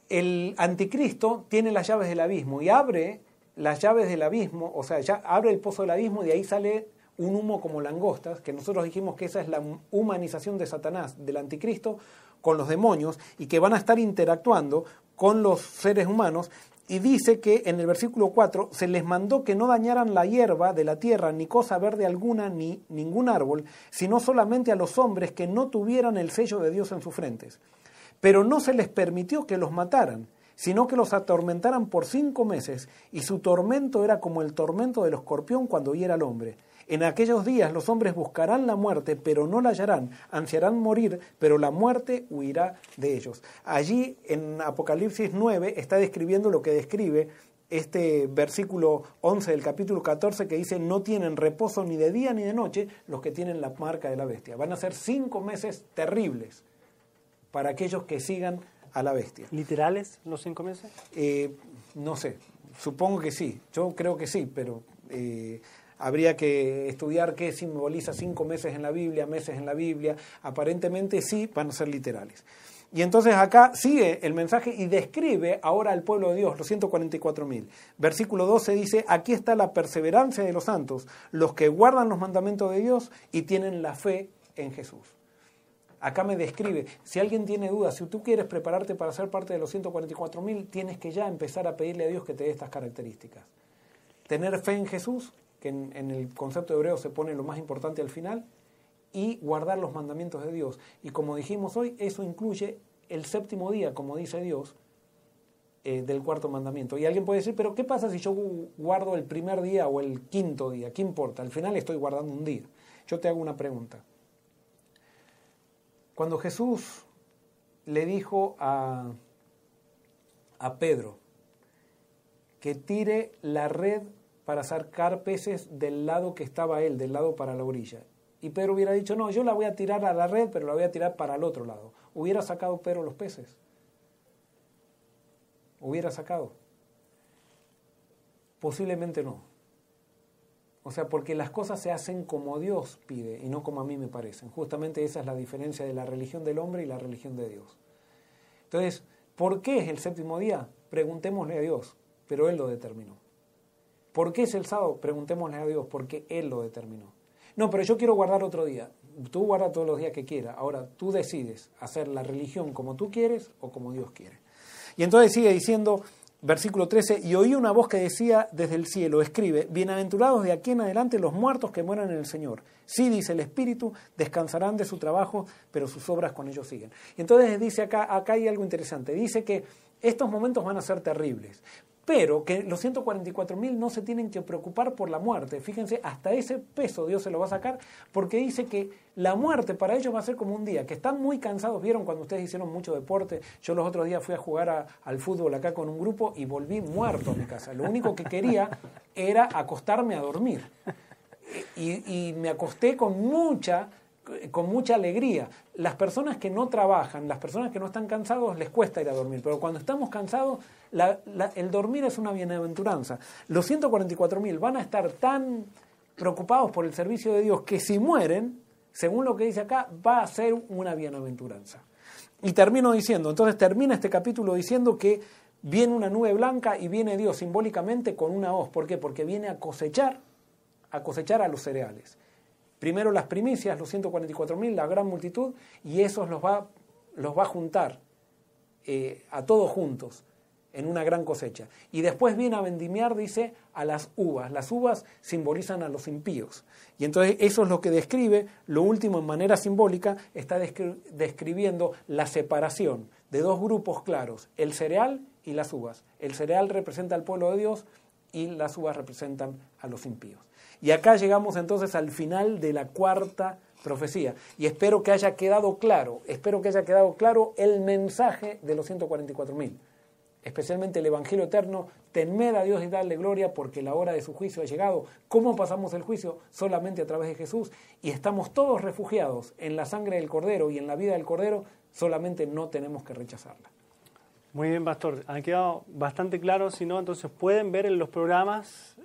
el anticristo tiene las llaves del abismo y abre las llaves del abismo, o sea, ya abre el pozo del abismo y de ahí sale un humo como langostas, que nosotros dijimos que esa es la humanización de Satanás, del anticristo, con los demonios, y que van a estar interactuando con los seres humanos, y dice que en el versículo 4 se les mandó que no dañaran la hierba de la tierra, ni cosa verde alguna, ni ningún árbol, sino solamente a los hombres que no tuvieran el sello de Dios en sus frentes. Pero no se les permitió que los mataran, sino que los atormentaran por cinco meses, y su tormento era como el tormento del escorpión cuando hiera al hombre. En aquellos días los hombres buscarán la muerte, pero no la hallarán, ansiarán morir, pero la muerte huirá de ellos. Allí en Apocalipsis 9 está describiendo lo que describe este versículo 11 del capítulo 14 que dice, no tienen reposo ni de día ni de noche los que tienen la marca de la bestia. Van a ser cinco meses terribles para aquellos que sigan a la bestia. ¿Literales los cinco meses? Eh, no sé, supongo que sí, yo creo que sí, pero eh, habría que estudiar qué simboliza cinco meses en la Biblia, meses en la Biblia. Aparentemente sí van a ser literales. Y entonces acá sigue el mensaje y describe ahora al pueblo de Dios, los 144.000. Versículo 12 dice, aquí está la perseverancia de los santos, los que guardan los mandamientos de Dios y tienen la fe en Jesús. Acá me describe, si alguien tiene dudas, si tú quieres prepararte para ser parte de los 144.000, tienes que ya empezar a pedirle a Dios que te dé estas características. Tener fe en Jesús, que en, el concepto hebreo se pone lo más importante al final, y guardar los mandamientos de Dios. Y como dijimos hoy, eso incluye el séptimo día, como dice Dios, eh, del cuarto mandamiento. Y alguien puede decir, pero ¿qué pasa si yo guardo el primer día o el quinto día? ¿Qué importa? Al final estoy guardando un día. Yo te hago una pregunta. Cuando Jesús le dijo a, a Pedro que tire la red para sacar peces del lado que estaba él, del lado para la orilla. Y Pedro hubiera dicho, no, yo la voy a tirar a la red, pero la voy a tirar para el otro lado. ¿Hubiera sacado Pedro los peces? ¿Hubiera sacado? Posiblemente no. O sea, porque las cosas se hacen como Dios pide y no como a mí me parecen. Justamente esa es la diferencia de la religión del hombre y la religión de Dios. Entonces, ¿por qué es el séptimo día? Preguntémosle a Dios, pero Él lo determinó. ¿Por qué es el sábado? Preguntémosle a Dios, porque Él lo determinó. No, pero yo quiero guardar otro día. Tú guarda todos los días que quieras. Ahora tú decides hacer la religión como tú quieres o como Dios quiere. Y entonces sigue diciendo, versículo 13, y oí una voz que decía desde el cielo, escribe, bienaventurados de aquí en adelante los muertos que mueran en el Señor. Sí, dice el Espíritu, descansarán de su trabajo, pero sus obras con ellos siguen. Y entonces dice acá, acá hay algo interesante, dice que estos momentos van a ser terribles, pero que los 144.000 no se tienen que preocupar por la muerte. Fíjense, hasta ese peso Dios se lo va a sacar, porque dice que la muerte para ellos va a ser como un día, que están muy cansados. ¿Vieron cuando ustedes hicieron mucho deporte? Yo los otros días fui a jugar al fútbol acá con un grupo y volví muerto a mi casa. Lo único que quería era acostarme a dormir. Y, y me acosté con mucha con mucha alegría. Las personas que no trabajan, las personas que no están cansados, les cuesta ir a dormir, pero cuando estamos cansados, el dormir es una bienaventuranza. Los 144.000 van a estar tan preocupados por el servicio de Dios que si mueren, según lo que dice acá, va a ser una bienaventuranza. Y termino diciendo, entonces termina este capítulo diciendo que viene una nube blanca y viene Dios simbólicamente con una hoz. ¿Por qué? Porque viene a cosechar, a cosechar a los cereales. Primero las primicias, los 144.000, la gran multitud, y esos los va, los va a juntar eh, a todos juntos en una gran cosecha. Y después viene a vendimiar, dice, a las uvas. Las uvas simbolizan a los impíos. Y entonces eso es lo que describe, lo último en manera simbólica, está describiendo la separación de dos grupos claros, el cereal y las uvas. El cereal representa al pueblo de Dios y las uvas representan a los impíos. Y acá llegamos entonces al final de la cuarta profecía. Y espero que haya quedado claro, espero que haya quedado claro el mensaje de los 144.000. especialmente el Evangelio eterno, temed a Dios y darle gloria porque la hora de su juicio ha llegado. ¿Cómo pasamos el juicio? Solamente a través de Jesús. Y estamos todos refugiados en la sangre del Cordero y en la vida del Cordero, solamente no tenemos que rechazarla. Muy bien, pastor. Ha quedado bastante claro. Si no, entonces pueden ver en los programas,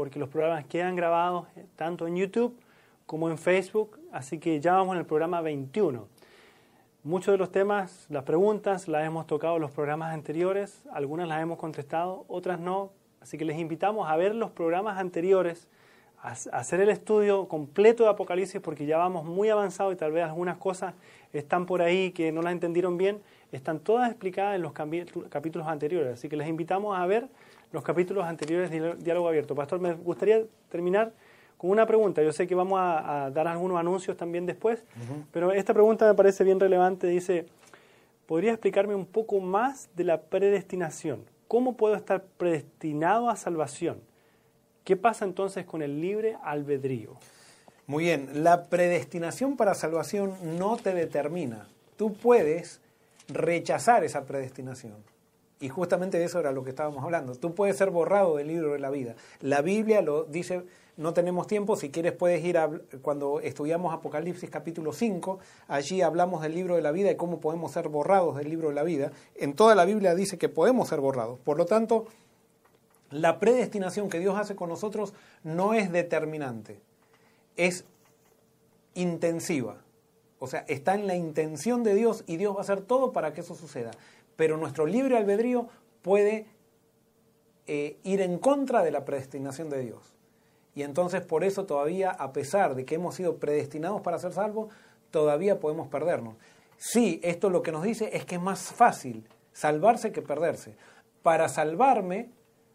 porque los programas quedan grabados eh, tanto en YouTube como en Facebook. Así que ya vamos en el programa 21. Muchos de los temas, las preguntas, las hemos tocado en los programas anteriores, algunas las hemos contestado, otras no. Así que les invitamos a ver los programas anteriores, a hacer el estudio completo de Apocalipsis, porque ya vamos muy avanzados y tal vez algunas cosas están por ahí que no las entendieron bien. Están todas explicadas en los capítulos anteriores. Así que les invitamos a ver los capítulos anteriores de Diálogo Abierto. Pastor, me gustaría terminar con una pregunta. Yo sé que vamos a, dar algunos anuncios también después, pero esta pregunta me parece bien relevante. Dice, ¿podría explicarme un poco más de la predestinación? ¿Cómo puedo estar predestinado a salvación? ¿Qué pasa entonces con el libre albedrío? Muy bien, la predestinación para salvación no te determina. Tú puedes rechazar esa predestinación. Y justamente eso era lo que estábamos hablando. Tú puedes ser borrado del libro de la vida. La Biblia lo dice no tenemos tiempo, si quieres puedes ir a, cuando estudiamos Apocalipsis capítulo 5, allí hablamos del libro de la vida y cómo podemos ser borrados del libro de la vida. En toda la Biblia dice que podemos ser borrados. Por lo tanto, la predestinación que Dios hace con nosotros no es determinante, es intensiva. O sea, está en la intención de Dios y Dios va a hacer todo para que eso suceda. Pero nuestro libre albedrío puede eh, ir en contra de la predestinación de Dios. Y entonces por eso todavía, a pesar de que hemos sido predestinados para ser salvos, todavía podemos perdernos. Sí, esto lo que nos dice es que es más fácil salvarse que perderse. Para salvarme,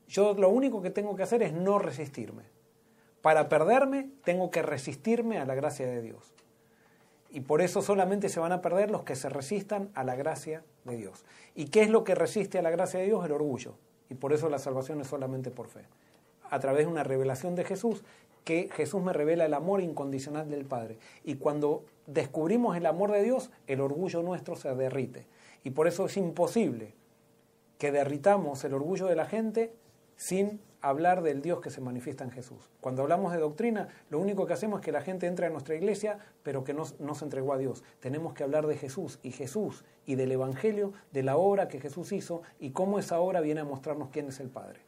yo lo único que tengo que hacer es no resistirme. Para perderme, tengo que resistirme a la gracia de Dios. Y por eso solamente se van a perder los que se resistan a la gracia de Dios. ¿Y qué es lo que resiste a la gracia de Dios? El orgullo. Y por eso la salvación es solamente por fe a través de una revelación de Jesús, que Jesús me revela el amor incondicional del Padre. Y cuando descubrimos el amor de Dios, el orgullo nuestro se derrite. Y por eso es imposible que derritamos el orgullo de la gente sin hablar del Dios que se manifiesta en Jesús. Cuando hablamos de doctrina, lo único que hacemos es que la gente entre a nuestra iglesia, pero que no, no, se entregó a Dios. Tenemos que hablar de Jesús y Jesús y del Evangelio, de la obra que Jesús hizo y cómo esa obra viene a mostrarnos quién es el Padre.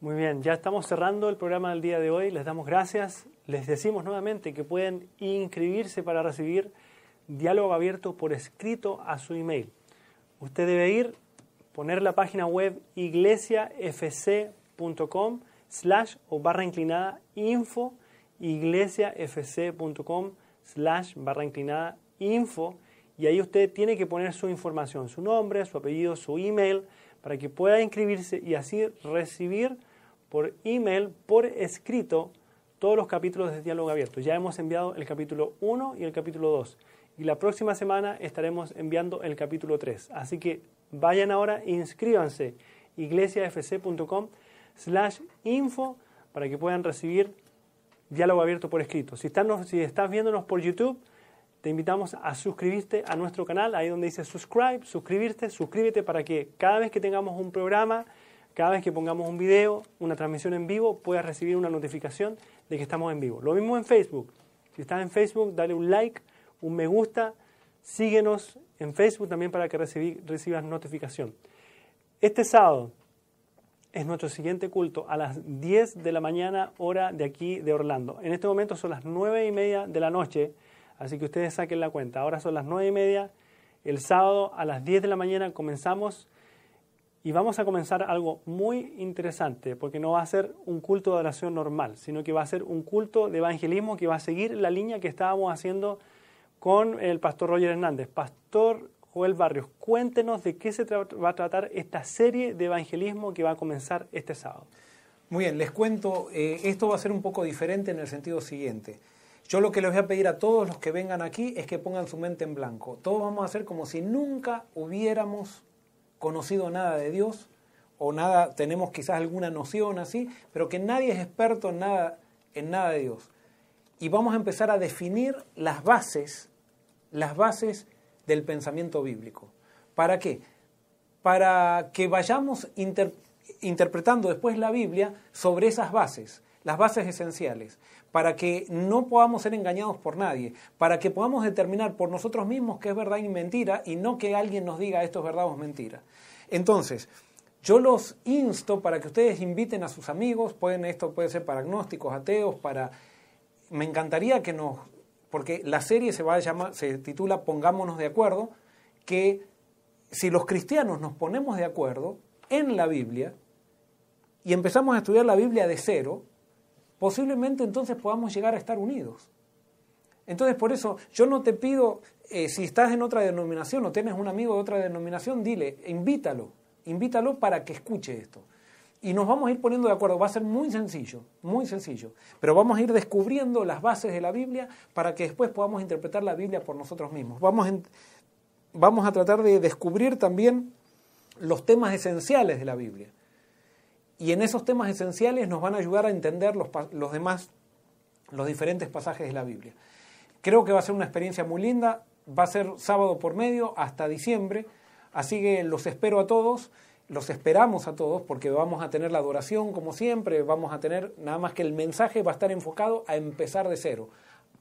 Muy bien, ya estamos cerrando el programa del día de hoy. Les damos gracias. Les decimos nuevamente que pueden inscribirse para recibir diálogo abierto por escrito a su email. Usted debe ir, poner la página web iglesiafc.com slash o barra inclinada info iglesiafc.com slash barra inclinada info y ahí usted tiene que poner su información, su nombre, su apellido, su email para que pueda inscribirse y así recibir por email, por escrito, todos los capítulos de Diálogo Abierto. Ya hemos enviado el capítulo 1 y el capítulo 2. Y la próxima semana estaremos enviando el capítulo 3. Así que vayan ahora, inscríbanse iglesiafc.com slash info para que puedan recibir diálogo abierto por escrito. Si, están, si estás viéndonos por YouTube, te invitamos a suscribirte a nuestro canal, ahí donde dice subscribe, suscribirte, suscríbete para que cada vez que tengamos un programa, cada vez que pongamos un video, una transmisión en vivo, puedas recibir una notificación de que estamos en vivo. Lo mismo en Facebook. Si estás en Facebook, dale un like, un me gusta, síguenos en Facebook también para que recibas notificación. Este sábado es nuestro siguiente culto a las 10 de la mañana, hora de aquí de Orlando. En este momento son las 9 y media de la noche, así que ustedes saquen la cuenta. Ahora son las 9 y media. El sábado a las 10 de la mañana comenzamos y vamos a comenzar algo muy interesante, porque no va a ser un culto de oración normal, sino que va a ser un culto de evangelismo que va a seguir la línea que estábamos haciendo con el pastor Roger Hernández. Pastor Joel Barrios, cuéntenos de qué se va a tratar esta serie de evangelismo que va a comenzar este sábado. Muy bien, les cuento, eh, esto va a ser un poco diferente en el sentido siguiente. Yo lo que les voy a pedir a todos los que vengan aquí es que pongan su mente en blanco. Todos vamos a hacer como si nunca hubiéramos conocido nada de Dios o nada, tenemos quizás alguna noción así, pero que nadie es experto en nada, en nada de Dios. Y vamos a empezar a definir las bases, las bases del pensamiento bíblico. ¿Para qué? para que vayamos interpretando después la Biblia sobre esas bases, las bases esenciales, para que no podamos ser engañados por nadie, para que podamos determinar por nosotros mismos qué es verdad y mentira y no que alguien nos diga esto es verdad o es mentira. Entonces, yo los insto para que ustedes inviten a sus amigos, pueden, esto puede ser para agnósticos, ateos, para... Me encantaría que nos... Porque la serie se, va a llamar, se titula Pongámonos de acuerdo, que si los cristianos nos ponemos de acuerdo en la Biblia y empezamos a estudiar la Biblia de cero, posiblemente entonces podamos llegar a estar unidos. Entonces, por eso yo no te pido, eh, si estás en otra denominación o tienes un amigo de otra denominación, dile, invítalo, invítalo para que escuche esto. Y nos vamos a ir poniendo de acuerdo, va a ser muy sencillo, muy sencillo, pero vamos a ir descubriendo las bases de la Biblia para que después podamos interpretar la Biblia por nosotros mismos. Vamos, vamos a tratar de descubrir también los temas esenciales de la Biblia. Y en esos temas esenciales nos van a ayudar a entender los, los demás, los diferentes pasajes de la Biblia. Creo que va a ser una experiencia muy linda, va a ser sábado por medio hasta diciembre. Así que los espero a todos, los esperamos a todos porque vamos a tener la adoración como siempre, vamos a tener nada más que el mensaje va a estar enfocado a empezar de cero.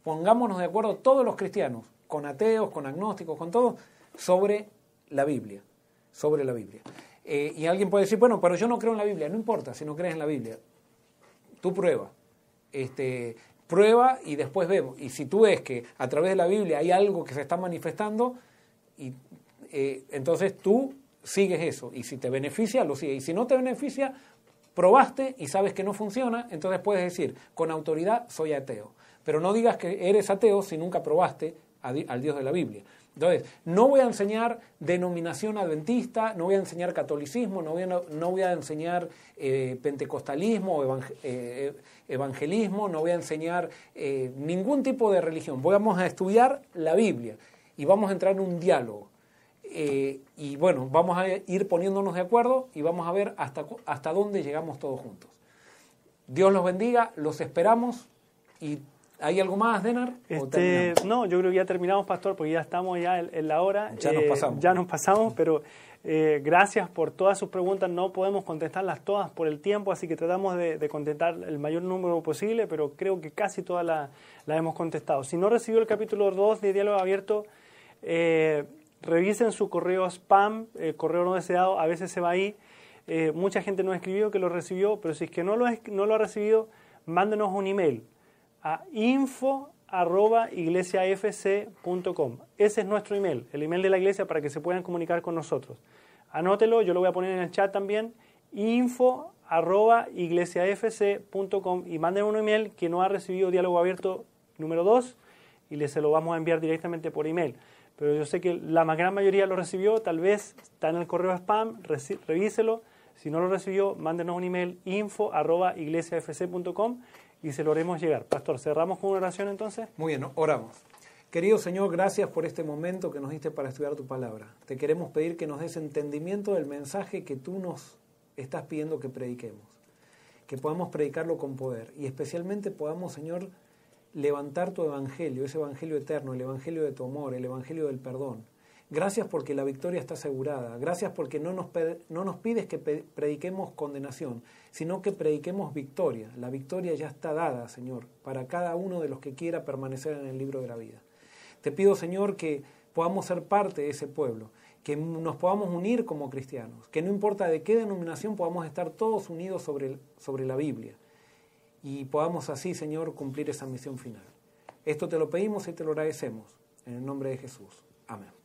Pongámonos de acuerdo todos los cristianos, con ateos, con agnósticos, con todos, sobre la Biblia, sobre la Biblia. Eh, y alguien puede decir, bueno, pero yo no creo en la Biblia, no importa si no crees en la Biblia, tú prueba. Este, prueba y después vemos. Y si tú ves que a través de la Biblia hay algo que se está manifestando, y eh, entonces tú sigues eso. Y si te beneficia, lo sigues. Y si no te beneficia, probaste y sabes que no funciona, entonces puedes decir, con autoridad soy ateo. Pero no digas que eres ateo si nunca probaste al Dios de la Biblia. Entonces, no voy a enseñar denominación adventista, no voy a enseñar catolicismo, no voy a, no voy a enseñar eh, pentecostalismo o eh, evangelismo, no voy a enseñar ningún tipo de religión. Vamos a estudiar la Biblia y vamos a entrar en un diálogo. Eh, y bueno, vamos a ir poniéndonos de acuerdo y vamos a ver hasta, hasta dónde llegamos todos juntos. Dios los bendiga, los esperamos y ¿Hay algo más, Denar? Este, no, yo creo que ya terminamos, Pastor, porque ya estamos ya en, la hora. Ya nos eh, pasamos. Ya nos pasamos, pero eh, gracias por todas sus preguntas. No podemos contestarlas todas por el tiempo, así que tratamos de, contestar el mayor número posible, pero creo que casi todas las la hemos contestado. Si no recibió el capítulo 2 de Diálogo Abierto, eh, revisen su correo spam, el correo no deseado, a veces se va ahí. Eh, mucha gente no ha escribió que lo recibió, pero si es que no lo, no lo ha recibido, mándenos un email a info.iglesiafc.com. Ese es nuestro email, el email de la iglesia para que se puedan comunicar con nosotros. Anótelo, yo lo voy a poner en el chat también, info.iglesiafc.com y manden un email que no ha recibido diálogo abierto número 2 y les se lo vamos a enviar directamente por email pero yo sé que la gran mayoría lo recibió, tal vez está en el correo spam, revíselo. Si no lo recibió, mándenos un email info arroba iglesiafc.com y se lo haremos llegar. Pastor, ¿cerramos con una oración entonces? Muy bien, oramos. Querido Señor, gracias por este momento que nos diste para estudiar tu palabra. Te queremos pedir que nos des entendimiento del mensaje que tú nos estás pidiendo que prediquemos. Que podamos predicarlo con poder y especialmente podamos, Señor, levantar tu evangelio, ese evangelio eterno, el evangelio de tu amor, el evangelio del perdón. Gracias porque la victoria está asegurada. Gracias porque no nos, no nos pides que prediquemos condenación, sino que prediquemos victoria. La victoria ya está dada, Señor, para cada uno de los que quiera permanecer en el libro de la vida. Te pido, Señor, que podamos ser parte de ese pueblo, que nos podamos unir como cristianos, que no importa de qué denominación podamos estar todos unidos sobre, sobre la Biblia y podamos así, Señor, cumplir esa misión final. Esto te lo pedimos y te lo agradecemos. En el nombre de Jesús. Amén.